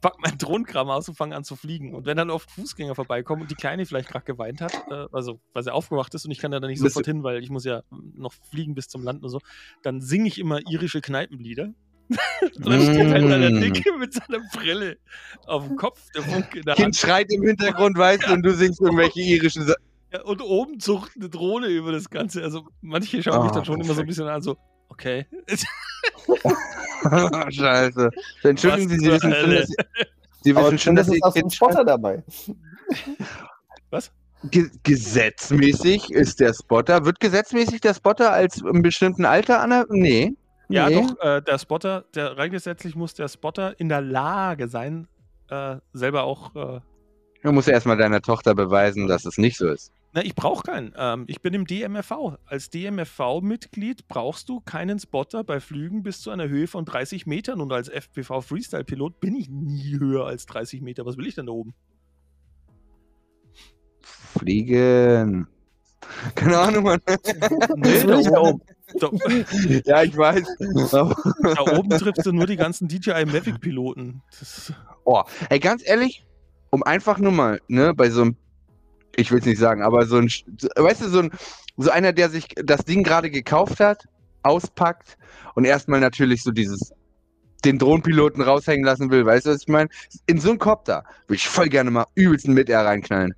pack mein Drohnenkram aus und fange an zu fliegen. Und wenn dann oft Fußgänger vorbeikommen und die Kleine vielleicht gerade geweint hat, äh, also weil sie aufgewacht ist und ich kann da dann nicht sofort hin, weil ich muss ja noch fliegen bis zum Land und so, dann singe ich immer irische Kneipenlieder und dann steht halt da der. Dicke mit seiner Brille auf dem Kopf, der Funk in der Kind Hand. schreit im Hintergrund, weißt du, und du singst irgendwelche irischen Sachen. Ja, und oben zucht eine Drohne über das Ganze. Also manche schauen oh, mich dann schon perfekt. immer so ein bisschen an, so, okay. Scheiße. Entschuldigen Sie, Sie wissen schon, dass Sie, Sie wissen schon, dass Sie Kind Spotter dabei. Was? gesetzmäßig ist der Spotter. Wird gesetzmäßig der Spotter als im bestimmten Alter an? Nee. Ja, nee. doch, äh, der Spotter, der rein gesetzlich muss der Spotter in der Lage sein, äh, selber auch. Äh, du musst ja erstmal deiner Tochter beweisen, dass es nicht so ist. Na, ich brauche keinen. Ähm, ich bin im DMFV. Als DMFV-Mitglied brauchst du keinen Spotter bei Flügen bis zu einer Höhe von 30 Metern. Und als FPV Freestyle-Pilot bin ich nie höher als 30 Meter. Was will ich denn da oben? Fliegen. Keine Ahnung, Mann. Nee, da oben, ja, ich weiß. da oben triffst du nur die ganzen DJI Mavic-Piloten. Oh, ey, ganz ehrlich, um einfach nur mal, ne, bei so einem, ich will es nicht sagen, aber so ein, weißt du, so ein, so einer, der sich das Ding gerade gekauft hat, auspackt und erstmal natürlich so dieses den Drohnenpiloten raushängen lassen will, weißt du, was ich meine? In so einen Kopter würde ich voll gerne mal übelsten mit R reinknallen.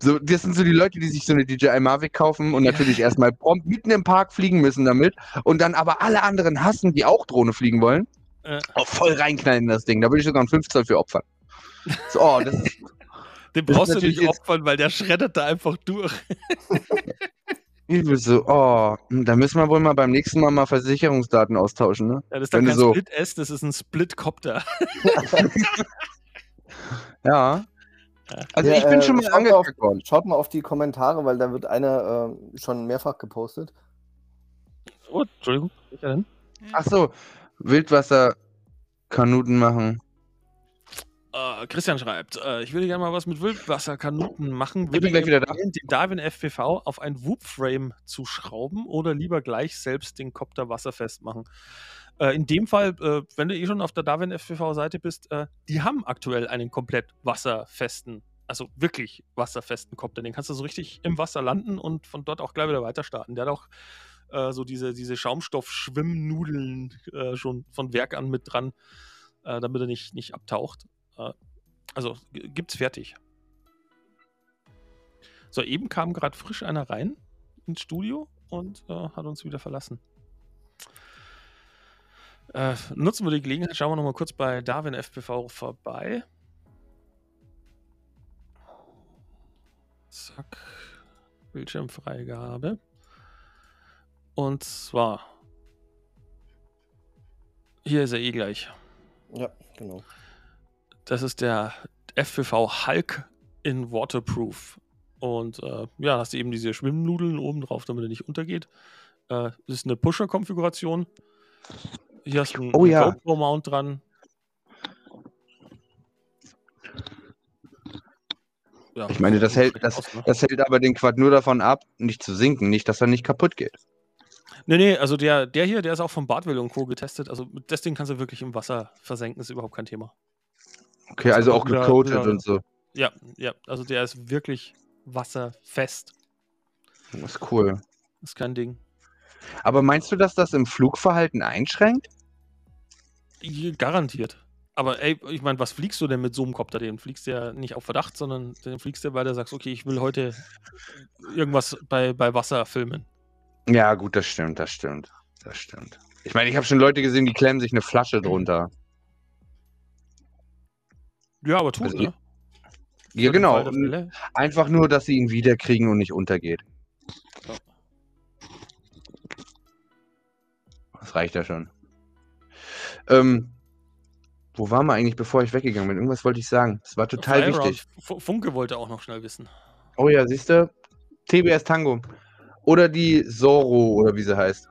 So, das sind so die Leute, die sich so eine DJI Mavic kaufen und natürlich erstmal prompt mitten im Park fliegen müssen damit und dann aber alle anderen hassen, die auch Drohne fliegen wollen. Äh. Auch voll reinknallen in das Ding. Da würde ich sogar einen 5 Zoll für opfern. So, oh, das ist, Den brauchst du nicht opfern, weil der schreddert da einfach durch. Ich will so, oh, da müssen wir wohl mal beim nächsten Mal mal Versicherungsdaten austauschen, ne? Ja, das ist dann kein so Split S, das ist ein Split-Copter. ja. Also ja, ich bin äh, schon mal angekackt worden. Schaut mal auf die Kommentare, weil da wird einer äh, schon mehrfach gepostet. Oh, Entschuldigung. Welcher denn? Ach so, Wildwasser-Kanuten machen. Uh, Christian schreibt, uh, ich würde gerne mal was mit Wildwasserkanuten machen. Ich bin gleich wieder da. Den Darwin FPV auf ein Whoop-Frame zu schrauben oder lieber gleich selbst den Kopter wasserfest machen? Uh, in dem Fall, wenn du eh schon auf der Darwin FPV-Seite bist, die haben aktuell einen komplett wasserfesten, also wirklich wasserfesten Kopter. Den kannst du so richtig im Wasser landen und von dort auch gleich wieder weiter starten. Der hat auch so diese, diese Schaumstoff-Schwimmnudeln schon von Werk an mit dran, damit er nicht, nicht abtaucht. Äh, also gibt's fertig. So, eben kam gerade frisch einer rein ins Studio und äh, hat uns wieder verlassen. Äh, nutzen wir die Gelegenheit, schauen wir nochmal kurz bei Darwin FPV vorbei. Zack. Bildschirmfreigabe. Und zwar. Hier ist er eh gleich. Ja, genau. Das ist der FPV Hulk in Waterproof. Und äh, ja, hast du eben diese Schwimmnudeln oben drauf, damit er nicht untergeht. Äh, das ist eine Pusher-Konfiguration. Hier hast du einen oh, ja. GoPro-Mount dran. Ja, ich meine, das hält, das, ne? das hält aber den Quad nur davon ab, nicht zu sinken, nicht, dass er nicht kaputt geht. Nee, nee, also der, der hier, der ist auch vom Bartwell und Co. getestet. Also das Ding kannst du wirklich im Wasser versenken, ist überhaupt kein Thema. Okay, also auch gecoated und so. Ja, ja, also der ist wirklich wasserfest. Das ist cool. Das ist kein Ding. Aber meinst du, dass das im Flugverhalten einschränkt? Garantiert. Aber ey, ich meine, was fliegst du denn mit so einem Kopter? Den fliegst du ja nicht auf Verdacht, sondern den fliegst du, weil du sagst, okay, ich will heute irgendwas bei, bei Wasser filmen. Ja, gut, das stimmt, das stimmt. Das stimmt. Ich meine, ich habe schon Leute gesehen, die klemmen sich eine Flasche drunter. Ja, aber tut, also, ne? Ja, genau. Einfach nur, dass sie ihn wiederkriegen und nicht untergeht. Das reicht ja schon. Ähm, wo waren wir eigentlich, bevor ich weggegangen bin? Irgendwas wollte ich sagen. Das war total Fire wichtig. Funke wollte auch noch schnell wissen. Oh ja, siehst du? TBS Tango. Oder die Zoro, oder wie sie heißt.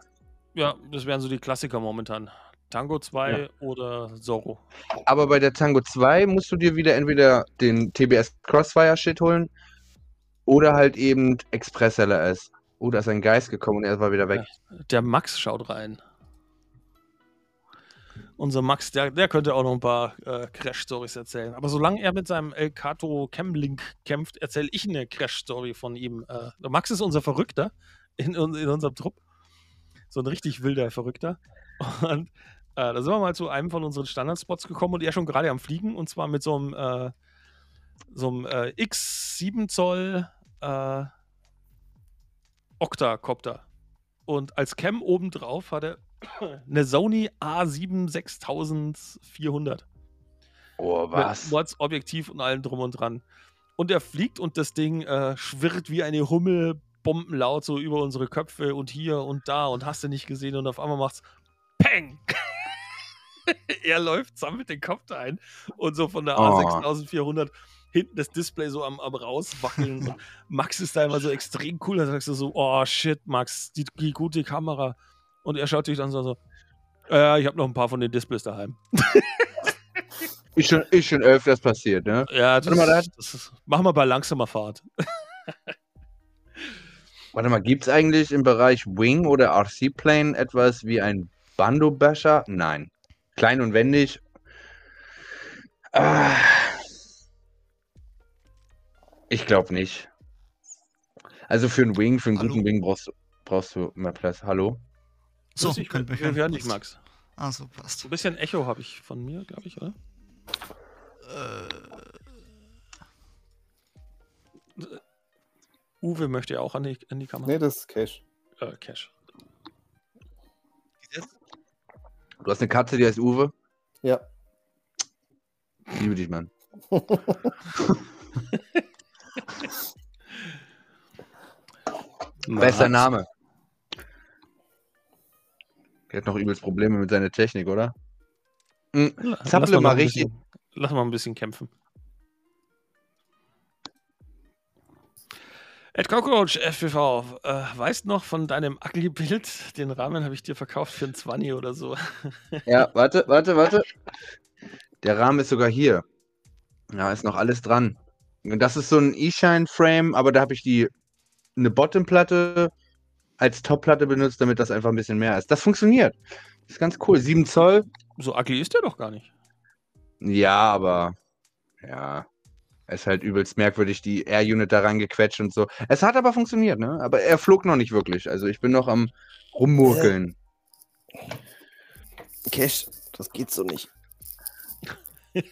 Ja, das wären so die Klassiker momentan. Tango 2 ja. oder Zorro. Aber bei der Tango 2 musst du dir wieder entweder den TBS Crossfire Shit holen oder halt eben Express LRS. Oh, da ist ein Geist gekommen und er war wieder weg. Der Max schaut rein. Unser Max, der, der könnte auch noch ein paar äh, Crash-Stories erzählen. Aber solange er mit seinem Elkato Camlink kämpft, erzähle ich eine Crash-Story von ihm. Äh, Max ist unser Verrückter in, in unserem Trupp. So ein richtig wilder Verrückter. Und äh, da sind wir mal zu einem von unseren Standardspots gekommen und er schon gerade am Fliegen und zwar mit so einem, äh, so einem äh, X7 Zoll äh, Octacopter. Und als Cam obendrauf hat er eine Sony A7 6400. Oh, was? Mit Mods, Objektiv und allem drum und dran. Und er fliegt und das Ding äh, schwirrt wie eine Hummel bombenlaut so über unsere Köpfe und hier und da und hast du nicht gesehen und auf einmal macht's Peng! er läuft, sammelt den Kopf ein und so von der A6400 hinten das Display so am, am rauswackeln. Max ist da immer so extrem cool. Da sagst du so, oh shit, Max, die, die gute Kamera. Und er schaut sich dann so, so äh, ich habe noch ein paar von den Displays daheim. ist, schon, ist schon öfters passiert, ne? Ja, das, mal, das, das machen wir bei langsamer Fahrt. Warte mal, gibt es eigentlich im Bereich Wing oder RC-Plane etwas wie ein Bando-Basher? Nein. Klein und wendig. Ah. Ich glaube nicht. Also für einen Wing, für einen Hallo? guten Wing brauchst, brauchst du mehr Platz. Hallo? So, ich, könnt mich wir hören dich, Max. Ah, so passt. Ein bisschen Echo habe ich von mir, glaube ich, oder? Äh. Uwe möchte ja auch an die, an die Kamera. Nee, das ist Cash. Äh, Cash. Du hast eine Katze, die heißt Uwe? Ja. Ich liebe dich, Mann. Bester Name. Der hat noch übelst Probleme mit seiner Technik, oder? Mhm. Zapple mal richtig. Bisschen, lass mal ein bisschen kämpfen. Ed Cockroach FPV, äh, weißt noch von deinem Ugly-Bild? Den Rahmen habe ich dir verkauft für ein 20 oder so. ja, warte, warte, warte. Der Rahmen ist sogar hier. Ja, ist noch alles dran. Das ist so ein E-Shine-Frame, aber da habe ich die eine Bottom-Platte als Top-Platte benutzt, damit das einfach ein bisschen mehr ist. Das funktioniert. Das ist ganz cool. 7 Zoll. So ugly ist der doch gar nicht. Ja, aber ja, es ist halt übelst merkwürdig, die Air-Unit da reingequetscht und so. Es hat aber funktioniert, ne? Aber er flog noch nicht wirklich. Also ich bin noch am rummurkeln. Cash, das geht so nicht.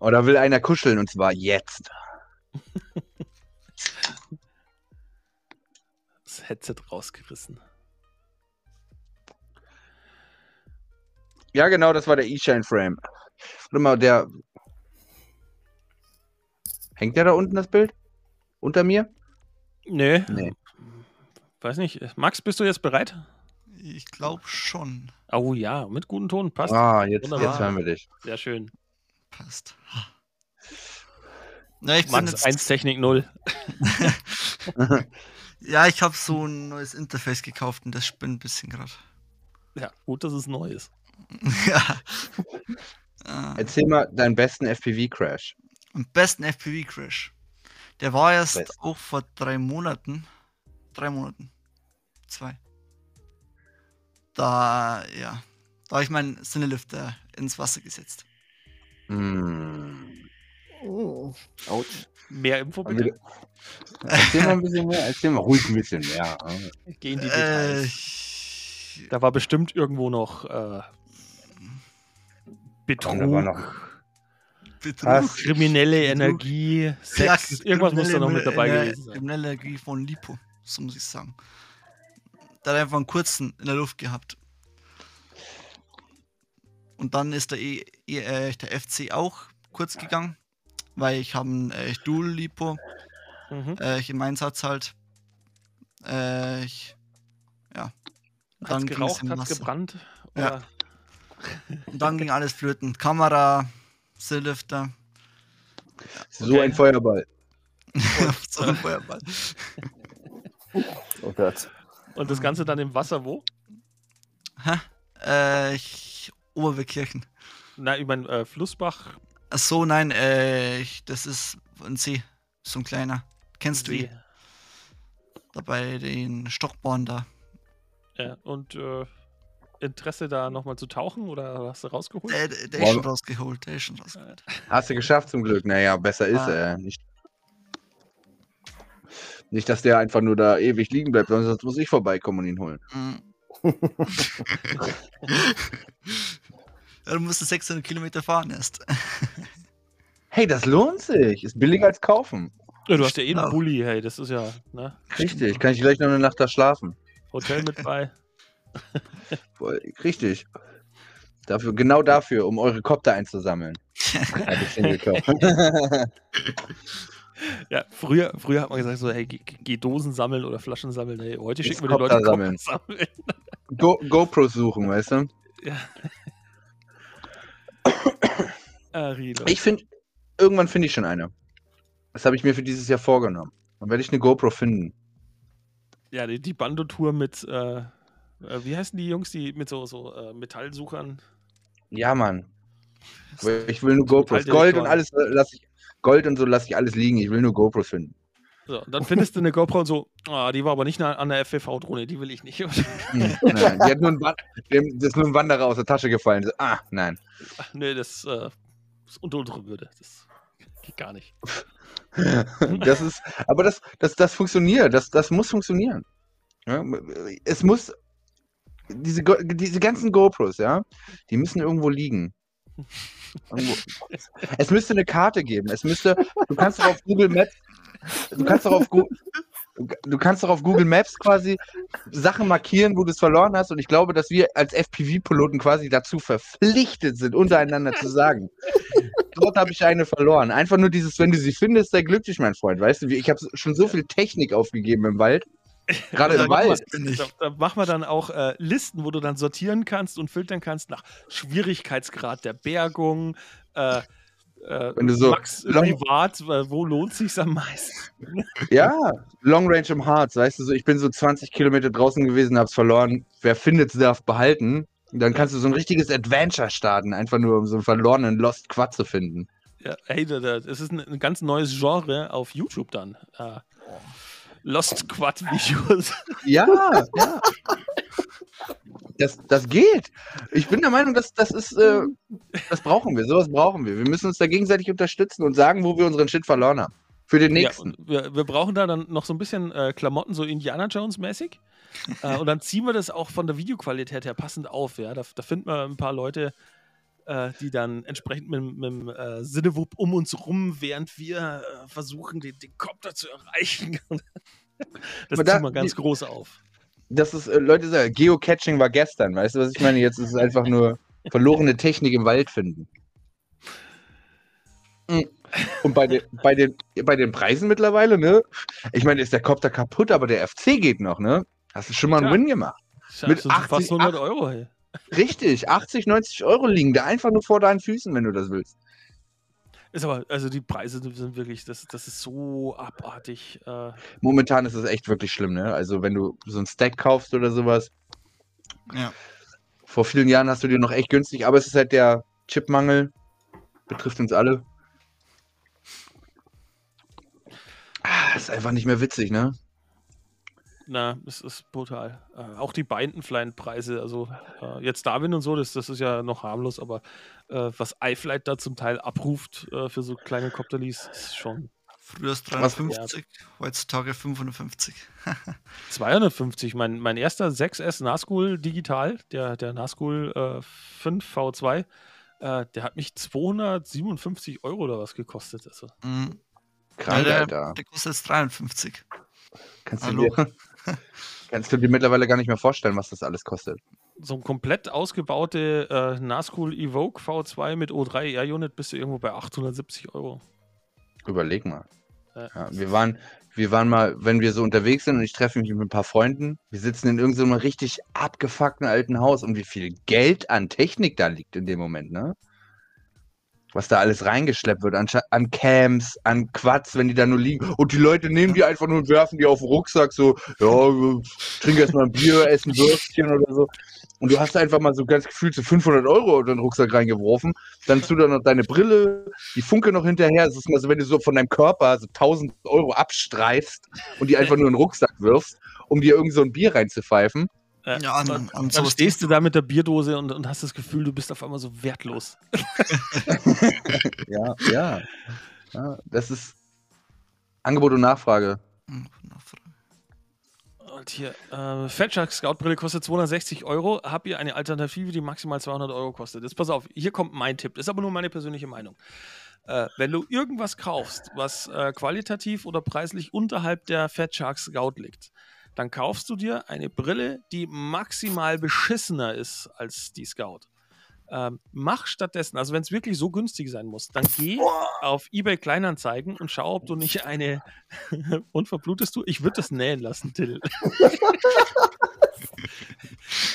Oder will einer kuscheln und zwar jetzt? Das Headset rausgerissen. Ja, genau, das war der E-Shine-Frame. Warte mal, der. Hängt der da unten das Bild? Unter mir? Nee. Nee. Weiß nicht. Max, bist du jetzt bereit? Ich glaube schon. Oh ja, mit gutem Ton, passt. Ah, jetzt, jetzt hören wir dich. Sehr schön. Passt. Na, ich Max jetzt... 1 Technik 0. ja, ich habe so ein neues Interface gekauft und das spinnt ein bisschen gerade. Ja, gut, dass es neu ist. ja. Erzähl mal deinen besten FPV-Crash. Am besten FPV-Crash. Der war erst Best. auch vor drei Monaten. Drei Monaten. Zwei. Da, ja. Da habe ich meinen Sinnelüfter ins Wasser gesetzt. Mm. Oh. Autsch. Mehr Info bitte. Erzähl mal ein bisschen mehr, erzähl mal ruhig ein bisschen mehr. Geh in die Details. Äh, da war bestimmt irgendwo noch äh, Betrug. Da war noch Betrug. Kriminelle Energie, Sex, ja, irgendwas muss da noch mit dabei Ener gewesen sein. Kriminelle Energie von Lipo, so muss ich sagen. Da hat einfach einen kurzen in der Luft gehabt. Und dann ist der, e, e, äh, der FC auch kurz gegangen, weil ich habe ein äh, Dual Lipo mhm. äh, im Einsatz halt. Äh, ich, ja. Dann hat's geraucht, hat gebrannt? Oder? Ja. Und dann ging alles flöten. Kamera, Seelifter. So okay. ein Feuerball. so ein Feuerball. oh Gott. Und das Ganze dann im Wasser wo? Hä? Äh, ich, Oberwegkirchen. Nein, ich meine äh, Flussbach. Ach so, nein, äh, ich, das ist ein See. So ein kleiner. Kennst See. du ihn? Da bei den Stockborn da. Ja, und äh, Interesse, da nochmal zu tauchen oder hast du rausgeholt? Der, der ist schon rausgeholt, der ist schon rausgeholt. Hast du geschafft zum Glück. Naja, besser ist ah. er. Nicht, nicht, dass der einfach nur da ewig liegen bleibt, sonst muss ich vorbeikommen und ihn holen. Mhm. du musst 600 Kilometer fahren erst. hey, das lohnt sich. Ist billiger als kaufen. Ja, du hast ja eh einen Bulli, hey, das ist ja. Ne? Richtig, kann ich gleich noch eine Nacht da schlafen. Hotel mit bei. Richtig. Dafür, genau dafür, um eure Kopter einzusammeln. ja, früher, früher hat man gesagt, so, hey, geh, geh Dosen sammeln oder Flaschen sammeln. Hey, heute schicken wir die Leute sammeln. sammeln. Go, GoPros suchen, weißt du? Ja. Ah, ich finde, irgendwann finde ich schon eine. Das habe ich mir für dieses Jahr vorgenommen. Dann werde ich eine GoPro finden. Ja, die, die Bando-Tour mit, äh, äh, wie heißen die Jungs, die mit so, so äh, Metallsuchern? Ja, Mann. Ich will nur GoPros. Gold und alles äh, lasse ich. Gold und so lasse ich alles liegen. Ich will nur GoPros finden. So, dann findest du eine GoPro und so, oh, die war aber nicht an der FPV-Drohne, die will ich nicht. hm, nein, die hat nur ein, das ist nur ein Wanderer aus der Tasche gefallen. So, ah, nein. Ach, nee, das äh, ist unter unsere Würde. Das geht gar nicht. das ist, aber das, das, das funktioniert. Das, das muss funktionieren. Ja, es muss diese, diese ganzen GoPros, ja, die müssen irgendwo liegen. es müsste eine Karte geben. Es müsste, du kannst auf Google Maps, du kannst doch auf Google, du kannst doch auf Google Maps quasi Sachen markieren, wo du es verloren hast. Und ich glaube, dass wir als FPV-Piloten quasi dazu verpflichtet sind, untereinander zu sagen. Dort habe ich eine verloren. Einfach nur dieses, wenn du sie findest, sei glücklich, mein Freund. Weißt du, ich habe schon so viel Technik aufgegeben im Wald. Gerade im Wald. Da, da machen wir dann auch äh, Listen, wo du dann sortieren kannst und filtern kannst nach Schwierigkeitsgrad der Bergung, äh, äh, Wenn du so Max privat, wo lohnt sich am meisten? ja, Long Range im Harz, weißt du so, ich bin so 20 Kilometer draußen gewesen, hab's verloren. Wer findet, darf behalten. Dann kannst du so ein richtiges Adventure starten, einfach nur um so einen verlorenen Lost Quad zu finden. Ja, hey, das ist ein, ein ganz neues Genre auf YouTube dann. Lost Quad Videos. Ja, ja. Das, das geht. Ich bin der Meinung, dass das ist, äh, das brauchen wir. Sowas brauchen wir. Wir müssen uns da gegenseitig unterstützen und sagen, wo wir unseren Shit verloren haben. Für den nächsten. Ja, wir, wir, brauchen da dann noch so ein bisschen äh, Klamotten, so Indiana Jones-mäßig. äh, und dann ziehen wir das auch von der Videoqualität her passend auf. Ja? Da, da finden wir ein paar Leute, äh, die dann entsprechend mit, mit dem äh, Sinnewupp um uns rum, während wir äh, versuchen, den, den Kopter zu erreichen. das da, ziehen wir ganz die, groß auf. Das ist, äh, Leute sagen, Geocaching war gestern, weißt du, was ich meine? Jetzt ist es einfach nur verlorene Technik im Wald finden. Mm. Und bei den, bei, den, bei den Preisen mittlerweile, ne? Ich meine, ist der Kopter kaputt, aber der FC geht noch, ne? Hast du schon mal einen Win gemacht? Mit 80, fast 100 Euro, hey. Richtig, 80, 90 Euro liegen da einfach nur vor deinen Füßen, wenn du das willst. Ist aber, also die Preise sind wirklich, das, das ist so abartig. Äh. Momentan ist es echt wirklich schlimm, ne? Also wenn du so ein Stack kaufst oder sowas. Ja. Vor vielen Jahren hast du dir noch echt günstig, aber es ist halt der Chipmangel. Betrifft uns alle. Ah, ist einfach nicht mehr witzig, ne? Na, es ist brutal. Äh, auch die Bindenflight-Preise, also äh, jetzt Darwin und so, das, das ist ja noch harmlos, aber äh, was iFlight da zum Teil abruft äh, für so kleine Copterlis, ist schon. Früher ist 350, heutzutage 550. 250. Mein, mein erster 6S Nazgul digital, der, der Nazgul 5 äh, V2, äh, der hat mich 257 Euro oder was gekostet. Also. Mhm. Krank, ja, der, der kostet jetzt 53. Kannst du, dir, kannst du dir mittlerweile gar nicht mehr vorstellen, was das alles kostet. So ein komplett ausgebaute äh, Nazgul Evoke V2 mit O3 Air Unit bist du irgendwo bei 870 Euro. Überleg mal. Ja. Ja, wir, waren, wir waren mal, wenn wir so unterwegs sind und ich treffe mich mit ein paar Freunden, wir sitzen in irgendeinem richtig abgefuckten alten Haus und wie viel Geld an Technik da liegt in dem Moment, ne? Was da alles reingeschleppt wird, an, an Camps, an Quads, wenn die da nur liegen. Und die Leute nehmen die einfach nur und werfen die auf den Rucksack, so, ja, trink erstmal ein Bier, essen Würstchen oder so. Und du hast einfach mal so ganz gefühlt so 500 Euro in den Rucksack reingeworfen. Dann zu dann noch deine Brille, die Funke noch hinterher. Es ist mal so, wenn du so von deinem Körper so 1000 Euro abstreifst und die einfach nur in den Rucksack wirfst, um dir irgend so ein Bier reinzupfeifen. Äh, ja, an, an, an dann stehst du da mit der Bierdose und, und hast das Gefühl, du bist auf einmal so wertlos. ja, ja, ja. Das ist Angebot und Nachfrage. Und hier, äh, Fatshark Scout Brille kostet 260 Euro. Habt ihr eine Alternative, die maximal 200 Euro kostet? Jetzt pass auf, hier kommt mein Tipp. Das ist aber nur meine persönliche Meinung. Äh, wenn du irgendwas kaufst, was äh, qualitativ oder preislich unterhalb der Fatshark Scout liegt, dann kaufst du dir eine Brille, die maximal beschissener ist als die Scout. Ähm, mach stattdessen, also wenn es wirklich so günstig sein muss, dann geh auf eBay Kleinanzeigen und schau, ob du nicht eine und verblutest du? Ich würde das nähen lassen, Till.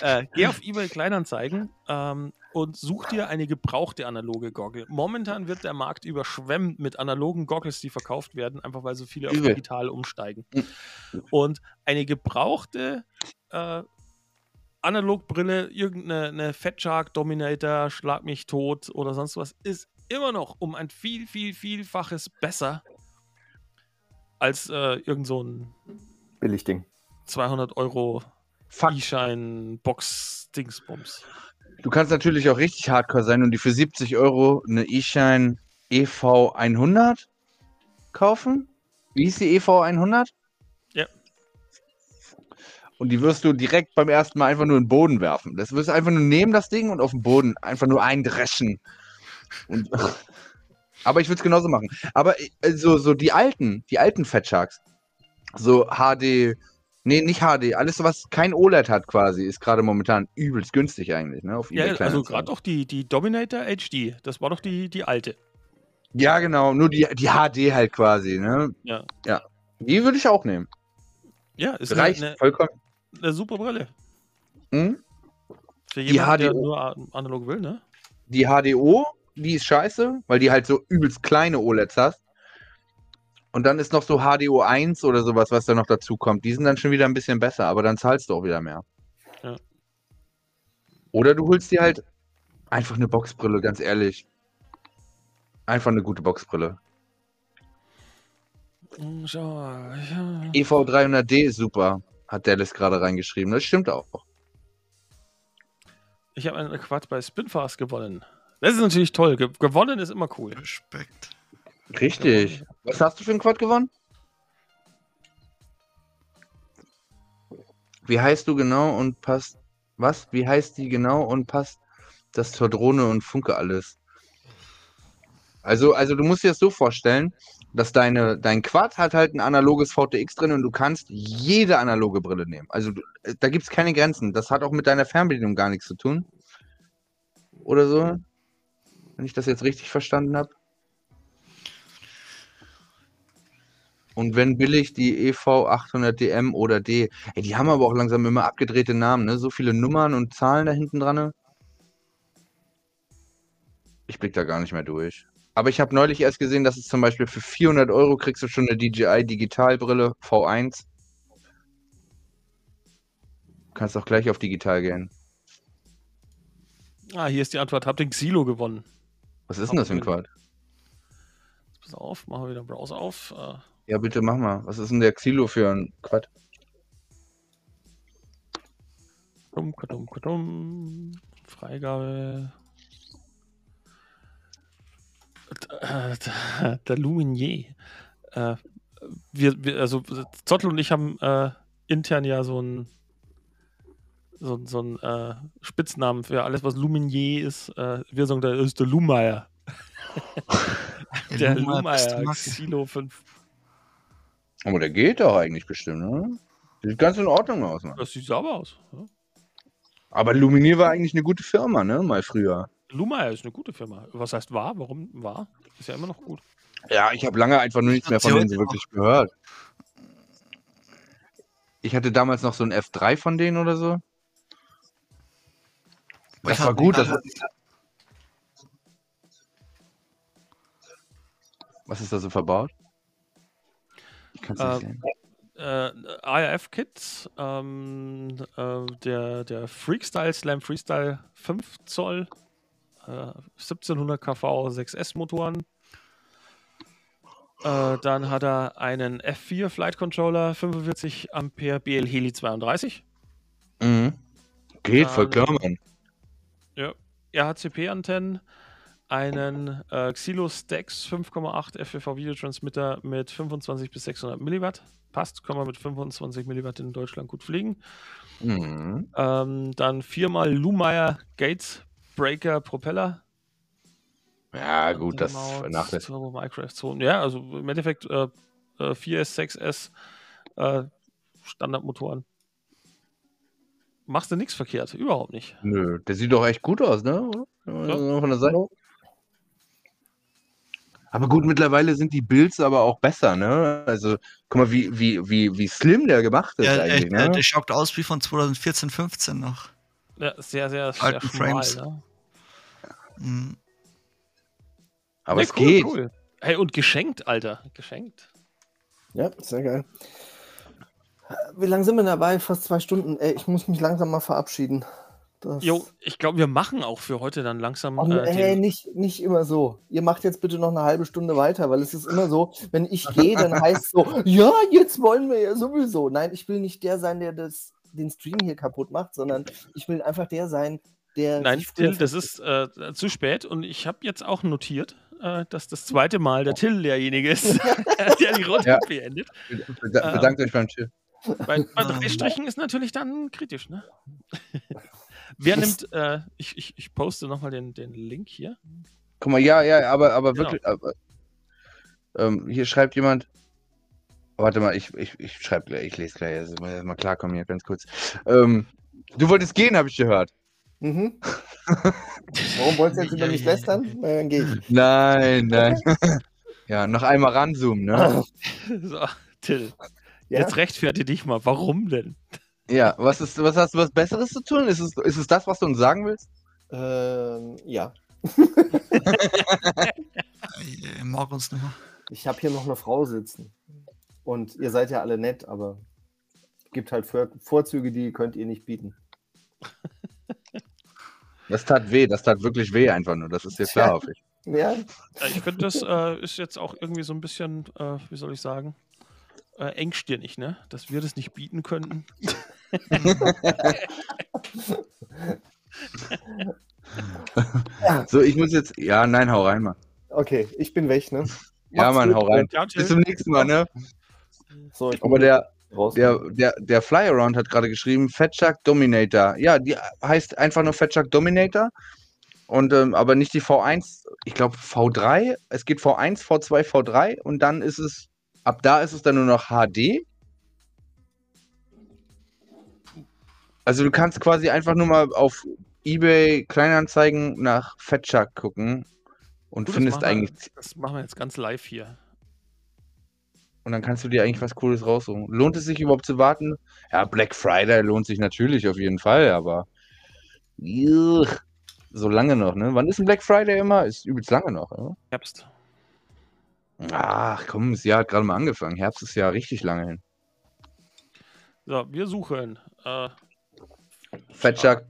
äh, geh auf eBay Kleinanzeigen ähm, und such dir eine gebrauchte analoge Goggle. Momentan wird der Markt überschwemmt mit analogen Goggles, die verkauft werden, einfach weil so viele auf digital umsteigen. Hm. Und eine gebrauchte äh, Analogbrille, irgendeine Fat Shark Dominator, Schlag mich tot oder sonst was, ist immer noch um ein viel, viel, vielfaches besser als äh, irgend so ein Billigding. 200 Euro E-Schein Box Dingsbums. Du kannst natürlich auch richtig hardcore sein und die für 70 Euro eine E-Shine EV 100 kaufen. Wie hieß die EV 100? Und die wirst du direkt beim ersten Mal einfach nur in den Boden werfen. Das wirst du einfach nur nehmen, das Ding, und auf den Boden einfach nur eindreschen. Und, aber ich würde es genauso machen. Aber äh, so, so die alten, die alten Fat Sharks, so HD Nee, nicht HD. Alles, was kein OLED hat quasi, ist gerade momentan übelst günstig eigentlich. Ne, auf ja, also gerade doch die, die Dominator HD. Das war doch die, die alte. Ja, genau. Nur die, die HD halt quasi. Ne? Ja. ja. Die würde ich auch nehmen. Ja, ist Reicht eine, vollkommen. Eine super Brille. Hm? Für jemanden, der nur analog will, ne? Die HDO, die ist scheiße, weil die halt so übelst kleine OLEDs hast. Und dann ist noch so HDO 1 oder sowas, was da noch dazu kommt. Die sind dann schon wieder ein bisschen besser, aber dann zahlst du auch wieder mehr. Ja. Oder du holst dir halt einfach eine Boxbrille, ganz ehrlich. Einfach eine gute Boxbrille. Schau mal. Ja. EV300D ist super, hat Dallas gerade reingeschrieben. Das stimmt auch. Ich habe einen Quad bei Spinfast gewonnen. Das ist natürlich toll. Ge gewonnen ist immer cool. Respekt. Richtig. Was hast du für einen Quad gewonnen? Wie heißt du genau und passt. Was? Wie heißt die genau und passt das zur Drohne und Funke alles? Also, also du musst dir das so vorstellen, dass deine, dein Quad hat halt ein analoges VTX drin und du kannst jede analoge Brille nehmen. Also da gibt es keine Grenzen. Das hat auch mit deiner Fernbedienung gar nichts zu tun. Oder so. Wenn ich das jetzt richtig verstanden habe. Und wenn billig die EV 800DM oder D. Ey, die haben aber auch langsam immer abgedrehte Namen, ne? So viele Nummern und Zahlen da hinten dran. Ne? Ich blick da gar nicht mehr durch. Aber ich habe neulich erst gesehen, dass es zum Beispiel für 400 Euro kriegst du schon eine DJI Digitalbrille V1. Du kannst auch gleich auf digital gehen. Ah, hier ist die Antwort. Hab den Xilo gewonnen. Was ist denn das für ein Quad? Pass auf, machen wir wieder den Browser auf. Äh, ja, bitte mach mal. Was ist denn der Xilo für ein Quad? Dumm, dumm, dumm. Freigabe. Der, der Luminier. Äh, wir, wir, also Zottel und ich haben äh, intern ja so ein so, so ein äh, Spitznamen für alles, was Luminier ist. Äh, wir sagen, da ist der Lumeier. der Lumeier Xilo 5. Aber der geht doch eigentlich bestimmt, ne? Sieht ganz in Ordnung aus, Mann. Das sieht sauber aus. Ja. Aber Luminier war eigentlich eine gute Firma, ne? Mal früher. Lumeier ist eine gute Firma. Was heißt war? Warum war? Ist ja immer noch gut. Ja, ich habe lange einfach nur nichts mehr von denen so wirklich gehört. Ich hatte damals noch so ein F3 von denen oder so. Das war gut. Das war... Was ist da so verbaut? Ich kann es nicht äh, sehen. Äh, ARF-Kit, ähm, äh, der, der Freakstyle Slam Freestyle 5 Zoll, äh, 1700 kV 6S Motoren. Äh, dann hat er einen F4 Flight Controller, 45 Ampere BL Heli 32. Mhm. Geht, dann, voll klar, Mann. Ja, RHCP-Antennen, einen äh, Xilo Stax 5,8 FFV Videotransmitter mit 25 bis 600 Milliwatt. Passt, kann man mit 25 Milliwatt in Deutschland gut fliegen. Mhm. Ähm, dann viermal Lumire Gates Breaker Propeller. Ja, gut, das nach Minecraft Zone. Ja, also im Endeffekt äh, 4S, äh, 6S äh, Standardmotoren machst du nichts verkehrt. Überhaupt nicht. Nö, der sieht doch echt gut aus, ne? Ja. Von der Seite. Aber gut, mittlerweile sind die Builds aber auch besser, ne? Also, guck mal, wie, wie, wie, wie slim der gemacht ist ja, eigentlich, ne? Der schaut aus wie von 2014, 15 noch. Ja, sehr, sehr, sehr schmal, Frames. Ne? Mhm. Aber nee, es cool, geht. Cool. Hey, und geschenkt, Alter. Geschenkt. Ja, sehr geil. Wie lange sind wir dabei? Fast zwei Stunden. Ey, ich muss mich langsam mal verabschieden. Das... Jo, ich glaube, wir machen auch für heute dann langsam. Oh, äh, hey, nicht, nicht immer so. Ihr macht jetzt bitte noch eine halbe Stunde weiter, weil es ist immer so, wenn ich gehe, dann heißt es so, ja, jetzt wollen wir ja sowieso. Nein, ich will nicht der sein, der das, den Stream hier kaputt macht, sondern ich will einfach der sein, der. Nein, Till, das ist äh, zu spät und ich habe jetzt auch notiert, äh, dass das zweite Mal der Till derjenige ist, der die Runde ja. beendet. Bedankt ähm, euch beim Till. Bei, bei drei Strichen ist natürlich dann kritisch, ne? Wer nimmt, äh, ich, ich, ich poste nochmal den, den Link hier. Guck mal, ja, ja, aber, aber genau. wirklich, aber, ähm, hier schreibt jemand, warte mal, ich, ich, ich schreibe gleich, ich lese gleich, also mal, mal klarkommen hier, ganz kurz. Ähm, du wolltest gehen, habe ich gehört. Mhm. Warum wolltest du jetzt über mich lästern? Dann gehe ich. Nein, nein. ja, noch einmal ranzoomen, ne? so, Till. Ja? Jetzt rechtfertige dich mal. Warum denn? Ja, was, ist, was hast du was Besseres zu tun? Ist es, ist es das, was du uns sagen willst? Ähm, ja. uns nur. Ich habe hier noch eine Frau sitzen. Und ihr seid ja alle nett, aber es gibt halt Vorzüge, die könnt ihr nicht bieten. Das tat weh, das tat wirklich weh einfach nur. Das ist jetzt klar, hoffe ich. Ja. Ich finde, das äh, ist jetzt auch irgendwie so ein bisschen, äh, wie soll ich sagen, äh, engstirnig, ne? Dass wir das nicht bieten könnten. so, ich muss jetzt. Ja, nein, hau rein, Mann. Okay, ich bin weg, ne? Ja, Mann, hau rein. Bis zum nächsten Mal, ne? So, Aber der, der, der, der Flyaround hat gerade geschrieben, Fetchuck Dominator. Ja, die heißt einfach nur Fetchuck Dominator. Und ähm, aber nicht die V1, ich glaube V3. Es geht V1, V2, V3 und dann ist es, ab da ist es dann nur noch HD. Also du kannst quasi einfach nur mal auf eBay Kleinanzeigen nach Fetchuck gucken und Gut, findest das eigentlich. Wir, das machen wir jetzt ganz live hier. Und dann kannst du dir eigentlich was Cooles raussuchen. Lohnt es sich überhaupt zu warten? Ja, Black Friday lohnt sich natürlich auf jeden Fall, aber. Juh, so lange noch, ne? Wann ist ein Black Friday immer? Ist übelst lange noch, oder? Herbst. Ach komm, das Jahr hat gerade mal angefangen. Herbst ist ja richtig lange hin. So, wir suchen. Äh, Fetchuck.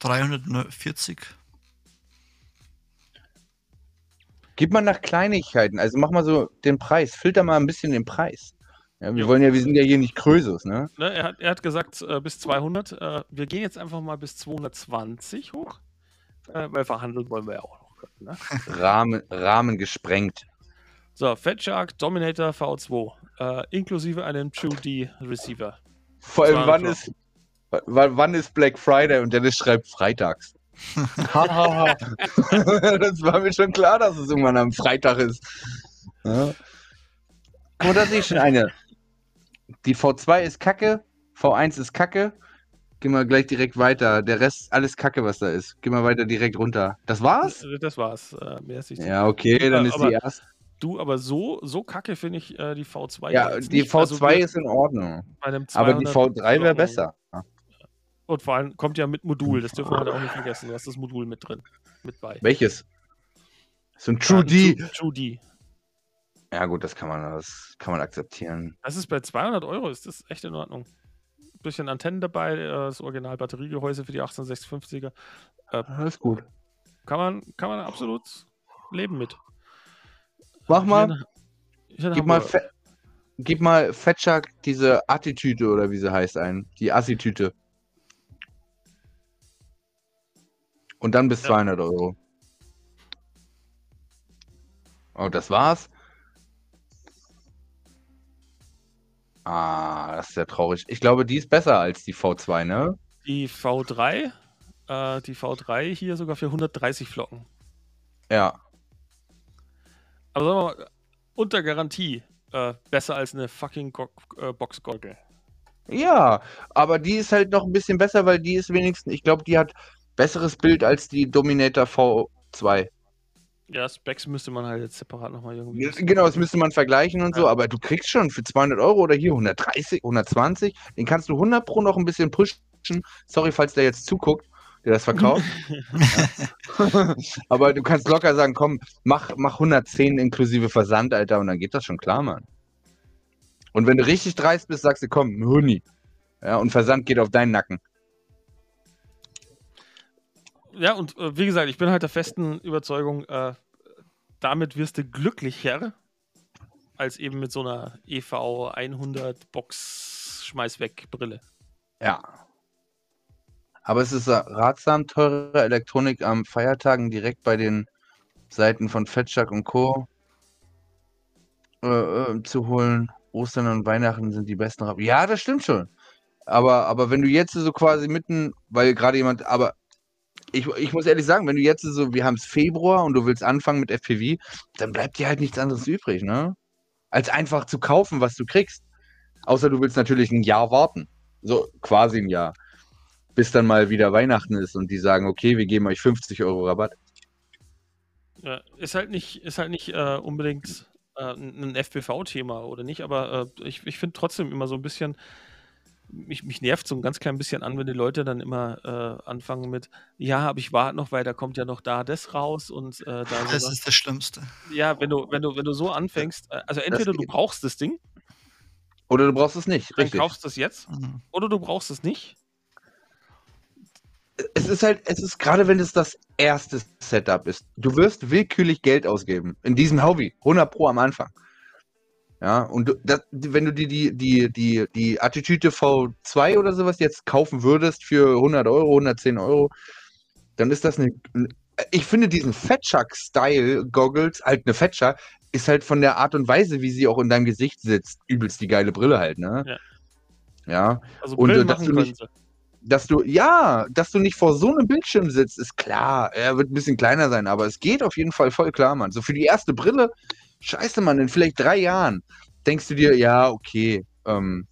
340. Gib mal nach Kleinigkeiten. Also mach mal so den Preis. Filter mal ein bisschen den Preis. Ja, wir wollen ja, wir sind ja hier nicht Krösus, ne? ne er, hat, er hat gesagt äh, bis 200. Äh, wir gehen jetzt einfach mal bis 220 hoch, äh, weil verhandeln wollen wir ja auch noch. Ne? Rahmen, Rahmen gesprengt. So, Fat Shark Dominator V2, äh, inklusive einem True D Receiver. Vor allem, wann ist, wann ist Black Friday und Dennis schreibt freitags. das war mir schon klar, dass es irgendwann am Freitag ist. Ja. Da sehe ich schon eine. Die V2 ist kacke, V1 ist kacke. Geh mal gleich direkt weiter. Der Rest alles kacke, was da ist. Geh mal weiter direkt runter. Das war's? Das war's. Äh, mehr ist nicht ja, okay, dann ist aber, die erste. Du, aber so, so kacke finde ich äh, die V2. Ja, die nicht. V2 also, ist in Ordnung. Aber die V3 wäre besser. Und vor allem kommt ja mit Modul, das dürfen wir halt auch nicht vergessen. Du hast das Modul mit drin, mit bei. Welches? So ein True D. True D. Ja, gut, das kann man, das kann man akzeptieren. Das ist bei 200 Euro, ist das echt in Ordnung. Ein bisschen Antennen dabei, äh, das Original Batteriegehäuse für die 18650er. Äh, Alles gut. Kann man, kann man absolut leben mit. Mach mal. Gib mal, Fe gib mal Fetchuck diese Attitüte oder wie sie heißt ein. Die Assi-Tüte. Und dann bis ja. 200 Euro. Oh, das war's. Ah, das ist ja traurig. Ich glaube, die ist besser als die V2, ne? Die V3, äh, die V3 hier sogar für 130 Flocken. Ja. Aber sagen wir mal, unter Garantie äh, besser als eine fucking Go äh, Boxgurgel. Ja, aber die ist halt noch ein bisschen besser, weil die ist wenigstens, ich glaube, die hat besseres Bild als die Dominator V2. Ja, Specs müsste man halt jetzt separat nochmal irgendwie. Genau, das müsste man vergleichen und ja. so, aber du kriegst schon für 200 Euro oder hier 130, 120, den kannst du 100 Pro noch ein bisschen pushen. Sorry, falls der jetzt zuguckt, der das verkauft. aber du kannst locker sagen, komm, mach, mach 110 inklusive Versand, Alter, und dann geht das schon klar, Mann. Und wenn du richtig dreist bist, sagst du, komm, Huni. Ja, und Versand geht auf deinen Nacken ja, und äh, wie gesagt, ich bin halt der festen Überzeugung, äh, damit wirst du glücklicher als eben mit so einer EV 100 Box Schmeiß weg Brille. Ja. Aber es ist ratsam, teure Elektronik am Feiertagen direkt bei den Seiten von Fetchuck und Co. Äh, äh, zu holen. Ostern und Weihnachten sind die besten. Ja, das stimmt schon. Aber, aber wenn du jetzt so quasi mitten, weil gerade jemand, aber ich, ich muss ehrlich sagen, wenn du jetzt so, wir haben es Februar und du willst anfangen mit FPV, dann bleibt dir halt nichts anderes übrig, ne? Als einfach zu kaufen, was du kriegst. Außer du willst natürlich ein Jahr warten. So quasi ein Jahr. Bis dann mal wieder Weihnachten ist und die sagen, okay, wir geben euch 50 Euro Rabatt. Ja, ist halt nicht, ist halt nicht äh, unbedingt äh, ein FPV-Thema oder nicht, aber äh, ich, ich finde trotzdem immer so ein bisschen, mich, mich nervt so ein ganz klein bisschen an, wenn die Leute dann immer äh, anfangen mit, ja, aber ich warte noch, weil da kommt ja noch da das raus und äh, da. Das so ist das Schlimmste. Ja, wenn du, wenn du, wenn du so anfängst, äh, also entweder du brauchst das Ding. Oder du brauchst es nicht. Dann richtig. kaufst du es jetzt. Mhm. Oder du brauchst es nicht. es ist halt, es ist gerade, wenn es das erste Setup ist. Du wirst willkürlich Geld ausgeben. In diesem Hobby. 100 Pro am Anfang. Ja, und das, wenn du dir die, die, die, die Attitüde V2 oder sowas jetzt kaufen würdest für 100 Euro, 110 Euro, dann ist das eine. Ich finde diesen Fetchuck-Style-Goggles, halt eine Fetcher, ist halt von der Art und Weise, wie sie auch in deinem Gesicht sitzt, übelst die geile Brille halt, ne? Ja. ja. Also Brillen und, äh, dass du nicht, dass du, ja, dass du nicht vor so einem Bildschirm sitzt, ist klar. Er wird ein bisschen kleiner sein, aber es geht auf jeden Fall voll klar, Mann. So für die erste Brille, scheiße, Mann, in vielleicht drei Jahren denkst du dir, ja, okay, ähm,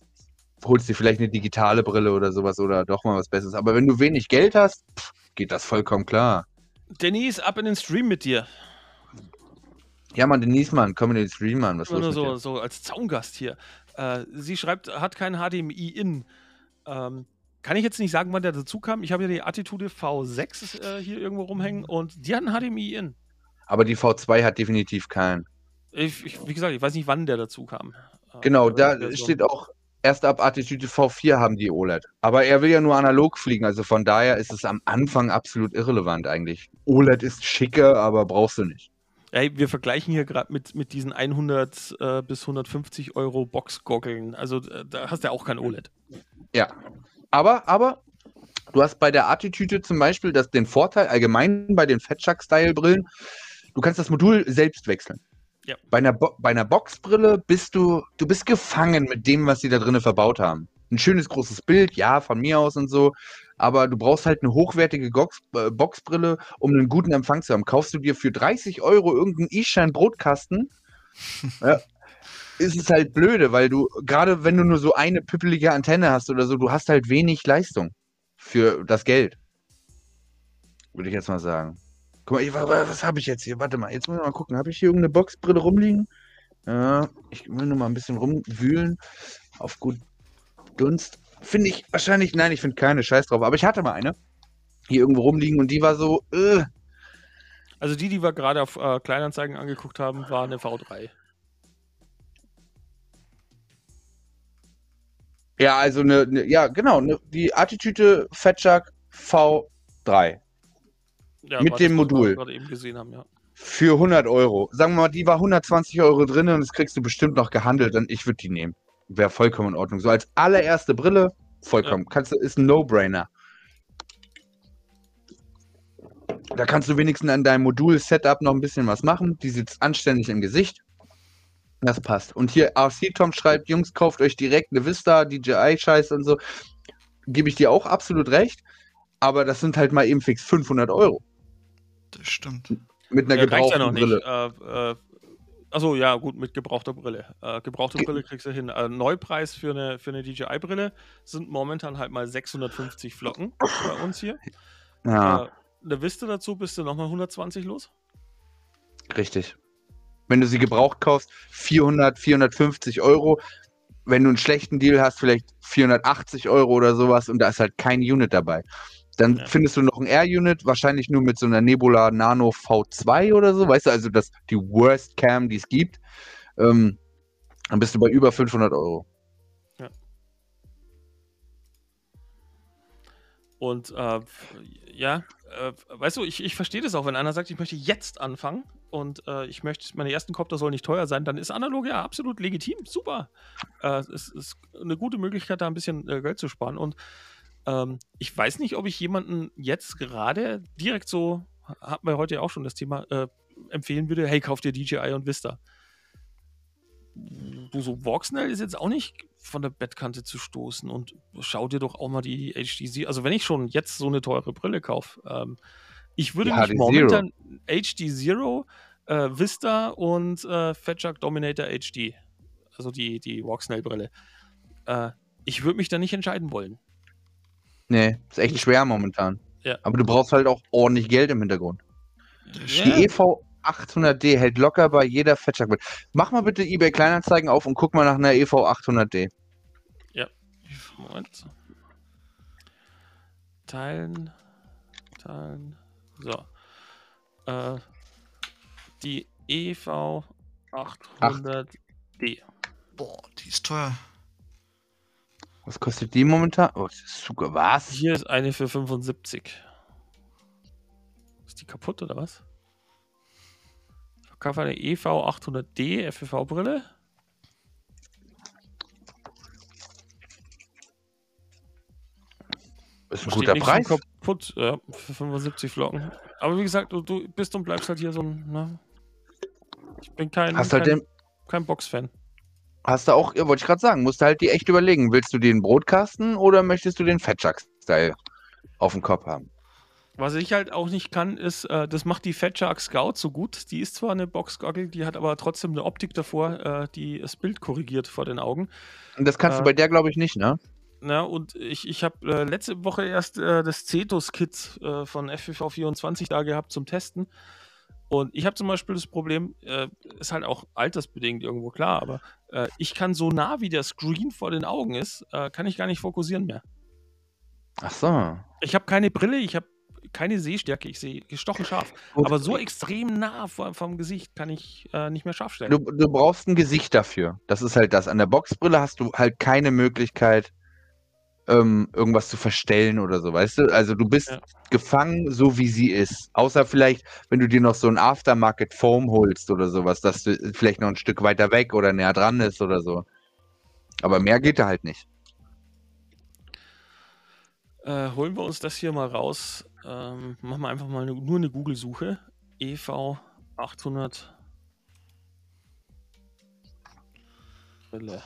holst dir vielleicht eine digitale Brille oder sowas oder doch mal was Besseres. Aber wenn du wenig Geld hast, pff, geht das vollkommen klar. Denise, ab in den Stream mit dir. Ja, Mann, Denise, Mann, komm in den Stream, Mann. Was Nur so, so als Zaungast hier. Äh, sie schreibt, hat kein HDMI in. Ähm, kann ich jetzt nicht sagen, wann der dazu kam. Ich habe ja die Attitude V6 äh, hier irgendwo rumhängen und die hat ein HDMI in. Aber die V2 hat definitiv keinen. Ich, ich, wie gesagt, ich weiß nicht, wann der dazu kam. Äh, genau, da steht auch, erst ab Attitude V4 haben die OLED. Aber er will ja nur analog fliegen, also von daher ist es am Anfang absolut irrelevant eigentlich. OLED ist schicker, aber brauchst du nicht. Ey, wir vergleichen hier gerade mit, mit diesen 100 äh, bis 150 Euro Box-Goggeln. Also äh, da hast du ja auch kein OLED. Ja, aber, aber du hast bei der Attitüde zum Beispiel das, den Vorteil allgemein bei den Fatshark-Style-Brillen, du kannst das Modul selbst wechseln. Ja. Bei, einer bei einer Boxbrille bist du, du bist gefangen mit dem, was sie da drinnen verbaut haben. Ein schönes großes Bild, ja, von mir aus und so, aber du brauchst halt eine hochwertige Box, äh, Boxbrille, um einen guten Empfang zu haben. Kaufst du dir für 30 Euro irgendeinen E-Schein-Brotkasten, ja, ist es halt blöde, weil du, gerade wenn du nur so eine pippelige Antenne hast oder so, du hast halt wenig Leistung für das Geld. Würde ich jetzt mal sagen. Guck mal, ich, was, was habe ich jetzt hier? Warte mal, jetzt muss ich mal gucken. Habe ich hier irgendeine Boxbrille rumliegen? Ja, ich will nur mal ein bisschen rumwühlen. Auf gut Dunst. Finde ich wahrscheinlich, nein, ich finde keine Scheiß drauf. Aber ich hatte mal eine hier irgendwo rumliegen und die war so, äh. Also die, die wir gerade auf äh, Kleinanzeigen angeguckt haben, war eine V3. Ja, also eine, eine ja, genau, eine, die Attitüde Fetchuck V3. Ja, mit dem Modul. eben gesehen haben, ja. Für 100 Euro. Sagen wir mal, die war 120 Euro drin und das kriegst du bestimmt noch gehandelt und ich würde die nehmen. Wäre vollkommen in Ordnung. So als allererste Brille, vollkommen. Ja. Kannst du, ist ein No-Brainer. Da kannst du wenigstens an deinem Modul-Setup noch ein bisschen was machen. Die sitzt anständig im Gesicht. Das passt. Und hier RC Tom schreibt, Jungs, kauft euch direkt eine Vista, DJI-Scheiß und so. Gebe ich dir auch absolut recht. Aber das sind halt mal eben fix 500 Euro. Das stimmt. Mit einer ja, gebrauchten ja Brille. Äh, äh, Achso, ja, gut, mit gebrauchter Brille. Äh, gebrauchte Brille kriegst du hin. Äh, Neupreis für eine, für eine DJI-Brille sind momentan halt mal 650 Flocken bei uns hier. Ja. Äh, eine Vista dazu bist du nochmal 120 los. Richtig wenn du sie gebraucht kaufst, 400, 450 Euro. Wenn du einen schlechten Deal hast, vielleicht 480 Euro oder sowas und da ist halt kein Unit dabei. Dann ja. findest du noch ein Air-Unit, wahrscheinlich nur mit so einer Nebula Nano V2 oder so, weißt du, also das die Worst Cam, die es gibt. Ähm, dann bist du bei über 500 Euro. Ja. Und äh, ja, äh, weißt du, ich, ich verstehe das auch, wenn einer sagt, ich möchte jetzt anfangen und äh, ich möchte, meine ersten Kopter sollen nicht teuer sein, dann ist analog ja absolut legitim, super. Äh, es ist eine gute Möglichkeit, da ein bisschen äh, Geld zu sparen. Und ähm, ich weiß nicht, ob ich jemanden jetzt gerade direkt so, hatten wir heute ja auch schon das Thema, äh, empfehlen würde, hey, kauf dir DJI und Vista. Du so, Voxnell ist jetzt auch nicht von der Bettkante zu stoßen und schau dir doch auch mal die HDC. Also wenn ich schon jetzt so eine teure Brille kaufe, ähm, ich würde mich momentan HD Zero, äh, Vista und äh, Fatshark Dominator HD, also die, die Walksnail-Brille, äh, ich würde mich da nicht entscheiden wollen. Nee, ist echt schwer momentan. Ja. Aber du brauchst halt auch ordentlich Geld im Hintergrund. Ja. Die EV 800D hält locker bei jeder Fatshark. Mach mal bitte eBay Kleinanzeigen auf und guck mal nach einer EV 800D. Ja. Moment. Teilen. Teilen. So. Äh, die EV 800D. Boah, die ist teuer. Was kostet die momentan? Oh, das ist sogar was? Hier ist eine für 75. Ist die kaputt oder was? Ich verkaufe eine EV 800D FPV-Brille. Ist ein guter Preis. Kaputt, ja, für 75 Flocken. Aber wie gesagt, du, du bist und bleibst halt hier so ein. Ne? Ich bin kein, Hast halt kein, kein Box-Fan. Hast du auch, wollte ich gerade sagen, musst du halt die echt überlegen. Willst du den Brotkasten oder möchtest du den Fetchuck-Style auf dem Kopf haben? Was ich halt auch nicht kann, ist, äh, das macht die Fat Shark Scout so gut. Die ist zwar eine Boxgoggle, die hat aber trotzdem eine Optik davor, äh, die das Bild korrigiert vor den Augen. Und das kannst äh, du bei der, glaube ich, nicht, ne? Na, und ich, ich habe äh, letzte Woche erst äh, das Cetus-Kit äh, von FPV24 da gehabt zum Testen. Und ich habe zum Beispiel das Problem, äh, ist halt auch altersbedingt irgendwo klar, aber äh, ich kann so nah wie der Screen vor den Augen ist, äh, kann ich gar nicht fokussieren mehr. Ach so. Ich habe keine Brille, ich habe keine Sehstärke, ich sehe gestochen scharf. Gut. Aber so extrem nah vor, vom Gesicht kann ich äh, nicht mehr scharf stellen. Du, du brauchst ein Gesicht dafür. Das ist halt das. An der Boxbrille hast du halt keine Möglichkeit, ähm, irgendwas zu verstellen oder so, weißt du? Also du bist ja. gefangen, so wie sie ist. Außer vielleicht, wenn du dir noch so ein Aftermarket Foam holst oder sowas, dass du vielleicht noch ein Stück weiter weg oder näher dran ist oder so. Aber mehr geht da halt nicht. Äh, holen wir uns das hier mal raus. Ähm, machen wir einfach mal eine, nur eine Google-Suche. EV 800 Brille.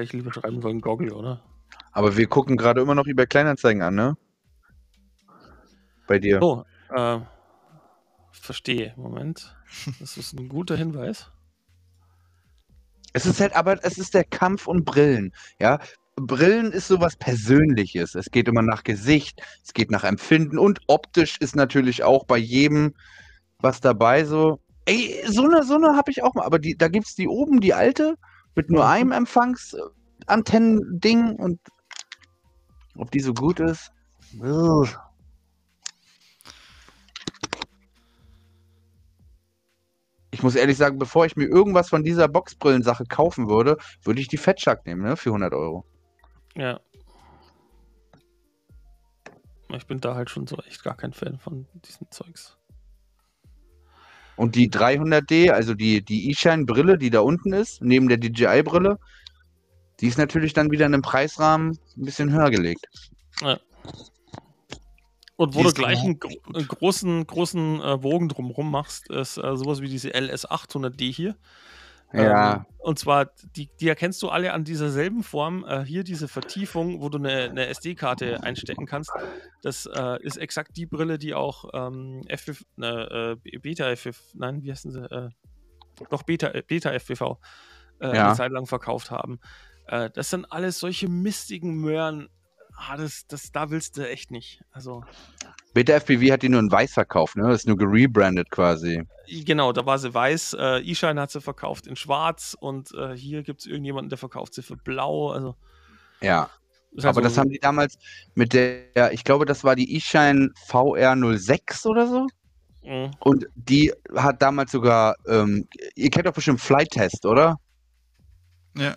Ich lieber schreiben wollen, Goggle, oder? Aber wir gucken gerade immer noch über Kleinanzeigen an, ne? Bei dir. Oh, äh, verstehe. Moment. Das ist ein guter Hinweis. Es ist halt, aber es ist der Kampf um Brillen, ja. Brillen ist sowas Persönliches. Es geht immer nach Gesicht, es geht nach Empfinden und optisch ist natürlich auch bei jedem was dabei. So, ey, so eine, so eine habe ich auch mal, aber die, da gibt es die oben, die alte, mit nur mhm. einem Empfangsantennending und ob die so gut ist? Ich muss ehrlich sagen, bevor ich mir irgendwas von dieser Boxbrillen-Sache kaufen würde, würde ich die Fettschuck nehmen, ne? Für 100 Euro. Ja. Ich bin da halt schon so echt gar kein Fan von diesen Zeugs. Und die 300D, also die, die E-Shine-Brille, die da unten ist, neben der DJI-Brille, die ist natürlich dann wieder in einem Preisrahmen ein bisschen höher gelegt. Ja. Und wo du gleich einen, einen, großen, großen äh, Bogen drumherum machst, ist äh, sowas wie diese LS800D hier. Ja. Ähm, und zwar, die, die erkennst du alle an dieser selben Form. Äh, hier diese Vertiefung, wo du eine, eine SD-Karte einstecken kannst. Das äh, ist exakt die Brille, die auch ähm, FF, äh, Beta FF, nein, wie heißen sie? Äh, doch Beta, Beta FPV äh, ja. eine Zeit lang verkauft haben. Äh, das sind alles solche mistigen Möhren. Ah, das, das, da willst du echt nicht. Also. Beta FPV hat die nur in weiß verkauft, ne? Das ist nur gerebrandet quasi. Genau, da war sie weiß. Äh, E-Shine hat sie verkauft in schwarz und äh, hier gibt es irgendjemanden, der verkauft sie für blau. Also. Ja. Das Aber so das haben die damals mit der, ich glaube, das war die E-Shine VR06 oder so. Mhm. Und die hat damals sogar, ähm, ihr kennt doch bestimmt Flight Test, oder? Ja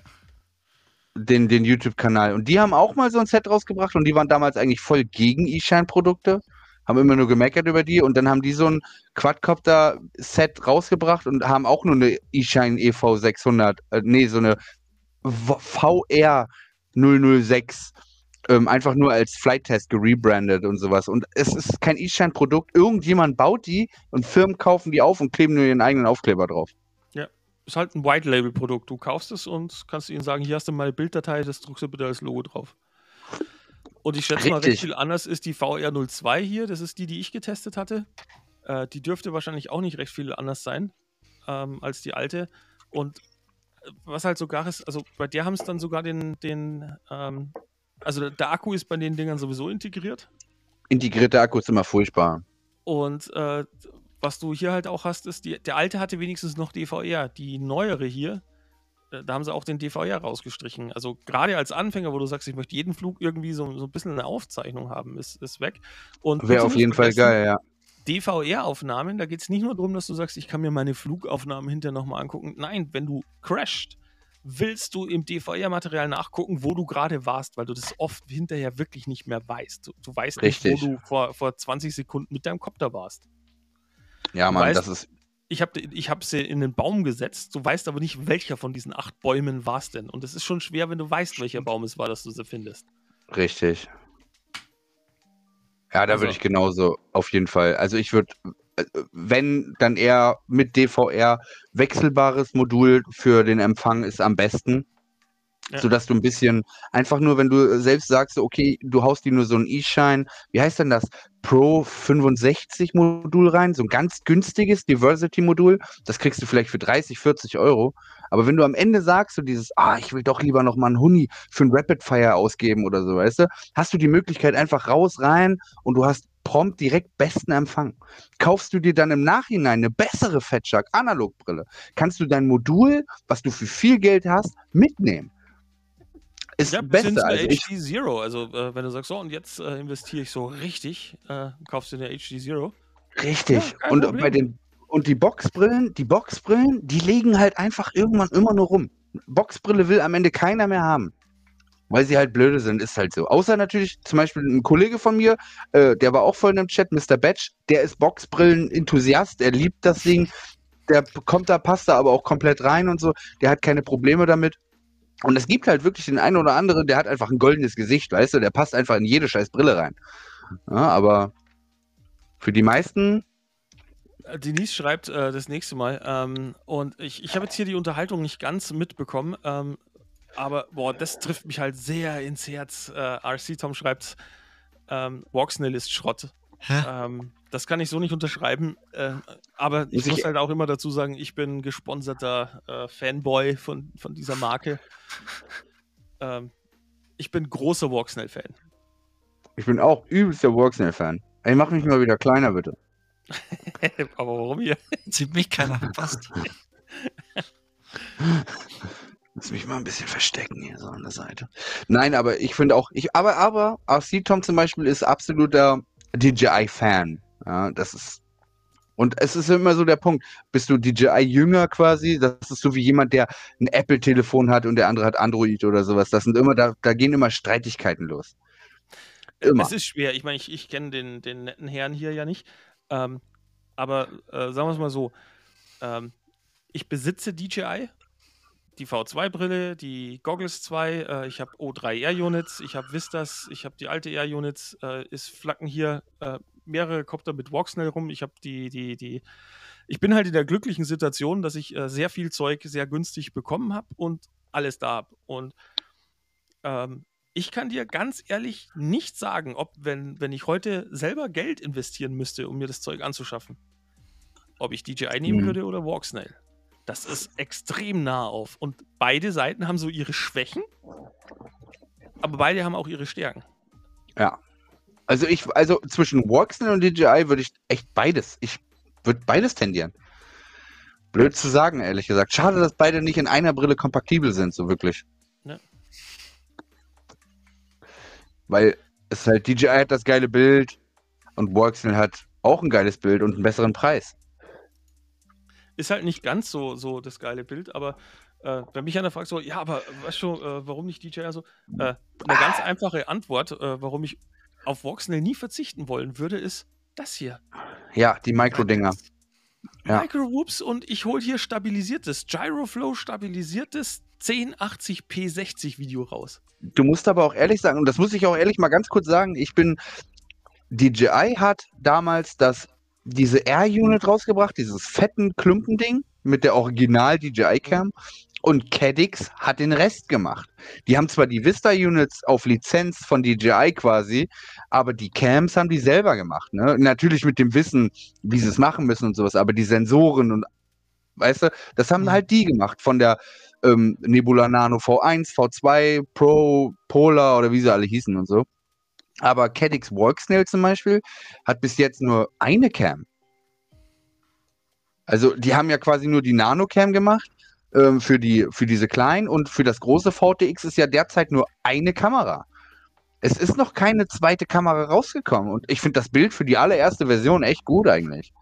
den, den YouTube-Kanal. Und die haben auch mal so ein Set rausgebracht und die waren damals eigentlich voll gegen E-Shine-Produkte, haben immer nur gemeckert über die und dann haben die so ein Quadcopter-Set rausgebracht und haben auch nur eine E-Shine EV 600, äh, nee, so eine VR 006 ähm, einfach nur als Flight-Test gerebrandet und sowas. Und es ist kein E-Shine-Produkt. Irgendjemand baut die und Firmen kaufen die auf und kleben nur ihren eigenen Aufkleber drauf ist halt ein White Label Produkt. Du kaufst es und kannst ihnen sagen, hier hast du meine Bilddatei, das druckst du bitte als Logo drauf. Und ich schätze Richtig. mal, recht viel anders ist die VR02 hier. Das ist die, die ich getestet hatte. Äh, die dürfte wahrscheinlich auch nicht recht viel anders sein ähm, als die alte. Und äh, was halt sogar ist, also bei der haben es dann sogar den, den ähm, also der Akku ist bei den Dingern sowieso integriert. Integrierte Akku ist immer furchtbar. Und äh, was du hier halt auch hast, ist, die, der alte hatte wenigstens noch DVR. Die neuere hier, äh, da haben sie auch den DVR rausgestrichen. Also gerade als Anfänger, wo du sagst, ich möchte jeden Flug irgendwie so, so ein bisschen eine Aufzeichnung haben, ist, ist weg. Wäre auf jeden Fall geil, ja. DVR-Aufnahmen, da geht es nicht nur darum, dass du sagst, ich kann mir meine Flugaufnahmen hinterher nochmal angucken. Nein, wenn du crasht, willst du im DVR-Material nachgucken, wo du gerade warst, weil du das oft hinterher wirklich nicht mehr weißt. Du, du weißt Richtig. nicht, wo du vor, vor 20 Sekunden mit deinem Kopter warst. Ja, Mann, weißt, das ist. Ich habe ich hab sie in den Baum gesetzt, du weißt aber nicht, welcher von diesen acht Bäumen war es denn. Und es ist schon schwer, wenn du weißt, welcher Baum es war, dass du sie findest. Richtig. Ja, da also. würde ich genauso auf jeden Fall. Also ich würde, äh, wenn, dann eher mit DVR wechselbares Modul für den Empfang ist am besten. Ja. Sodass du ein bisschen, einfach nur, wenn du selbst sagst, okay, du haust die nur so ein E-Shine, wie heißt denn das? Pro 65 Modul rein, so ein ganz günstiges Diversity-Modul, das kriegst du vielleicht für 30, 40 Euro. Aber wenn du am Ende sagst, so dieses, ah, ich will doch lieber noch mal einen Huni für ein Rapid Fire ausgeben oder so, weißt du, hast du die Möglichkeit einfach raus, rein und du hast prompt direkt besten Empfang. Kaufst du dir dann im Nachhinein eine bessere Fatshark Analogbrille, kannst du dein Modul, was du für viel Geld hast, mitnehmen. Ist ja, besser. Also HD Zero. Also äh, wenn du sagst, so und jetzt äh, investiere ich so richtig, äh, kaufst du eine HD Zero. Richtig. Ja, und Problem. bei den und die Boxbrillen, die Boxbrillen, die liegen halt einfach irgendwann immer nur rum. Boxbrille will am Ende keiner mehr haben. Weil sie halt blöde sind, ist halt so. Außer natürlich zum Beispiel ein Kollege von mir, äh, der war auch voll dem Chat, Mr. Batch, der ist Boxbrillen-Enthusiast, er liebt das Ding. Der kommt da, passt da aber auch komplett rein und so. Der hat keine Probleme damit. Und es gibt halt wirklich den einen oder anderen, der hat einfach ein goldenes Gesicht, weißt du, der passt einfach in jede scheiß Brille rein. Ja, aber für die meisten. Äh, Denise schreibt äh, das nächste Mal, ähm, und ich, ich habe jetzt hier die Unterhaltung nicht ganz mitbekommen, ähm, aber boah, das trifft mich halt sehr ins Herz. Äh, RC Tom schreibt, ähm, Walksnail ist Schrott. Ähm, das kann ich so nicht unterschreiben. Äh, aber ich muss halt auch immer dazu sagen, ich bin gesponserter äh, Fanboy von, von dieser Marke. Ähm, ich bin großer Walksnail-Fan. Ich bin auch übelster Walksnail-Fan. Ey, mach mich mal wieder kleiner, bitte. aber warum hier? Sieht mich keiner passt. Muss mich mal ein bisschen verstecken hier so an der Seite. Nein, aber ich finde auch, ich, aber, aber, RC Tom zum Beispiel ist absoluter DJI-Fan. Ja, das ist. Und es ist immer so der Punkt, bist du DJI-Jünger quasi? Das ist so wie jemand, der ein Apple-Telefon hat und der andere hat Android oder sowas. Das sind immer, da, da gehen immer Streitigkeiten los. Immer. Es ist schwer. Ich meine, ich, ich kenne den, den netten Herrn hier ja nicht. Ähm, aber äh, sagen wir es mal so: ähm, Ich besitze DJI, die V2-Brille, die Goggles 2, äh, ich habe O3 Air Units, ich habe Vistas, ich habe die alte Air Units, äh, es flacken hier äh, mehrere Kopter mit Walksnail rum. Ich habe die, die, die, ich bin halt in der glücklichen Situation, dass ich äh, sehr viel Zeug sehr günstig bekommen habe und alles da habe. Und ähm, ich kann dir ganz ehrlich nicht sagen, ob, wenn, wenn ich heute selber Geld investieren müsste, um mir das Zeug anzuschaffen, ob ich DJI nehmen mhm. würde oder Walksnail. Das ist extrem nah auf. Und beide Seiten haben so ihre Schwächen, aber beide haben auch ihre Stärken. Ja. Also ich, also zwischen Walksnail und DJI würde ich echt beides. Ich würde beides tendieren. Blöd zu sagen, ehrlich gesagt. Schade, dass beide nicht in einer Brille kompatibel sind, so wirklich. Ja. Weil es halt, DJI hat das geile Bild und Walksnail hat auch ein geiles Bild und einen besseren Preis. Ist halt nicht ganz so, so das geile Bild, aber äh, wenn mich einer fragt, so, ja, aber weißt du, äh, warum nicht DJI? Also, äh, eine ganz einfache Antwort, äh, warum ich auf Voxnell nie verzichten wollen würde, ist das hier. Ja, die Micro-Dinger. Ja. Micro-Whoops und ich hole hier stabilisiertes, Gyroflow stabilisiertes 1080p 60 Video raus. Du musst aber auch ehrlich sagen, und das muss ich auch ehrlich mal ganz kurz sagen, ich bin, DJI hat damals das diese Air-Unit rausgebracht, dieses fetten Klumpending mit der Original DJI-Cam. Und Cadix hat den Rest gemacht. Die haben zwar die Vista-Units auf Lizenz von DJI quasi, aber die Cams haben die selber gemacht. Ne? Natürlich mit dem Wissen, wie sie es machen müssen und sowas, aber die Sensoren und weißt du, das haben halt die gemacht von der ähm, Nebula Nano V1, V2, Pro, Polar oder wie sie alle hießen und so. Aber Cadix Walksnail zum Beispiel hat bis jetzt nur eine Cam. Also die haben ja quasi nur die Nano-Cam gemacht ähm, für, die, für diese kleinen und für das große VTX ist ja derzeit nur eine Kamera. Es ist noch keine zweite Kamera rausgekommen und ich finde das Bild für die allererste Version echt gut eigentlich.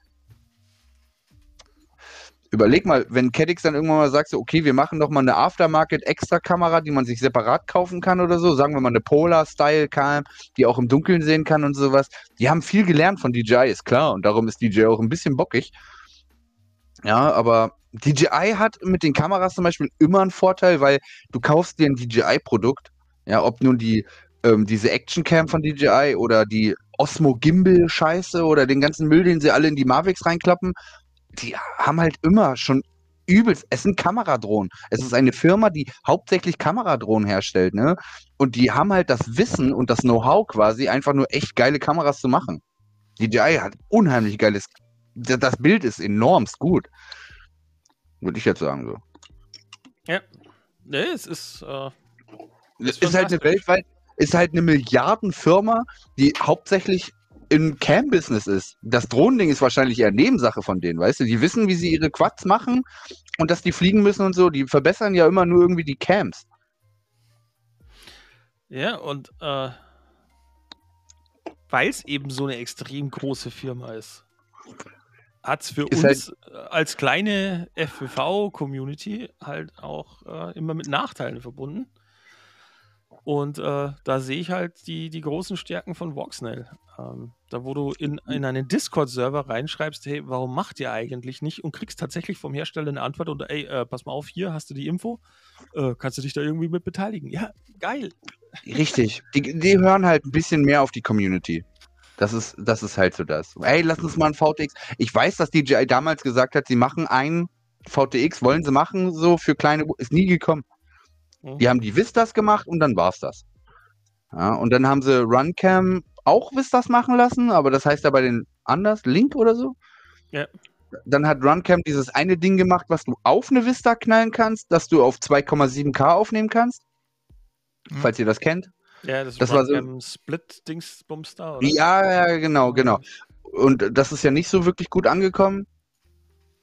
Überleg mal, wenn Caddix dann irgendwann mal sagt, so, okay, wir machen doch mal eine Aftermarket-Extra-Kamera, die man sich separat kaufen kann oder so, sagen wir mal eine Polar-Style-Cam, die auch im Dunkeln sehen kann und sowas. Die haben viel gelernt von DJI, ist klar, und darum ist DJI auch ein bisschen bockig. Ja, aber DJI hat mit den Kameras zum Beispiel immer einen Vorteil, weil du kaufst dir ein DJI-Produkt, ja, ob nun die ähm, diese Action-Cam von DJI oder die Osmo Gimbal-Scheiße oder den ganzen Müll, den sie alle in die Mavics reinklappen, die haben halt immer schon übelst, es sind Kameradrohnen. Es ist eine Firma, die hauptsächlich Kameradrohnen herstellt, ne? Und die haben halt das Wissen und das Know-how quasi, einfach nur echt geile Kameras zu machen. DJI hat unheimlich geiles, das Bild ist enormst gut. Würde ich jetzt sagen so. Ja. Nee, es ist. Äh, es ist halt eine weltweit, ist halt eine Milliardenfirma, die hauptsächlich im Cam-Business ist. Das Drohnending ist wahrscheinlich eher Nebensache von denen, weißt du? Die wissen, wie sie ihre Quads machen und dass die fliegen müssen und so. Die verbessern ja immer nur irgendwie die Cams. Ja, und äh, weil es eben so eine extrem große Firma ist, hat es für ist uns halt als kleine FPV-Community halt auch äh, immer mit Nachteilen verbunden. Und äh, da sehe ich halt die, die großen Stärken von Voxnell. Ähm, da, wo du in, in einen Discord-Server reinschreibst, hey, warum macht ihr eigentlich nicht? Und kriegst tatsächlich vom Hersteller eine Antwort und ey, äh, pass mal auf, hier hast du die Info, äh, kannst du dich da irgendwie mit beteiligen? Ja, geil. Richtig. Die, die hören halt ein bisschen mehr auf die Community. Das ist, das ist halt so das. Ey, lass uns mal ein VTX. Ich weiß, dass DJI damals gesagt hat, sie machen ein VTX, wollen sie machen, so für kleine, ist nie gekommen. Mhm. Die haben die Vistas gemacht und dann war es das. Ja, und dann haben sie Runcam auch Vistas machen lassen, aber das heißt ja bei den anders, Link oder so. Ja. Dann hat Runcam dieses eine Ding gemacht, was du auf eine Vista knallen kannst, dass du auf 2,7K aufnehmen kannst. Mhm. Falls ihr das kennt. Ja, das, das war so Split-Dingsbums da, oder? Ja, ja, genau, genau. Und das ist ja nicht so wirklich gut angekommen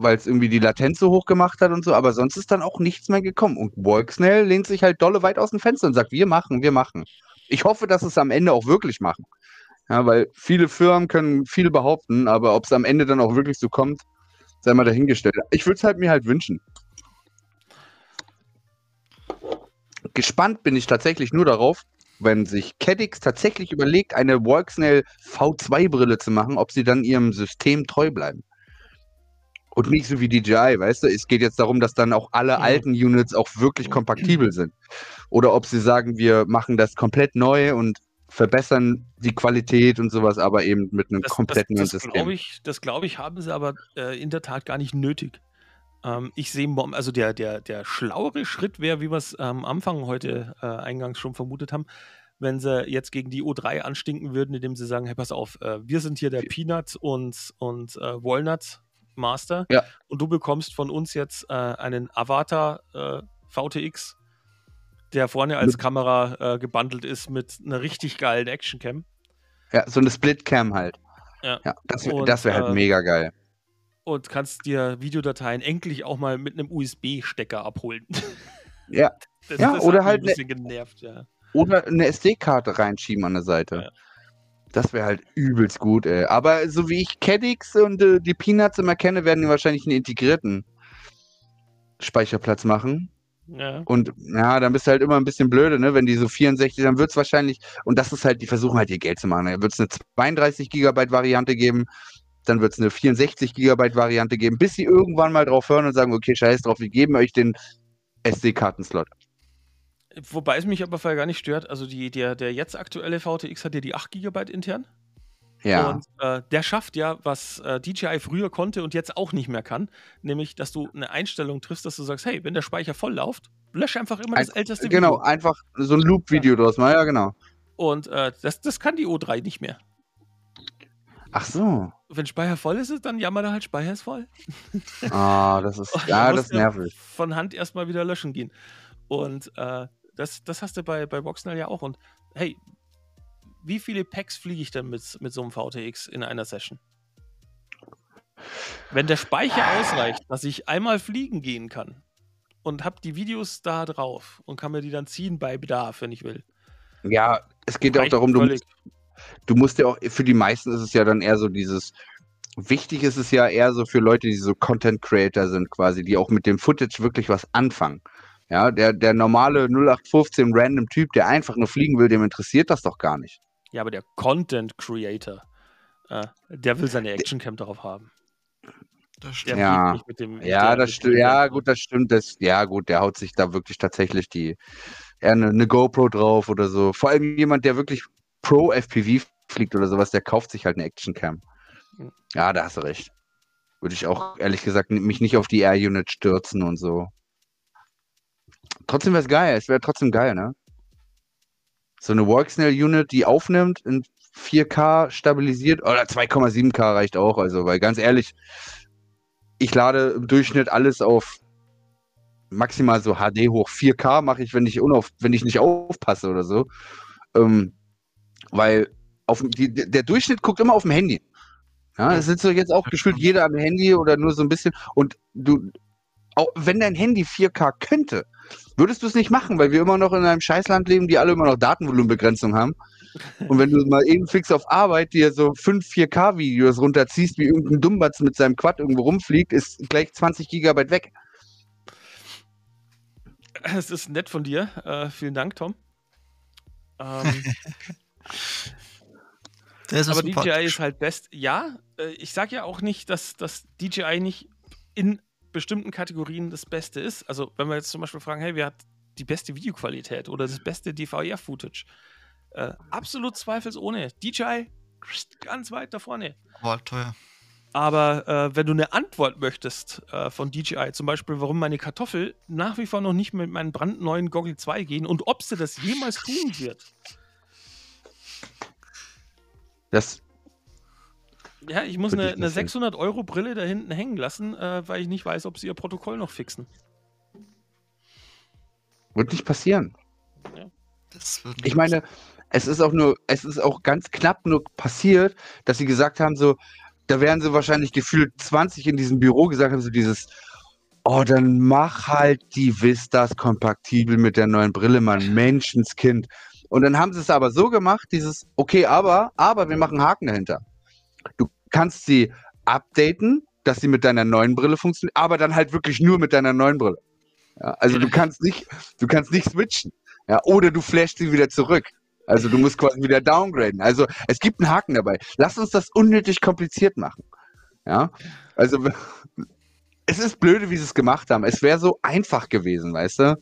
weil es irgendwie die Latenz so hoch gemacht hat und so, aber sonst ist dann auch nichts mehr gekommen. Und Wolksnell lehnt sich halt dolle weit aus dem Fenster und sagt, wir machen, wir machen. Ich hoffe, dass es am Ende auch wirklich machen. Ja, weil viele Firmen können viel behaupten, aber ob es am Ende dann auch wirklich so kommt, sei mal dahingestellt. Ich würde es halt mir halt wünschen. Gespannt bin ich tatsächlich nur darauf, wenn sich Caddix tatsächlich überlegt, eine Walksnell V2-Brille zu machen, ob sie dann ihrem System treu bleiben. Und nicht so wie DJI, weißt du? Es geht jetzt darum, dass dann auch alle alten Units auch wirklich kompatibel sind. Oder ob sie sagen, wir machen das komplett neu und verbessern die Qualität und sowas, aber eben mit einem das, kompletten das, das System. Glaub ich, das glaube ich, haben sie aber äh, in der Tat gar nicht nötig. Ähm, ich sehe, also der, der, der schlauere Schritt wäre, wie wir es am Anfang heute äh, eingangs schon vermutet haben, wenn sie jetzt gegen die O3 anstinken würden, indem sie sagen, hey, pass auf, äh, wir sind hier der Peanut und, und äh, Walnut Master. Ja. Und du bekommst von uns jetzt äh, einen Avatar äh, VTX, der vorne als mit Kamera äh, gebundelt ist mit einer richtig geilen Actioncam. Ja, so eine Splitcam halt. Ja, ja das, wäre halt äh, mega geil. Und kannst dir Videodateien endlich auch mal mit einem USB-Stecker abholen. Ja. das, ja, das oder halt. Ein bisschen ne, genervt, ja. Oder eine SD-Karte reinschieben an der Seite. Ja. Das wäre halt übelst gut, ey. Aber so wie ich Caddix und äh, die Peanuts immer kenne, werden die wahrscheinlich einen integrierten Speicherplatz machen. Ja. Und ja, dann bist du halt immer ein bisschen blöde, ne? Wenn die so 64, dann wird es wahrscheinlich, und das ist halt, die versuchen halt ihr Geld zu machen. Dann wird es eine 32 Gigabyte Variante geben, dann wird es eine 64 Gigabyte Variante geben, bis sie irgendwann mal drauf hören und sagen, okay, scheiß drauf, wir geben euch den SD-Kartenslot. Wobei es mich aber vorher gar nicht stört. Also die, der, der jetzt aktuelle VTX hat ja die 8 GB intern. Ja. Und äh, der schafft ja, was äh, DJI früher konnte und jetzt auch nicht mehr kann, nämlich, dass du eine Einstellung triffst, dass du sagst, hey, wenn der Speicher voll läuft, lösche einfach immer ein, das älteste genau, Video. Genau, einfach so ein Loop-Video ja. draus mal, ja, genau. Und äh, das, das kann die O3 nicht mehr. Ach so. Wenn Speicher voll ist, dann jammert er halt, Speicher ist voll. Ah, das ist, ja, das nervig. Von Hand erstmal wieder löschen gehen. Und äh, das, das hast du bei, bei Voxnell ja auch. Und hey, wie viele Packs fliege ich denn mit, mit so einem VTX in einer Session? Wenn der Speicher ausreicht, dass ich einmal fliegen gehen kann und habe die Videos da drauf und kann mir die dann ziehen bei Bedarf, wenn ich will. Ja, es geht ja auch darum, du musst, du musst ja auch, für die meisten ist es ja dann eher so dieses, wichtig ist es ja eher so für Leute, die so Content Creator sind, quasi, die auch mit dem Footage wirklich was anfangen. Ja, der, der normale 0815 random Typ, der einfach nur fliegen will, dem interessiert das doch gar nicht. Ja, aber der Content Creator, äh, der will seine Actioncam darauf haben. Das stimmt. Ja, dem, ja, das stimmt. Ja, gut, das stimmt. Das, ja, gut, der haut sich da wirklich tatsächlich die, eher eine, eine GoPro drauf oder so. Vor allem jemand, der wirklich Pro FPV fliegt oder sowas, der kauft sich halt eine Actioncam. Hm. Ja, da hast du recht. Würde ich auch ehrlich gesagt mich nicht auf die Air-Unit stürzen und so. Trotzdem wäre es geil. Es wäre trotzdem geil, ne? So eine Worksnell-Unit, die aufnimmt, in 4K stabilisiert, oder 2,7K reicht auch. Also, weil ganz ehrlich, ich lade im Durchschnitt alles auf maximal so HD hoch. 4K mache ich, wenn ich, unauf, wenn ich nicht aufpasse oder so. Ähm, weil auf, die, der Durchschnitt guckt immer auf dem Handy. Ja, es sitzt so jetzt auch gefühlt jeder am Handy oder nur so ein bisschen. Und du, auch wenn dein Handy 4K könnte, würdest du es nicht machen, weil wir immer noch in einem Scheißland leben, die alle immer noch Datenvolumenbegrenzung haben. Und wenn du mal eben fix auf Arbeit dir so 5 4K-Videos runterziehst, wie irgendein Dummbatz mit seinem Quad irgendwo rumfliegt, ist gleich 20 Gigabyte weg. Es ist nett von dir. Äh, vielen Dank, Tom. Ähm, aber DJI ist halt best. Ja, äh, ich sage ja auch nicht, dass, dass DJI nicht in bestimmten Kategorien das Beste ist. Also, wenn wir jetzt zum Beispiel fragen, hey, wer hat die beste Videoqualität oder das beste DVR-Footage? Äh, absolut zweifelsohne. DJI ganz weit da vorne. War teuer. Aber äh, wenn du eine Antwort möchtest äh, von DJI, zum Beispiel, warum meine Kartoffel nach wie vor noch nicht mit meinem brandneuen Goggle 2 gehen und ob sie das jemals tun wird. Das. Ja, ich muss eine, eine 600 Euro Brille da hinten hängen lassen, äh, weil ich nicht weiß, ob sie ihr Protokoll noch fixen. Wird nicht passieren. Ja. ich meine, es ist auch nur, es ist auch ganz knapp nur passiert, dass sie gesagt haben, so, da werden sie wahrscheinlich gefühlt 20 in diesem Büro gesagt haben, so dieses, oh, dann mach halt die Vistas kompatibel mit der neuen Brille, Mann, Menschenskind. Und dann haben sie es aber so gemacht, dieses, okay, aber, aber wir machen Haken dahinter. Du kannst sie updaten, dass sie mit deiner neuen Brille funktioniert, aber dann halt wirklich nur mit deiner neuen Brille. Ja, also du kannst nicht, du kannst nicht switchen. Ja, oder du flashst sie wieder zurück. Also du musst quasi wieder downgraden. Also es gibt einen Haken dabei. Lass uns das unnötig kompliziert machen. Ja, also es ist blöde, wie sie es gemacht haben. Es wäre so einfach gewesen, weißt du?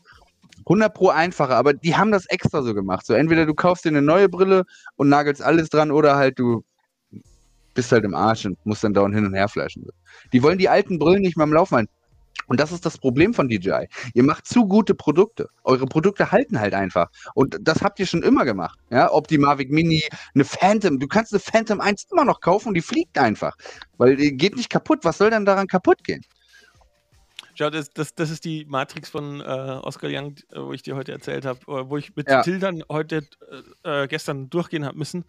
100 pro einfacher, aber die haben das extra so gemacht. So entweder du kaufst dir eine neue Brille und nagelst alles dran oder halt du bist halt im Arsch und musst dann dauernd hin und her flashen. Die wollen die alten Brillen nicht mehr am Laufen halten. Und das ist das Problem von DJI. Ihr macht zu gute Produkte. Eure Produkte halten halt einfach. Und das habt ihr schon immer gemacht. Ja, ob die Mavic Mini, eine Phantom, du kannst eine Phantom 1 immer noch kaufen und die fliegt einfach. Weil die geht nicht kaputt. Was soll denn daran kaputt gehen? Ja, das, das, das ist die Matrix von äh, Oscar Young, wo ich dir heute erzählt habe, äh, wo ich mit ja. Till dann heute, äh, äh, gestern durchgehen habe müssen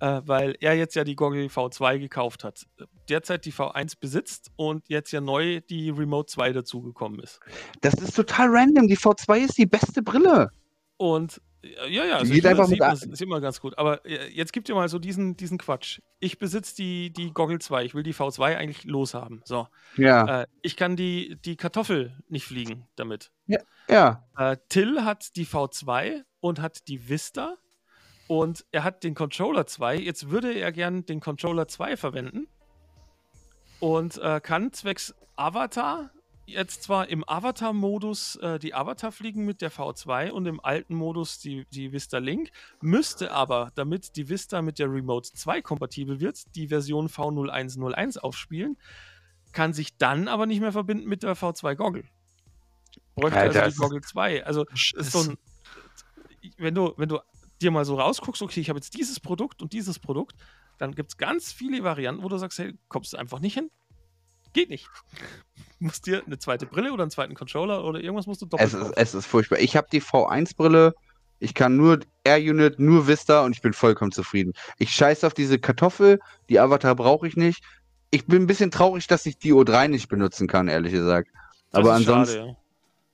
äh, weil er jetzt ja die Goggle V2 gekauft hat. Derzeit die V1 besitzt und jetzt ja neu die Remote 2 dazugekommen ist. Das ist total random. Die V2 ist die beste Brille. Und ja, ja, also geht einfach sieht, das ist immer ganz gut. Aber äh, jetzt gibt ihr mal so diesen, diesen Quatsch. Ich besitze die, die Goggle 2. Ich will die V2 eigentlich loshaben. So. Ja. Äh, ich kann die, die Kartoffel nicht fliegen damit. Ja. ja. Äh, Till hat die V2 und hat die Vista und er hat den Controller 2. Jetzt würde er gern den Controller 2 verwenden. Und äh, kann zwecks Avatar jetzt zwar im Avatar-Modus äh, die Avatar fliegen mit der V2 und im alten Modus die, die Vista Link, müsste aber, damit die Vista mit der Remote 2 kompatibel wird, die Version V0101 aufspielen, kann sich dann aber nicht mehr verbinden mit der V2 Goggle. Bräuchte Alter, also die Goggle 2. Also ist so ein, wenn du, wenn du dir mal so rausguckst, okay, ich habe jetzt dieses Produkt und dieses Produkt, dann gibt es ganz viele Varianten, wo du sagst, hey, kommst du einfach nicht hin. Geht nicht. Du musst dir eine zweite Brille oder einen zweiten Controller oder irgendwas musst du doppelt es ist, es ist furchtbar. Ich habe die V1-Brille, ich kann nur Air-Unit, nur Vista und ich bin vollkommen zufrieden. Ich scheiße auf diese Kartoffel, die Avatar brauche ich nicht. Ich bin ein bisschen traurig, dass ich die O3 nicht benutzen kann, ehrlich gesagt. Das aber ansonsten. Schade, ja.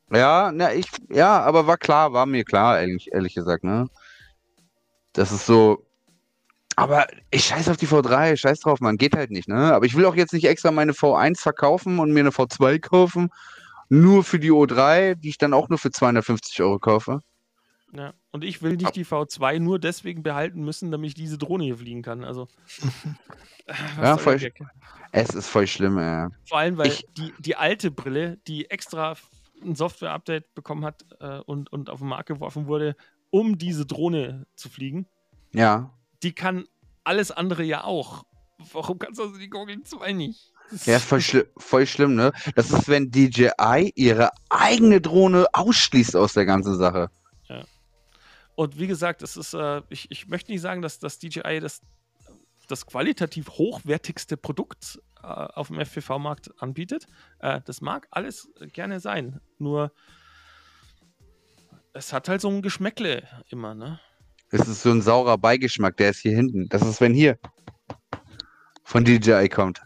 Ja, na, ich, ja, aber war klar, war mir klar, ehrlich, ehrlich gesagt, ne? Das ist so. Aber ich scheiß auf die V3, scheiß drauf, man, geht halt nicht, ne? Aber ich will auch jetzt nicht extra meine V1 verkaufen und mir eine V2 kaufen, nur für die O3, die ich dann auch nur für 250 Euro kaufe. Ja, und ich will nicht die V2 nur deswegen behalten müssen, damit ich diese Drohne hier fliegen kann. Also. ja, voll, es ist voll schlimm, ey. Vor allem, weil ich, die, die alte Brille, die extra ein Software-Update bekommen hat äh, und, und auf den Markt geworfen wurde, um diese Drohne zu fliegen. Ja. Die kann alles andere ja auch. Warum kannst du also die Google 2 nicht? Ja, voll, schli voll schlimm, ne? Das ist, wenn DJI ihre eigene Drohne ausschließt aus der ganzen Sache. Ja. Und wie gesagt, es ist, äh, ich, ich möchte nicht sagen, dass das DJI das, das qualitativ hochwertigste Produkt äh, auf dem FPV-Markt anbietet. Äh, das mag alles gerne sein. Nur es hat halt so ein Geschmäckle immer, ne? Es ist so ein saurer Beigeschmack, der ist hier hinten. Das ist, wenn hier von DJI kommt.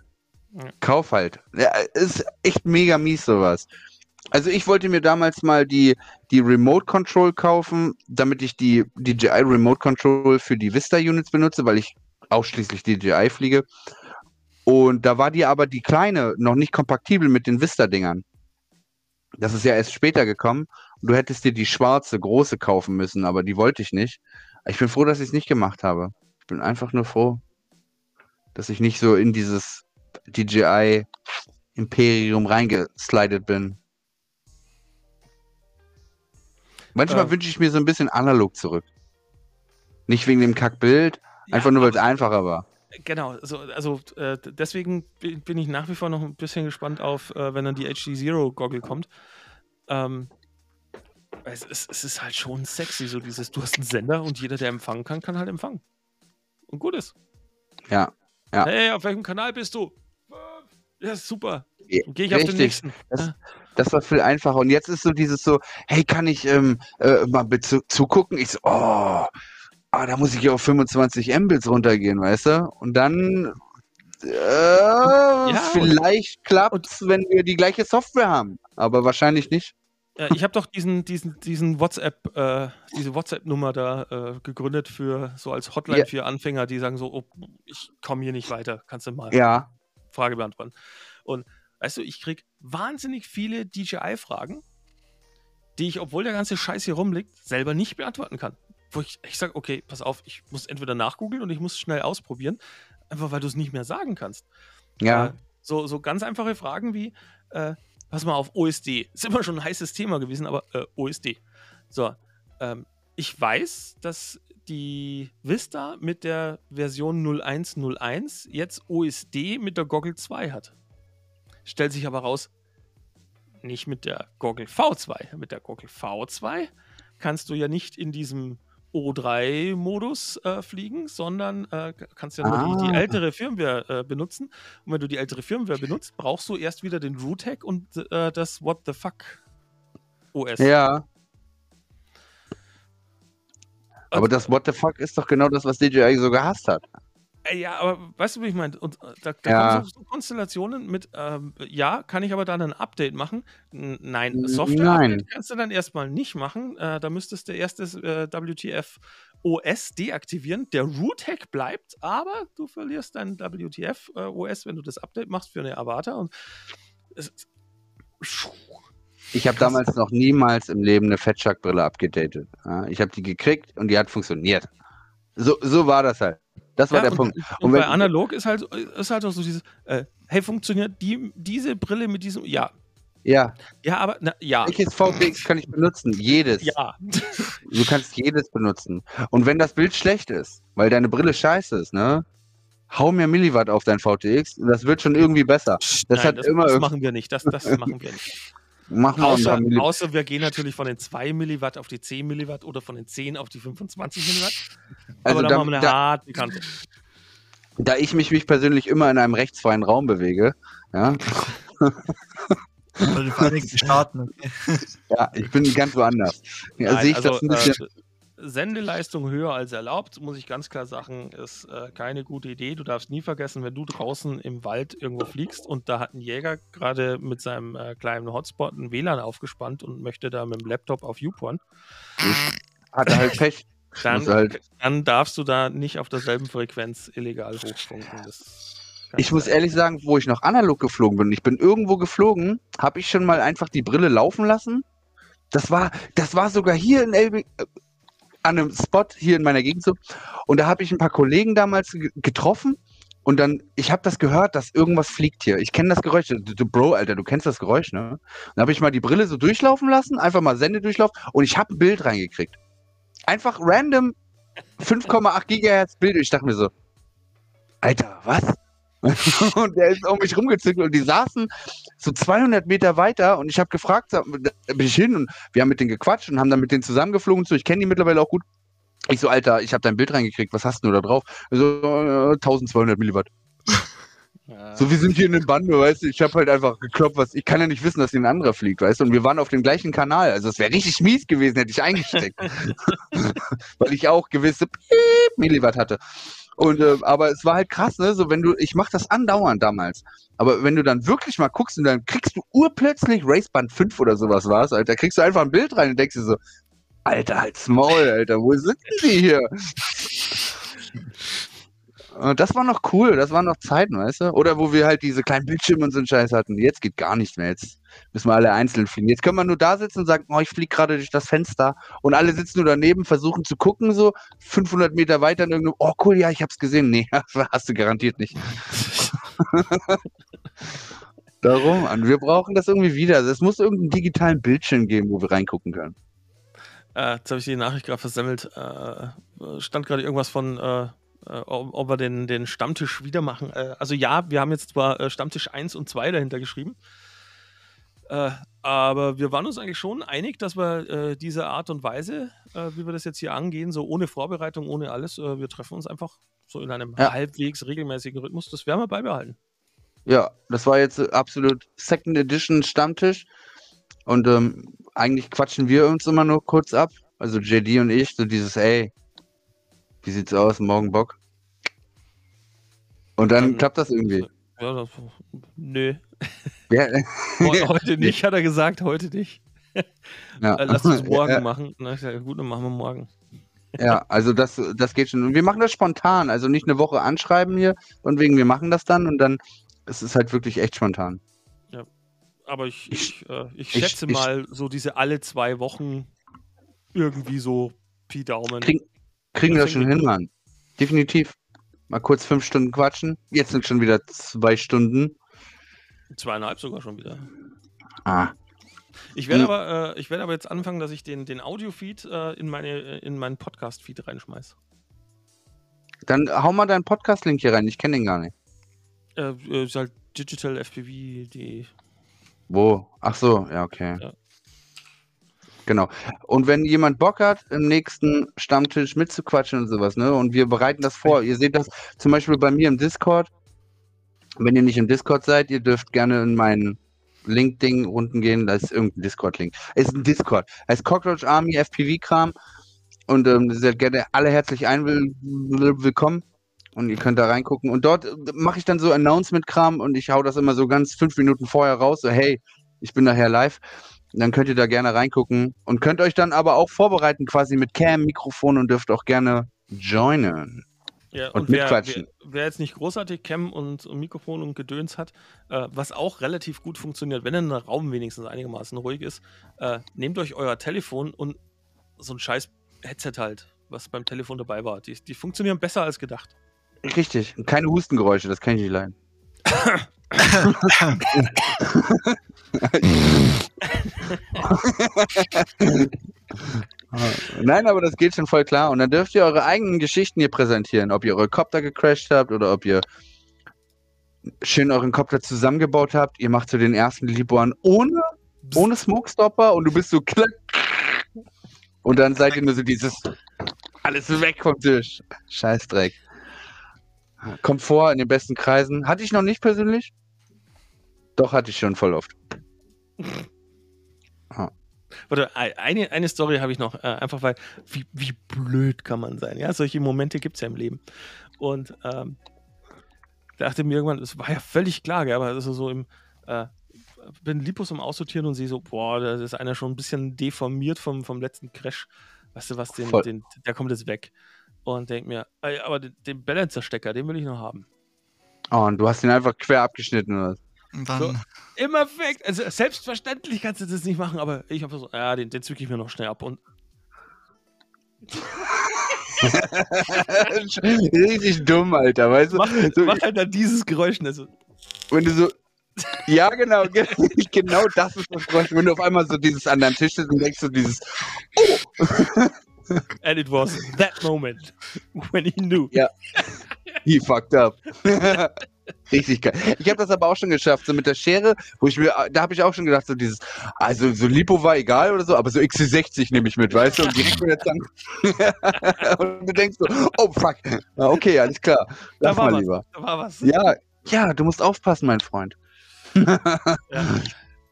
Ja. Kauf halt. Ja, ist echt mega mies sowas. Also ich wollte mir damals mal die, die Remote Control kaufen, damit ich die DJI Remote Control für die Vista Units benutze, weil ich ausschließlich DJI fliege. Und da war die aber die kleine noch nicht kompatibel mit den Vista-Dingern. Das ist ja erst später gekommen. Du hättest dir die schwarze, große kaufen müssen, aber die wollte ich nicht. Ich bin froh, dass ich es nicht gemacht habe. Ich bin einfach nur froh, dass ich nicht so in dieses DJI Imperium reingeslidet bin. Manchmal äh, wünsche ich mir so ein bisschen analog zurück. Nicht wegen dem Kackbild, einfach ja, nur, weil es einfacher war. Genau, also, also äh, deswegen bin ich nach wie vor noch ein bisschen gespannt auf, äh, wenn dann die HD Zero Goggle kommt. Ähm, es, es, es, ist halt schon sexy, so dieses, du hast einen Sender und jeder, der empfangen kann, kann halt empfangen. Und gut ist. Ja, ja. Hey, auf welchem Kanal bist du? Ja, super. Gehe ich auf den nächsten. Das, das, war viel einfacher. Und jetzt ist so dieses so, hey, kann ich ähm, äh, mal zu, zugucken? Ich so, oh, ah, da muss ich ja auf 25 Mbits runtergehen, weißt du? Und dann äh, ja, vielleicht klappt es, wenn wir die gleiche Software haben. Aber wahrscheinlich nicht. Äh, ich habe doch diesen, diesen, diesen WhatsApp, äh, diese WhatsApp-Nummer da äh, gegründet für so als Hotline ja. für Anfänger, die sagen so, oh, ich komme hier nicht weiter. Kannst du mal ja. Frage beantworten. Und weißt du, ich kriege wahnsinnig viele DJI-Fragen, die ich, obwohl der ganze Scheiß hier rumliegt, selber nicht beantworten kann wo ich, ich sage, okay, pass auf, ich muss entweder nachgoogeln und ich muss schnell ausprobieren, einfach weil du es nicht mehr sagen kannst. Ja. Äh, so, so ganz einfache Fragen wie, äh, pass mal auf, OSD. Ist immer schon ein heißes Thema gewesen, aber äh, OSD. So, ähm, ich weiß, dass die Vista mit der Version 0101 jetzt OSD mit der Goggle 2 hat. Stellt sich aber raus, nicht mit der Goggle V2. Mit der Goggle V2 kannst du ja nicht in diesem O3-Modus äh, fliegen, sondern äh, kannst ja nur ah. die, die, ah. ältere Firmware äh, benutzen. Und wenn du die ältere Firmware benutzt, brauchst du erst wieder den RootHack und äh, das What the fuck OS. Ja. Aber das What the fuck ist doch genau das, was DJI so gehasst hat. Äh, ja, aber weißt du, wie ich meine? Und äh, da, da ja. kommen so, Konstellationen mit, ähm, ja, kann ich aber dann ein Update machen? N nein, Software-Update kannst du dann erstmal nicht machen. Äh, da müsstest du erst das äh, WTF OS deaktivieren. Der Root-Hack bleibt, aber du verlierst dein WTF äh, OS, wenn du das Update machst für eine Avatar. Und es, ich habe damals noch niemals im Leben eine Fettschuck-Brille abgedatet. Ich habe die gekriegt und die hat funktioniert. So, so war das halt. Das war ja, der und, Punkt. Und, und bei analog ist halt, ist halt auch so dieses, äh, hey, funktioniert die, diese Brille mit diesem, ja. Ja. Ja, aber, na, ja. Welches VTX kann ich benutzen? Jedes. Ja. Du kannst jedes benutzen. Und wenn das Bild schlecht ist, weil deine Brille scheiße ist, ne? Hau mir Milliwatt auf dein VTX, das wird schon irgendwie besser. Das Nein, hat das, immer das machen wir nicht. Das, das machen wir nicht. Machen wir außer, außer wir gehen natürlich von den 2 Milliwatt auf die 10 Milliwatt oder von den 10 auf die 25 Milliwatt. Also Aber da, machen wir eine da, harte Kante. Da ich mich, mich persönlich immer in einem rechtsfreien Raum bewege, ja. ja, ich bin ganz woanders. Ja, Nein, sehe ich also, das ein bisschen. Äh, Sendeleistung höher als erlaubt, muss ich ganz klar sagen, ist äh, keine gute Idee. Du darfst nie vergessen, wenn du draußen im Wald irgendwo fliegst und da hat ein Jäger gerade mit seinem äh, kleinen Hotspot ein WLAN aufgespannt und möchte da mit dem Laptop auf YouPorn. Hat er halt Pech. Dann, halt dann, darfst du da nicht auf derselben Frequenz illegal hochfunken. ich muss ehrlich sagen, wo ich noch analog geflogen bin, ich bin irgendwo geflogen, habe ich schon mal einfach die Brille laufen lassen. Das war, das war sogar hier in Elbe, an einem Spot hier in meiner Gegend so. Und da habe ich ein paar Kollegen damals getroffen und dann, ich habe das gehört, dass irgendwas fliegt hier. Ich kenne das Geräusch. Du, du, Bro, Alter, du kennst das Geräusch, ne? Dann habe ich mal die Brille so durchlaufen lassen, einfach mal Sendedurchlauf und ich habe ein Bild reingekriegt. Einfach random 5,8 Gigahertz Bild. Ich dachte mir so, Alter, was? und der ist um mich rumgezückt und die saßen so 200 Meter weiter und ich habe gefragt, da bin ich hin und wir haben mit denen gequatscht und haben dann mit denen zusammengeflogen. So, ich kenne die mittlerweile auch gut. Ich so, Alter, ich habe dein Bild reingekriegt, was hast du da drauf? So, äh, 1200 Milliwatt. Ja. So, wir sind hier in den Bande, weißt du, ich habe halt einfach geklopft, was, ich kann ja nicht wissen, dass hier ein anderer fliegt, weißt du, und wir waren auf dem gleichen Kanal, also es wäre richtig mies gewesen, hätte ich eingesteckt. Weil ich auch gewisse Milliwatt hatte. Und, äh, aber es war halt krass, ne, so wenn du, ich mach das andauernd damals, aber wenn du dann wirklich mal guckst und dann kriegst du urplötzlich Raceband 5 oder sowas war's, Alter, kriegst du einfach ein Bild rein und denkst dir so, Alter, halt's Maul, Alter, wo sitzen die hier? Und das war noch cool, das waren noch Zeiten, weißt du? Oder wo wir halt diese kleinen Bildschirme und so einen Scheiß hatten. Jetzt geht gar nichts mehr. Jetzt müssen wir alle einzeln fliegen. Jetzt können wir nur da sitzen und sagen, oh, ich fliege gerade durch das Fenster. Und alle sitzen nur daneben, versuchen zu gucken, so 500 Meter weiter und irgendwo, oh cool, ja, ich hab's gesehen. Nee, hast du garantiert nicht. Darum, und wir brauchen das irgendwie wieder. Es muss irgendeinen digitalen Bildschirm geben, wo wir reingucken können. Äh, jetzt habe ich die Nachricht gerade versammelt. Äh, stand gerade irgendwas von, äh, äh ob, ob, wir den, den Stammtisch wieder machen. Äh, also ja, wir haben jetzt zwar äh, Stammtisch 1 und 2 dahinter geschrieben. aber wir waren uns eigentlich schon einig, dass wir diese Art und Weise, wie wir das jetzt hier angehen, so ohne Vorbereitung, ohne alles, wir treffen uns einfach so in einem ja. halbwegs regelmäßigen Rhythmus. Das werden wir beibehalten. Ja, das war jetzt absolut Second Edition Stammtisch. Und ähm, eigentlich quatschen wir uns immer nur kurz ab. Also JD und ich, so dieses, ey, wie sieht's aus, morgen Bock? Und dann ähm, klappt das irgendwie. Ja, das, nö. Ja. heute nicht, hat er gesagt, heute nicht. Ja. Lass uns morgen ja. machen. Na, ja, gut, dann machen wir morgen. Ja, also das, das geht schon. Und wir machen das spontan, also nicht eine Woche anschreiben hier und wegen wir machen das dann und dann ist es halt wirklich echt spontan. Aber ich, ich, äh, ich schätze ich, mal, so diese alle zwei Wochen irgendwie so Pi Daumen. Krieg, kriegen wir das schon hin, Mann. Definitiv. Mal kurz fünf Stunden quatschen. Jetzt sind schon wieder zwei Stunden. Zweieinhalb sogar schon wieder. Ah. Ich werde hm. aber, äh, ich aber jetzt anfangen, dass ich den, den Audio-Feed äh, in, meine, in meinen Podcast-Feed reinschmeiße. Dann hau mal deinen Podcast-Link hier rein. Ich kenne den gar nicht. Äh, äh ist halt digitalfpv.de. Wo? Ach so, ja, okay. Ja. Genau. Und wenn jemand Bock hat, im nächsten Stammtisch mitzuquatschen und sowas, ne? Und wir bereiten das vor. Ihr seht das zum Beispiel bei mir im Discord. Wenn ihr nicht im Discord seid, ihr dürft gerne in meinen Link-Ding unten gehen. Da ist irgendein Discord-Link. Es ist ein Discord. Heißt Cockroach Army FPV-Kram. Und ähm, seid gerne alle herzlich ein willkommen. Und ihr könnt da reingucken. Und dort mache ich dann so Announcement-Kram und ich hau das immer so ganz fünf Minuten vorher raus. So, hey, ich bin nachher live. Dann könnt ihr da gerne reingucken und könnt euch dann aber auch vorbereiten, quasi mit Cam, Mikrofon und dürft auch gerne joinen. Ja, und, und wer, wer, wer, jetzt nicht großartig Cam und, und Mikrofon und Gedöns hat, äh, was auch relativ gut funktioniert, wenn der Raum wenigstens einigermaßen ruhig ist, äh, nehmt euch euer Telefon und so ein scheiß Headset halt, was beim Telefon dabei war. Die, die funktionieren besser als gedacht. Richtig. Und keine Hustengeräusche, das kann ich nicht leiden. Nein, aber das geht schon voll klar. Und dann dürft ihr eure eigenen Geschichten hier präsentieren. Ob ihr eure Copter gecrashed habt oder ob ihr schön euren Copter zusammengebaut habt. Ihr macht so den ersten Liborn ohne, ohne Smokestopper und du bist so klack. Und dann seid ihr nur so dieses alles weg vom Tisch. Scheißdreck. Kommt vor in den besten Kreisen. Hatte ich noch nicht persönlich? Doch, hatte ich schon voll oft. ah. Warte, eine, eine Story habe ich noch, äh, einfach weil, wie, wie blöd kann man sein? Ja, solche Momente gibt es ja im Leben. Und ähm, dachte mir irgendwann, es war ja völlig klar, gell, aber also so im, äh, bin Lipus am Aussortieren und sehe so, boah, da ist einer schon ein bisschen deformiert vom, vom letzten Crash. weißt du was, den, den, der kommt jetzt weg. Und denk mir, aber den, den Balancer-Stecker, den will ich noch haben. Oh, und du hast ihn einfach quer abgeschnitten, oder? So, immer weg. Also selbstverständlich kannst du das nicht machen, aber ich habe so, ja, den, den zücke ich mir noch schnell ab und. Richtig dumm, Alter, weißt du? Mach, so, mach halt dann dieses Geräusch. Also. Wenn du so. Ja, genau, genau das ist das Geräusch. Wenn du auf einmal so dieses an deinem Tisch sitzt und denkst so dieses. Oh! And it was that moment when he knew. Ja. He fucked up. Richtig geil. Ich habe das aber auch schon geschafft, so mit der Schere, wo ich mir, da habe ich auch schon gedacht, so dieses, also so Lipo war egal oder so, aber so XC60 nehme ich mit, weißt du, und direkt mit der Zange. und du denkst so, oh fuck, okay, alles klar, lass da mal was. lieber. Da war was. Ja, ja, du musst aufpassen, mein Freund. ja, ähm,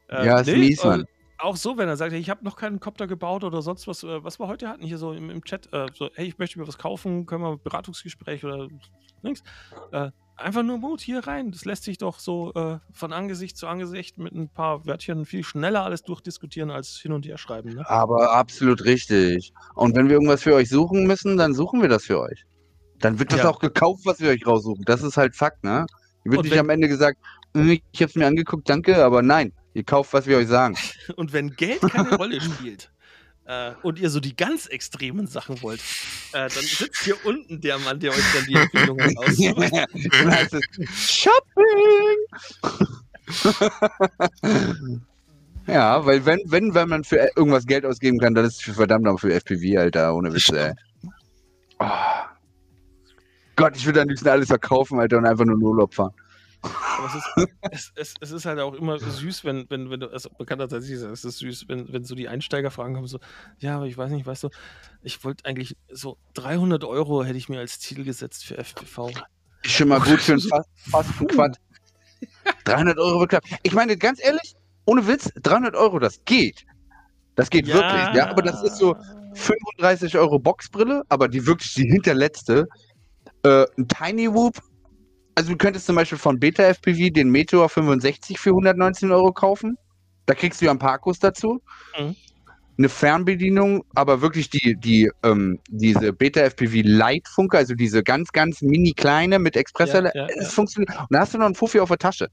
ja ist nee, mies, Mann. Auch so, wenn er sagt, ich habe noch keinen Copter gebaut oder sonst was, äh, was wir heute hatten hier so im, im Chat, äh, so, hey, ich möchte mir was kaufen, können wir ein Beratungsgespräch oder nichts. Äh, einfach nur Mut hier rein. Das lässt sich doch so äh, von Angesicht zu Angesicht mit ein paar Wörtchen viel schneller alles durchdiskutieren als hin und her schreiben. Ne? Aber absolut richtig. Und wenn wir irgendwas für euch suchen müssen, dann suchen wir das für euch. Dann wird das ja. auch gekauft, was wir euch raussuchen. Das ist halt Fakt, ne? Wird nicht am Ende gesagt, hm, ich habe es mir angeguckt, danke, aber nein, ihr kauft, was wir euch sagen. und wenn Geld keine Rolle spielt, äh, und ihr so die ganz extremen Sachen wollt, äh, dann sitzt hier unten der Mann, der euch dann die Empfehlungen aussucht. Shopping! ja, weil wenn, wenn, wenn man für irgendwas Geld ausgeben kann, dann ist es für verdammt noch für FPV, Alter, ohne Witze, ey. Oh. Gott, ich würde am liebsten alles verkaufen, Alter, und einfach nur in Urlaub fahren. Aber es ist, es, es, es ist halt auch immer süß, wenn, wenn, wenn du, also bekannter tatsächlich es ist süß, wenn, wenn so die Einsteigerfragen kommen, so, ja, aber ich weiß nicht, weißt du, ich wollte eigentlich so 300 Euro hätte ich mir als Ziel gesetzt für FPV. Schon mal gut für einen fast, fast Quad. 300 Euro wird knapp. Ich meine, ganz ehrlich, ohne Witz, 300 Euro, das geht. Das geht ja. wirklich, ja, aber das ist so 35 Euro Boxbrille, aber die wirklich die hinterletzte. Äh, ein Tiny Whoop also du könntest zum Beispiel von Beta FPV den Meteor 65 für 119 Euro kaufen. Da kriegst du ja ein paar Akkus dazu. Mhm. Eine Fernbedienung, aber wirklich die, die, ähm, diese Beta FPV Light Funke, also diese ganz, ganz mini kleine mit Expressor, ja, ja, ja. funktioniert. Und da hast du noch einen Fuffi auf der Tasche.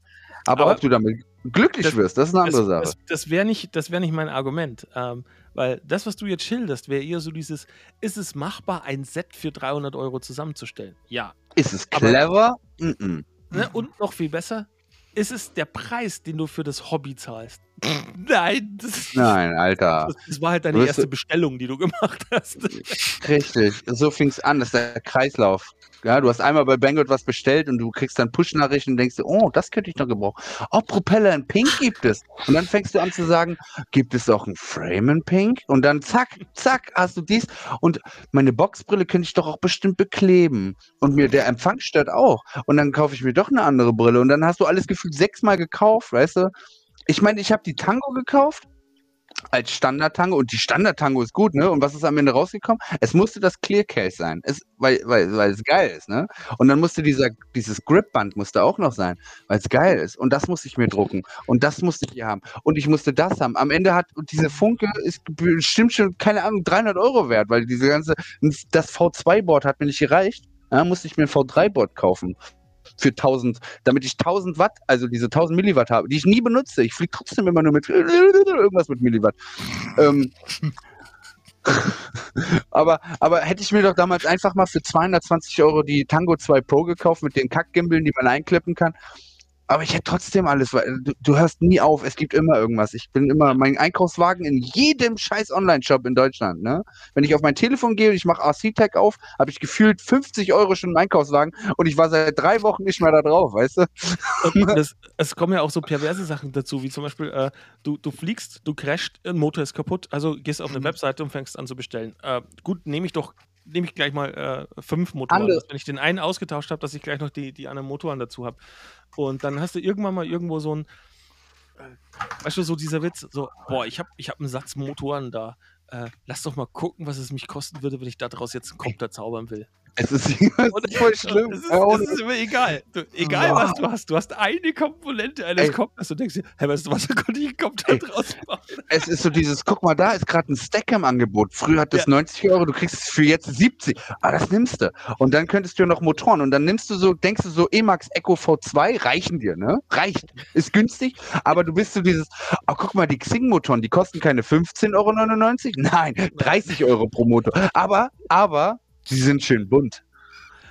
Aber, aber ob du damit glücklich das, wirst, das ist eine andere das, Sache. Das, das wäre nicht, wär nicht mein Argument. Ähm, weil das, was du jetzt schilderst, wäre eher so dieses, ist es machbar, ein Set für 300 Euro zusammenzustellen? Ja. Ist es clever? Aber, mm -mm. Ne, und noch viel besser, ist es der Preis, den du für das Hobby zahlst? Nein. Nein, Alter. Das, das, war halt deine erste Bestellung, die du gemacht hast. Richtig. So fing es an. Das ist der Kreislauf. Ja, du hast einmal bei Banggood was bestellt und du kriegst dann Push-Nachrichten und denkst oh, das könnte ich noch gebrauchen. Oh, Propeller in Pink gibt es. Und dann fängst du an zu sagen, gibt es auch ein Frame in Pink? Und dann zack, zack, hast du dies. Und meine Boxbrille könnte ich doch auch bestimmt bekleben. Und mir der Empfang stört auch. Und dann kaufe ich mir doch eine andere Brille. Und dann hast du alles gefühlt sechsmal gekauft, weißt du? Ich meine, ich habe die Tango gekauft als Standard-Tango und die Standard-Tango ist gut, ne? Und was ist am Ende rausgekommen? Es musste das Clear Case sein, es, weil, weil, weil es geil ist, ne? Und dann musste dieser, dieses Grip-Band musste auch noch sein, weil es geil ist. Und das musste ich mir drucken. Und das musste ich hier haben. Und ich musste das haben. Am Ende hat, und diese Funke ist bestimmt schon, keine Ahnung, 300 Euro wert, weil diese ganze, das V2-Board hat mir nicht gereicht. Ja, musste ich mir ein V3-Board kaufen für 1000, damit ich 1000 Watt, also diese 1000 Milliwatt habe, die ich nie benutze. Ich fliege trotzdem immer nur mit irgendwas mit Milliwatt. Ähm, aber, aber hätte ich mir doch damals einfach mal für 220 Euro die Tango 2 Pro gekauft mit den Kackgimbeln, die man einklippen kann aber ich hätte trotzdem alles, weil du, du, hörst nie auf, es gibt immer irgendwas. Ich bin immer, mein Einkaufswagen in jedem scheiß Online-Shop in Deutschland, ne? Wenn ich auf mein Telefon gehe und ich mache RC-Tag auf, habe ich gefühlt 50 Euro schon im Einkaufswagen und ich war seit drei Wochen nicht mehr da drauf, weißt du? Das, es kommen ja auch so perverse Sachen dazu, wie zum Beispiel, äh, du, du fliegst, du crasht, ein Motor ist kaputt, also gehst auf eine mhm. Webseite und fängst an zu bestellen. Äh, gut, nehme ich doch nehme ich gleich mal äh, fünf Motoren. Dass, wenn ich den einen ausgetauscht habe, dass ich gleich noch die, die anderen Motoren dazu habe. Und dann hast du irgendwann mal irgendwo so ein, äh, weißt du, so dieser Witz, so, boah, ich habe ich hab einen Satz Motoren da. Äh, lass doch mal gucken, was es mich kosten würde, wenn ich daraus jetzt einen Kopter zaubern will. Es ist, es voll schlimm. Es ist, es ist immer egal. Du, egal, was du hast. Du hast eine Komponente eines Kopters. Du denkst dir, hey, weißt du was, da konnte ich einen Kopter draus machen. Es ist so dieses, guck mal, da ist gerade ein Stack im Angebot. Früher hat das ja. 90 Euro, du kriegst es für jetzt 70. Ah, das nimmst du. Und dann könntest du ja noch Motoren. Und dann nimmst du so, denkst du so, Emax Echo V2 reichen dir, ne? Reicht. Ist günstig. Aber du bist so dieses, oh, guck mal, die Xing-Motoren, die kosten keine 15,99 Euro. Nein, 30 Euro pro Motor. Aber, aber, sie sind schön bunt.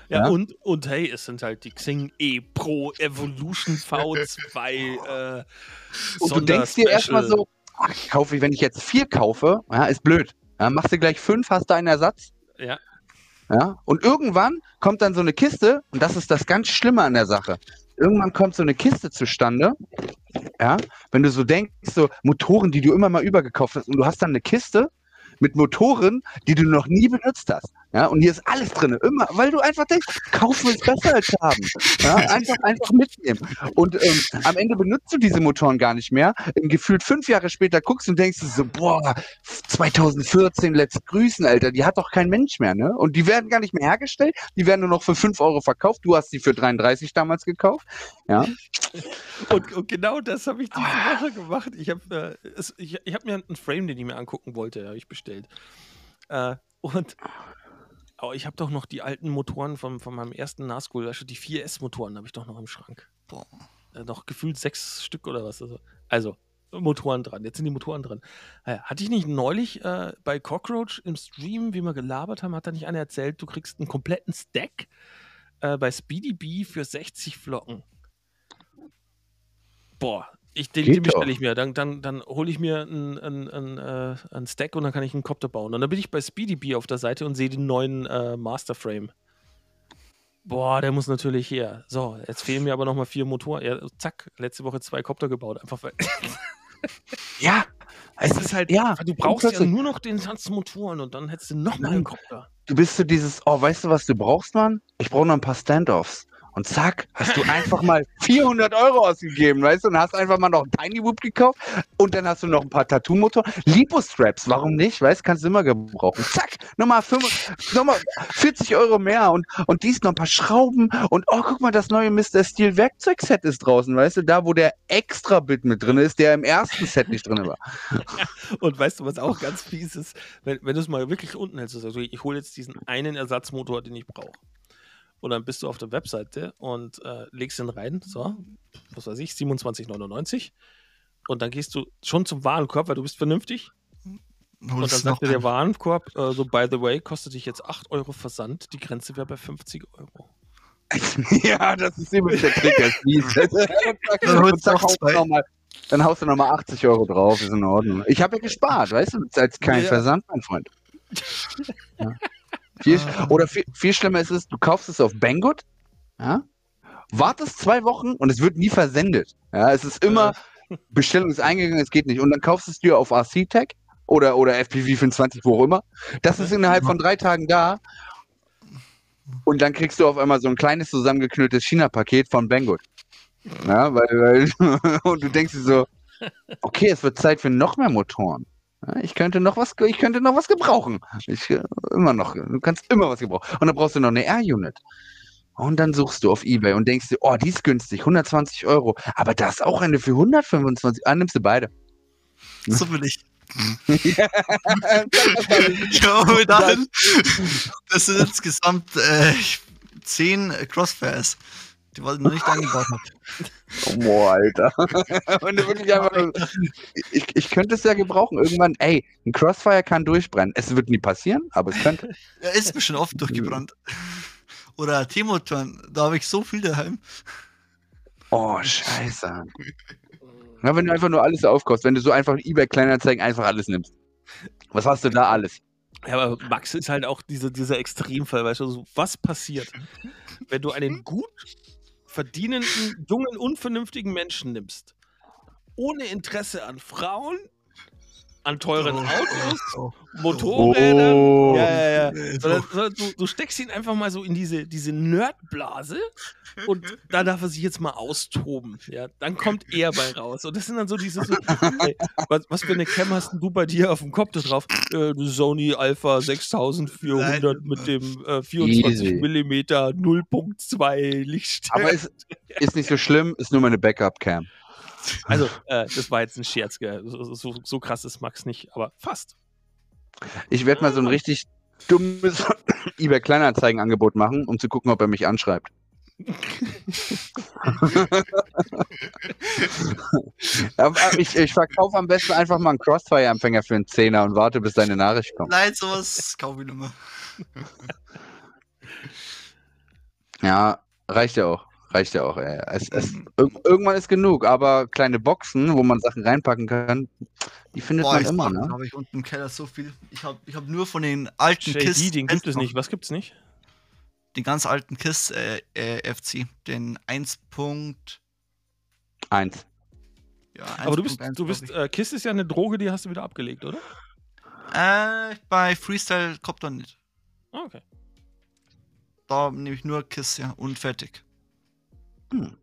Ja, ja, Und, und hey, es sind halt die Xing E Pro Evolution V2. Äh, und du denkst dir erstmal so, ach, kaufe ich, wenn ich jetzt vier kaufe, ja, ist blöd. Ja, machst du gleich fünf, hast du einen Ersatz. Ja. Ja, und irgendwann kommt dann so eine Kiste, und das ist das ganz Schlimme an der Sache. Irgendwann kommt so eine Kiste zustande, ja, wenn du so denkst, so Motoren, die du immer mal übergekauft hast, und du hast dann eine Kiste mit Motoren, die du noch nie benutzt hast. Ja, und hier ist alles drin, immer, weil du einfach denkst, kaufen ist besser als haben. Ja, einfach, einfach mitnehmen. Und ähm, am Ende benutzt du diese Motoren gar nicht mehr. Gefühlt fünf Jahre später guckst und denkst so, boah, 2014, let's grüßen, Alter, die hat doch kein Mensch mehr, ne? Und die werden gar nicht mehr hergestellt, die werden nur noch für fünf Euro verkauft. Du hast sie für 33 damals gekauft. Ja. Und, und genau das habe ich diese Woche gemacht. Ich habe äh, ich, ich hab mir einen Frame, den ich mir angucken wollte, habe ich bestellt. Äh, und Oh, ich habe doch noch die alten Motoren von, von meinem ersten Nazgul, also die 4S-Motoren habe ich doch noch im Schrank. Boah. Äh, noch gefühlt sechs Stück oder was. Also, also, Motoren dran. Jetzt sind die Motoren dran. Naja, hatte ich nicht neulich äh, bei Cockroach im Stream, wie wir gelabert haben, hat da nicht einer erzählt, du kriegst einen kompletten Stack äh, bei Speedy B für 60 Flocken. Boah, ich, den, den bestelle ich mir. Dann, dann, dann hole ich mir einen, einen, einen, äh, einen Stack und dann kann ich einen Copter bauen. Und dann bin ich bei Speedy Bee auf der Seite und sehe den neuen äh, Masterframe. Boah, der muss natürlich her. So, jetzt fehlen mir aber nochmal vier Motoren. Ja, zack, letzte Woche zwei Copter gebaut. Einfach weil. ja, es ist halt, ja. Du brauchst ja nur noch den Satz Motoren und dann hättest du nochmal einen Copter. Du bist so dieses, oh, weißt du, was du brauchst, Mann? Ich brauche noch ein paar Standoffs. Und zack, hast du einfach mal 400 Euro ausgegeben, weißt du, und hast einfach mal noch einen Tiny Whoop gekauft und dann hast du noch ein paar Tattoo-Motoren. Lipo-Straps, warum nicht, weißt du, kannst du immer gebrauchen. Zack, nochmal, 5, nochmal 40 Euro mehr und, und dies noch ein paar Schrauben und oh, guck mal, das neue Mr. Steel Werkzeugset ist draußen, weißt du, da wo der extra Bit mit drin ist, der im ersten Set nicht drin war. und weißt du, was auch ganz fies ist, wenn, wenn du es mal wirklich unten hältst, also ich hole jetzt diesen einen Ersatzmotor, den ich brauche. Und dann bist du auf der Webseite und äh, legst ihn rein, so, was weiß ich, 27,99. Und dann gehst du schon zum Warenkorb, weil du bist vernünftig. und dann sagt dir der Warenkorb, äh, so, by the way, kostet dich jetzt 8 Euro Versand. Die Grenze wäre bei 50 Euro. ja, das ist immer der Trick. dann, zack, haust mal, dann haust du nochmal 80 Euro drauf, ist in Ordnung. Ich habe ja gespart, weißt du, als kein ja. Versand, mein Freund. Ja. Viel, ah. Oder viel, viel schlimmer ist es, du kaufst es auf Banggood, ja, wartest zwei Wochen und es wird nie versendet. Ja, es ist immer, Bestellung ist eingegangen, es geht nicht. Und dann kaufst du es dir auf RC-Tech oder, oder FPV24, wo auch immer. Das ist innerhalb von drei Tagen da. Und dann kriegst du auf einmal so ein kleines zusammengeknülltes China-Paket von Banggood. Ja, weil, weil und du denkst dir so, okay, es wird Zeit für noch mehr Motoren. Ich könnte noch was, ich könnte noch was gebrauchen. Ich, äh, immer noch. Du kannst immer was gebrauchen. Und dann brauchst du noch eine R-Unit. Und dann suchst du auf Ebay und denkst dir, oh, die ist günstig, 120 Euro. Aber da ist auch eine für 125. Ah, nimmst du beide. So will ich. ja, Schau dahin. Das sind insgesamt äh, 10 Crossfairs die was noch nicht angebaut hat. Boah, Alter. Und wirklich einfach, ich, ich könnte es ja gebrauchen. Irgendwann, ey, ein Crossfire kann durchbrennen. Es wird nie passieren, aber es könnte. Ja, ist mir schon oft durchgebrannt. Oder T-Motoren, da habe ich so viel daheim. Oh, scheiße. Na, wenn du einfach nur alles aufkaufst, wenn du so einfach eBay Kleinanzeigen einfach alles nimmst. Was hast du da alles? Ja, aber Max ist halt auch diese, dieser Extremfall, weißt du, so, was passiert, wenn du einen gut verdienenden, jungen, unvernünftigen Menschen nimmst, ohne Interesse an Frauen, an teuren Autos, oh. Motorrädern. Oh. Ja, ja, ja. Sondern, sondern du, du, steckst ihn einfach mal so in diese, diese Nerdblase und da darf er sich jetzt mal austoben. Ja, dann kommt er bei raus. Und das sind dann so diese, so, hey, was, was, für eine Cam hast du bei dir auf dem Kopf da drauf? Äh, Sony Alpha 6400 Nein. mit dem äh, 24 mm 0.2 Lichtstärke. Aber ist, ist nicht so schlimm, ist nur meine Backup-Cam. Also, äh, das war jetzt ein Scherz, gell? So, so, so krass ist Max nicht, aber fast. Ich werde mal so ein richtig dummes eBay Kleinanzeigen-Angebot machen, um zu gucken, ob er mich anschreibt. ich, ich verkaufe am besten einfach mal einen Crossfire-Empfänger für einen Zehner und warte, bis deine Nachricht kommt. Nein, sowas kaufe ich nicht mehr. ja, reicht ja auch reicht ja auch. Ey. Es, es, irgendwann ist genug, aber kleine Boxen, wo man Sachen reinpacken kann, die findet Boah, man immer. Ne? habe ich unten im Keller so viel. Ich habe ich hab nur von den alten JD, KISS. den gibt es nicht. Was gibt es nicht? Den ganz alten KISS äh, äh, FC, den 1.1. Ja, 1. Aber du bist, 1, du bist äh, KISS ist ja eine Droge, die hast du wieder abgelegt, oder? Äh, bei Freestyle Copter nicht. Ah, okay. Da nehme ich nur KISS, ja, und fertig. Hm.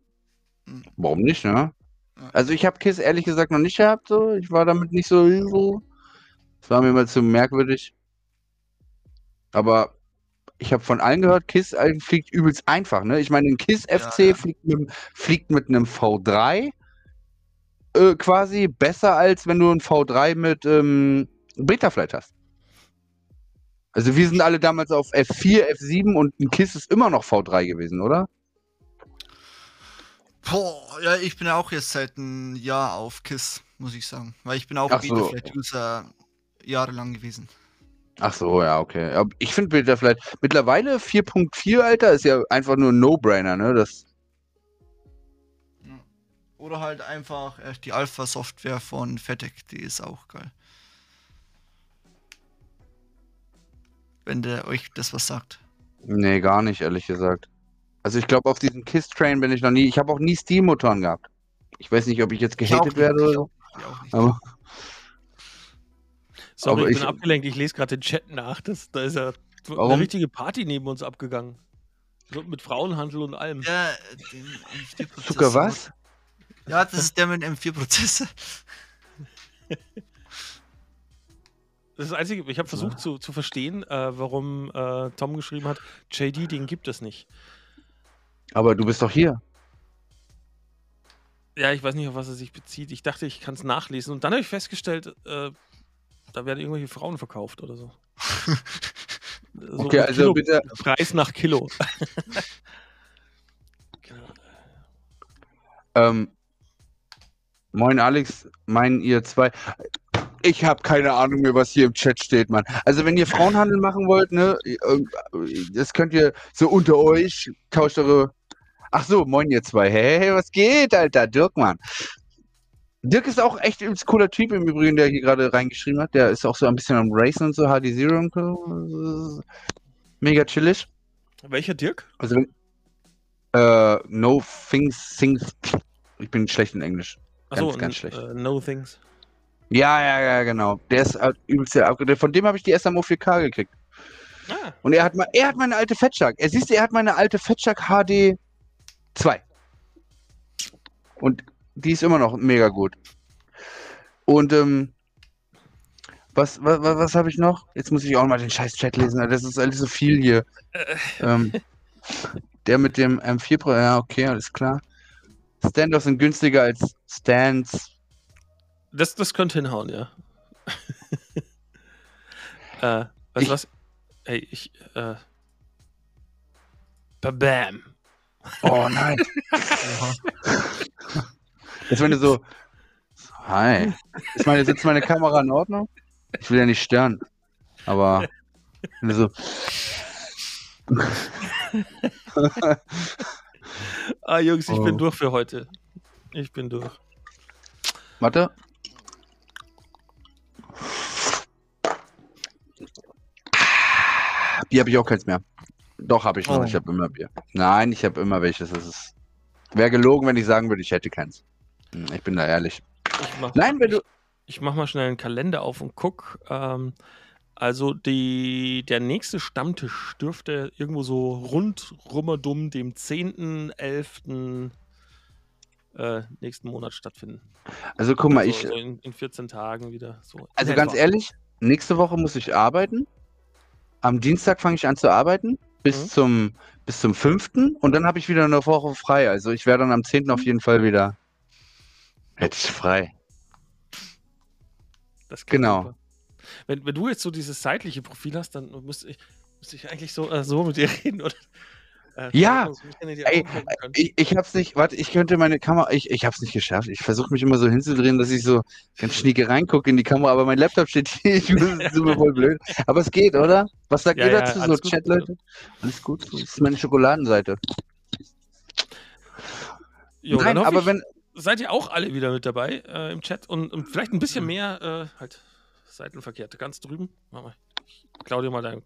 hm. Warum nicht, ne? Also ich habe Kiss ehrlich gesagt noch nicht gehabt, so. Ich war damit nicht so. so. Das war mir mal zu merkwürdig. Aber ich habe von allen gehört, Kiss fliegt übelst einfach, ne? Ich meine, ein Kiss FC ja, ja. Fliegt, mit, fliegt, mit, einem V3 äh, quasi besser, als wenn du ein V3 mit ähm, Betaflight hast. Also wir sind alle damals auf F4, F7 und ein Kiss ist immer noch V3 gewesen, oder? Boah, ja, ich bin ja auch jetzt seit einem Jahr auf KISS, muss ich sagen. Weil ich bin auch Beta-Flight-User jahrelang gewesen. Ach so, ja, okay. Ich finde Beta-Flight mittlerweile 4.4, Alter, ist ja einfach nur ein No-Brainer, ne? Das Oder halt einfach äh, die Alpha-Software von FedEx, die ist auch geil. Wenn der euch das was sagt. Nee, gar nicht, ehrlich gesagt. Also ich glaube, auf diesem KISS-Train bin ich noch nie. Ich habe auch nie Steam-Motoren gehabt. Ich weiß nicht, ob ich jetzt gehatet werde oder so. Aber, Sorry, aber ich bin abgelenkt. Ich lese gerade den Chat nach. Das, da ist ja warum? eine richtige Party neben uns abgegangen. So, mit Frauenhandel und allem. Ja, den Zucker was? Ja, das ist der mit dem M4-Prozessor. Das ist das Einzige, ich habe versucht ja. zu, zu verstehen, äh, warum äh, Tom geschrieben hat, JD, den gibt es nicht. Aber du bist doch hier. Ja, ich weiß nicht, auf was er sich bezieht. Ich dachte, ich kann es nachlesen. Und dann habe ich festgestellt, äh, da werden irgendwelche Frauen verkauft oder so. so okay, also Kilo, bitte. Preis nach Kilo. ähm, moin Alex, meinen ihr zwei. Ich habe keine Ahnung mehr, was hier im Chat steht, Mann. Also wenn ihr Frauenhandel machen wollt, ne, das könnt ihr so unter euch, tauscht eure Ach so, moin ihr zwei. Hey, was geht, Alter? Dirk, Mann. Dirk ist auch echt ein cooler Typ im Übrigen, der hier gerade reingeschrieben hat. Der ist auch so ein bisschen am Racen und so, HD Zero und so. Mega chillig. Welcher Dirk? Also, äh, No Things, Things. Ich bin schlecht in Englisch. Ganz, Achso, ganz schlecht. Uh, no Things. Ja, ja, ja, genau. Der ist halt übelst sehr abgedreht. Von dem habe ich die SMO 4K gekriegt. Ah. Und er hat, mal, er hat meine alte Fettshark. Er siehst, er hat meine alte Fettshark HD Zwei. Und die ist immer noch mega gut. Und ähm, was, was, was habe ich noch? Jetzt muss ich auch mal den scheiß Chat lesen. Das ist alles so viel hier. ähm, der mit dem M4 Pro, ja, okay, alles klar. Standoffs sind günstiger als Stands. Das, das könnte hinhauen, ja. äh, weißt du was? Hey, ich, äh. Bam. Oh nein. Jetzt wenn du so, hi. Ich meine, sitzt meine Kamera in Ordnung? Ich will ja nicht stören. Aber wenn du so. ah, Jungs, ich oh. bin durch für heute. Ich bin durch. Warte. Bier habe ich auch keins mehr. Doch, habe ich noch. Oh. Ich habe immer Bier. Nein, ich habe immer welches. Das ist. Wäre gelogen, wenn ich sagen würde, ich hätte keins. Hm, ich bin da ehrlich. Nein, wenn du. ich mache mal schnell einen Kalender auf und guck. Ähm, also die, der nächste Stammtisch dürfte irgendwo so rund rummerdum dem 10.11. Äh, nächsten Monat stattfinden. Also guck mal, also, ich. So in, in, 14 Tagen wieder. So also ganz ehrlich, nächste Woche muss ich arbeiten. Am Dienstag fange ich an zu arbeiten bis mhm. zum bis zum 5. und dann habe ich wieder eine Woche frei. Also ich werde dann am 10. auf jeden Fall wieder jetzt frei. genau. Wenn, wenn du jetzt so dieses seitliche Profil hast, dann müsste ich, müsste ich eigentlich so, äh, so mit dir reden, oder? Äh, ja, ey, ich, ich hab's nicht, warte, ich könnte meine Kamera, ich, ich hab's nicht geschafft. Ich versuche mich immer so hinzudrehen, dass ich so ganz schnieke reingucke in die Kamera, aber mein Laptop steht hier, ich bin super voll blöd. Aber es geht, oder? Was sagt ja, ihr dazu, ja, so Chat, Leute? Alles gut, das ist meine Schokoladenseite. Jo, Nein, aber ich, wenn. Seid ihr auch alle wieder mit dabei äh, im Chat und, und, vielleicht ein bisschen mehr, äh, halt, seitenverkehrt. Ganz drüben. Mal, ich klau dir mal deinen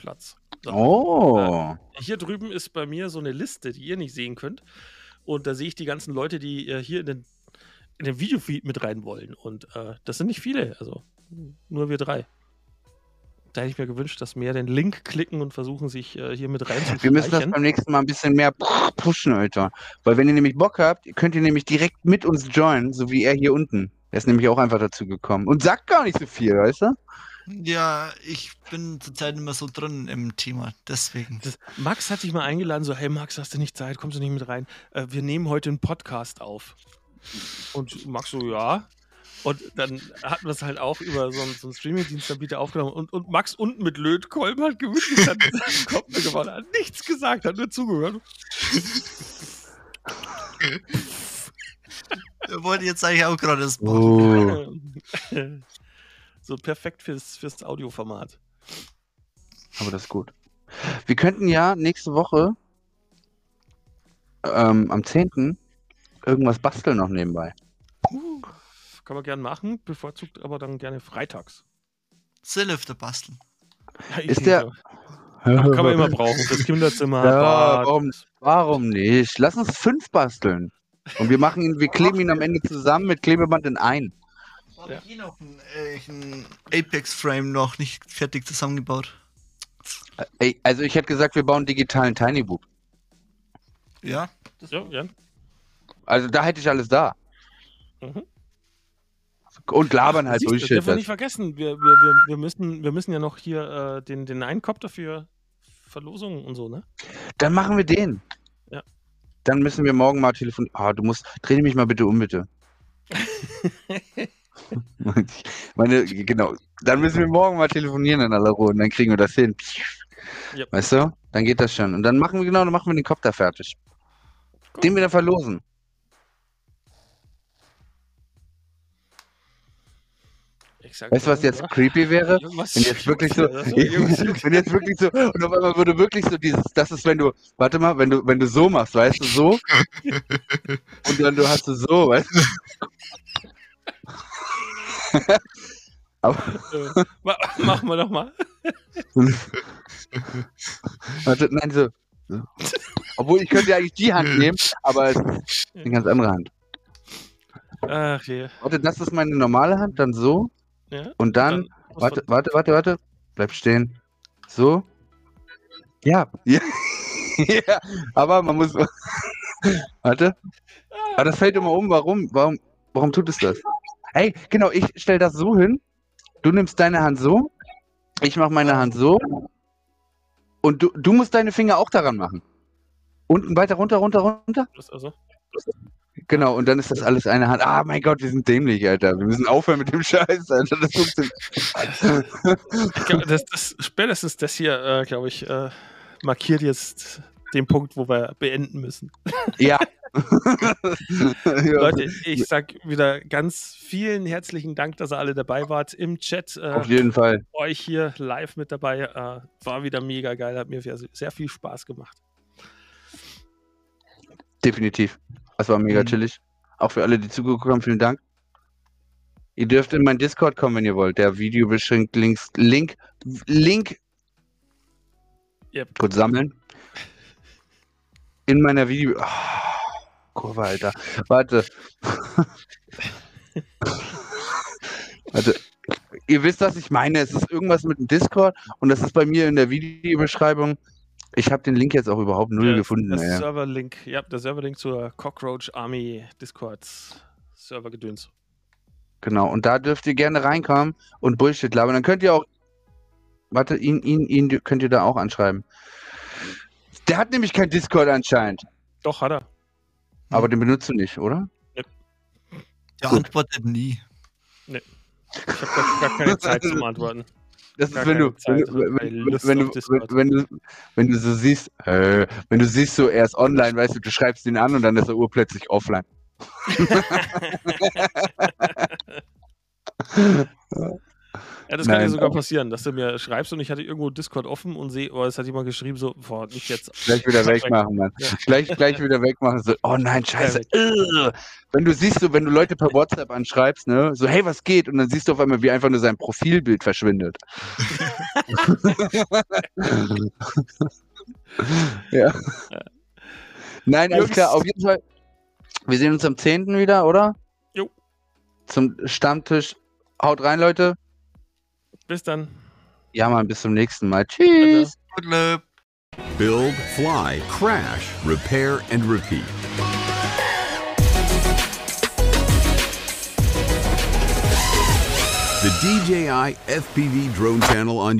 Platz. So. Oh. Äh, hier drüben ist bei mir so eine Liste, die ihr nicht sehen könnt. Und da sehe ich die ganzen Leute, die äh, hier in den, in den Videofeed mit rein wollen. Und äh, das sind nicht viele, also nur wir drei. Da hätte ich mir gewünscht, dass mehr den Link klicken und versuchen, sich äh, hier mit rein Wir müssen das beim nächsten Mal ein bisschen mehr pushen, Alter. Weil wenn ihr nämlich Bock habt, könnt ihr nämlich direkt mit uns joinen, so wie er hier unten. Er ist nämlich auch einfach dazu gekommen und sagt gar nicht so viel, weißt du? Ja, ich bin zurzeit immer so drin im Thema, deswegen. Das, Max hat dich mal eingeladen, so, hey Max, hast du nicht Zeit, kommst du nicht mit rein? Äh, wir nehmen heute einen Podcast auf. Und Max so, ja. Und dann hatten wir es halt auch über so einen, so einen Streaming-Dienstanbieter aufgenommen und, und Max unten mit Lötkolben hat gemütlich hat Kopf gewonnen, hat nichts gesagt, hat nur zugehört. Wir wollten jetzt eigentlich auch gerade das oh. So perfekt fürs, fürs Audioformat. Aber das ist gut. Wir könnten ja nächste Woche ähm, am 10. irgendwas basteln noch nebenbei. Uh, kann man gerne machen, bevorzugt aber dann gerne freitags. Zillifte basteln. Ja, ist der. Kann man immer brauchen. Das Kinderzimmer. Ja, warum, warum nicht? Lass uns fünf basteln. Und wir machen ihn, wir kleben ihn am Ende zusammen mit Klebeband in ein. Habe ich eh noch ein, äh, ein Apex-Frame noch nicht fertig zusammengebaut. Ey, also ich hätte gesagt, wir bauen digitalen Tiny Boop. Ja? ja, ja. Also da hätte ich alles da. Mhm. Und labern Ach, halt durch. Das dürfen wir nicht vergessen. Wir, wir, wir, wir, müssen, wir müssen ja noch hier äh, den, den Einkopter für Verlosungen und so, ne? Dann machen wir den. Ja. Dann müssen wir morgen mal telefonieren. Ah, du musst, dreh mich mal bitte um, bitte. Meine, genau. Dann müssen wir morgen mal telefonieren in aller Ruhe und dann kriegen wir das hin. Yep. Weißt du? Dann geht das schon. Und dann machen wir genau, dann machen wir den Kopf da fertig. Cool. Den wieder verlosen. Weißt du, was jetzt creepy wäre? Wenn jetzt wirklich so, wenn jetzt wirklich so, und auf einmal würde wirklich so dieses, das ist, wenn du, warte mal, wenn du, wenn du so machst, weißt du, so, und dann du hast du so, weißt du. Aber äh, machen wir doch mal. Warte, nein, so. Obwohl ich könnte ja eigentlich die Hand nehmen, aber es ist eine ganz andere Hand. Ach je. Warte, das ist meine normale Hand, dann so. Ja, und dann, dann warte, warte, warte, warte. Bleib stehen. So. Ja. Ja. ja. Aber man muss. warte. Aber das fällt immer um. Warum? Warum, warum tut es das? Hey, genau, ich stelle das so hin. Du nimmst deine Hand so. Ich mache meine Hand so. Und du, du musst deine Finger auch daran machen. Unten weiter runter, runter, runter. Also. Genau, und dann ist das alles eine Hand. Ah, mein Gott, wir sind dämlich, Alter. Wir müssen aufhören mit dem Scheiß, Alter. Das funktioniert. das, das, spätestens das hier, äh, glaube ich, äh, markiert jetzt den Punkt, wo wir beenden müssen. Ja, Leute, ich sag wieder ganz vielen herzlichen Dank, dass ihr alle dabei wart im Chat. Äh, Auf jeden Fall. Euch hier live mit dabei. Äh, war wieder mega geil, hat mir sehr viel Spaß gemacht. Definitiv. Es war mega mhm. chillig. Auch für alle, die zugeguckt haben, vielen Dank. Ihr dürft in mein Discord kommen, wenn ihr wollt. Der Video beschränkt Links, Link, Link. Yep. Kurz sammeln. In meiner Video. Oh. Kurve, Alter. Warte. Also, ihr wisst, was ich meine. Es ist irgendwas mit dem Discord und das ist bei mir in der Videobeschreibung. Ich habe den Link jetzt auch überhaupt null Der, gefunden. der. Serverlink, ja, der Serverlink zur Cockroach Army Discords Servergedöns. Genau, und da dürft ihr gerne reinkommen und Bullshit labern. Dann könnt ihr auch. Warte, ihn, ihn, ihn könnt ihr da auch anschreiben. Der hat nämlich kein Discord anscheinend. Doch, hat er. Aber den benutzt du nicht, oder? Der Gut. antwortet nie. Ich habe gar, gar keine Zeit zum Antworten. Das ist, wenn du, Zeit wenn, du- wenn, du, wenn, du, wenn du so siehst, äh, wenn du siehst, so er ist online, weißt du, du schreibst ihn an und dann ist er urplötzlich offline. Ja, das kann Nein, dir sogar aber- passieren, dass du mir schreibst und ich hatte irgendwo Discord offen und sehe, oh, es hat jemand geschrieben, so, boah, nicht jetzt. Gleich wieder wegmachen, Mann. Ja. Gleich, gleich wieder wegmachen. So, oh nein, scheiße. Wenn du siehst, so, wenn du Leute per WhatsApp anschreibst, ne, so, hey, was geht? Und dann siehst du auf einmal, wie einfach nur sein Profilbild verschwindet. ja. Nein, alles klar, auf jeden Fall. Wir sehen uns am 10. wieder, oder? Jo. Zum Stammtisch. Haut rein, Leute. Bis dann. Ja, Mann, bis zum nächsten Mal. Tschüss. Good luck. Build, fly, crash, repair, and repeat. The DJI FPV drone channel on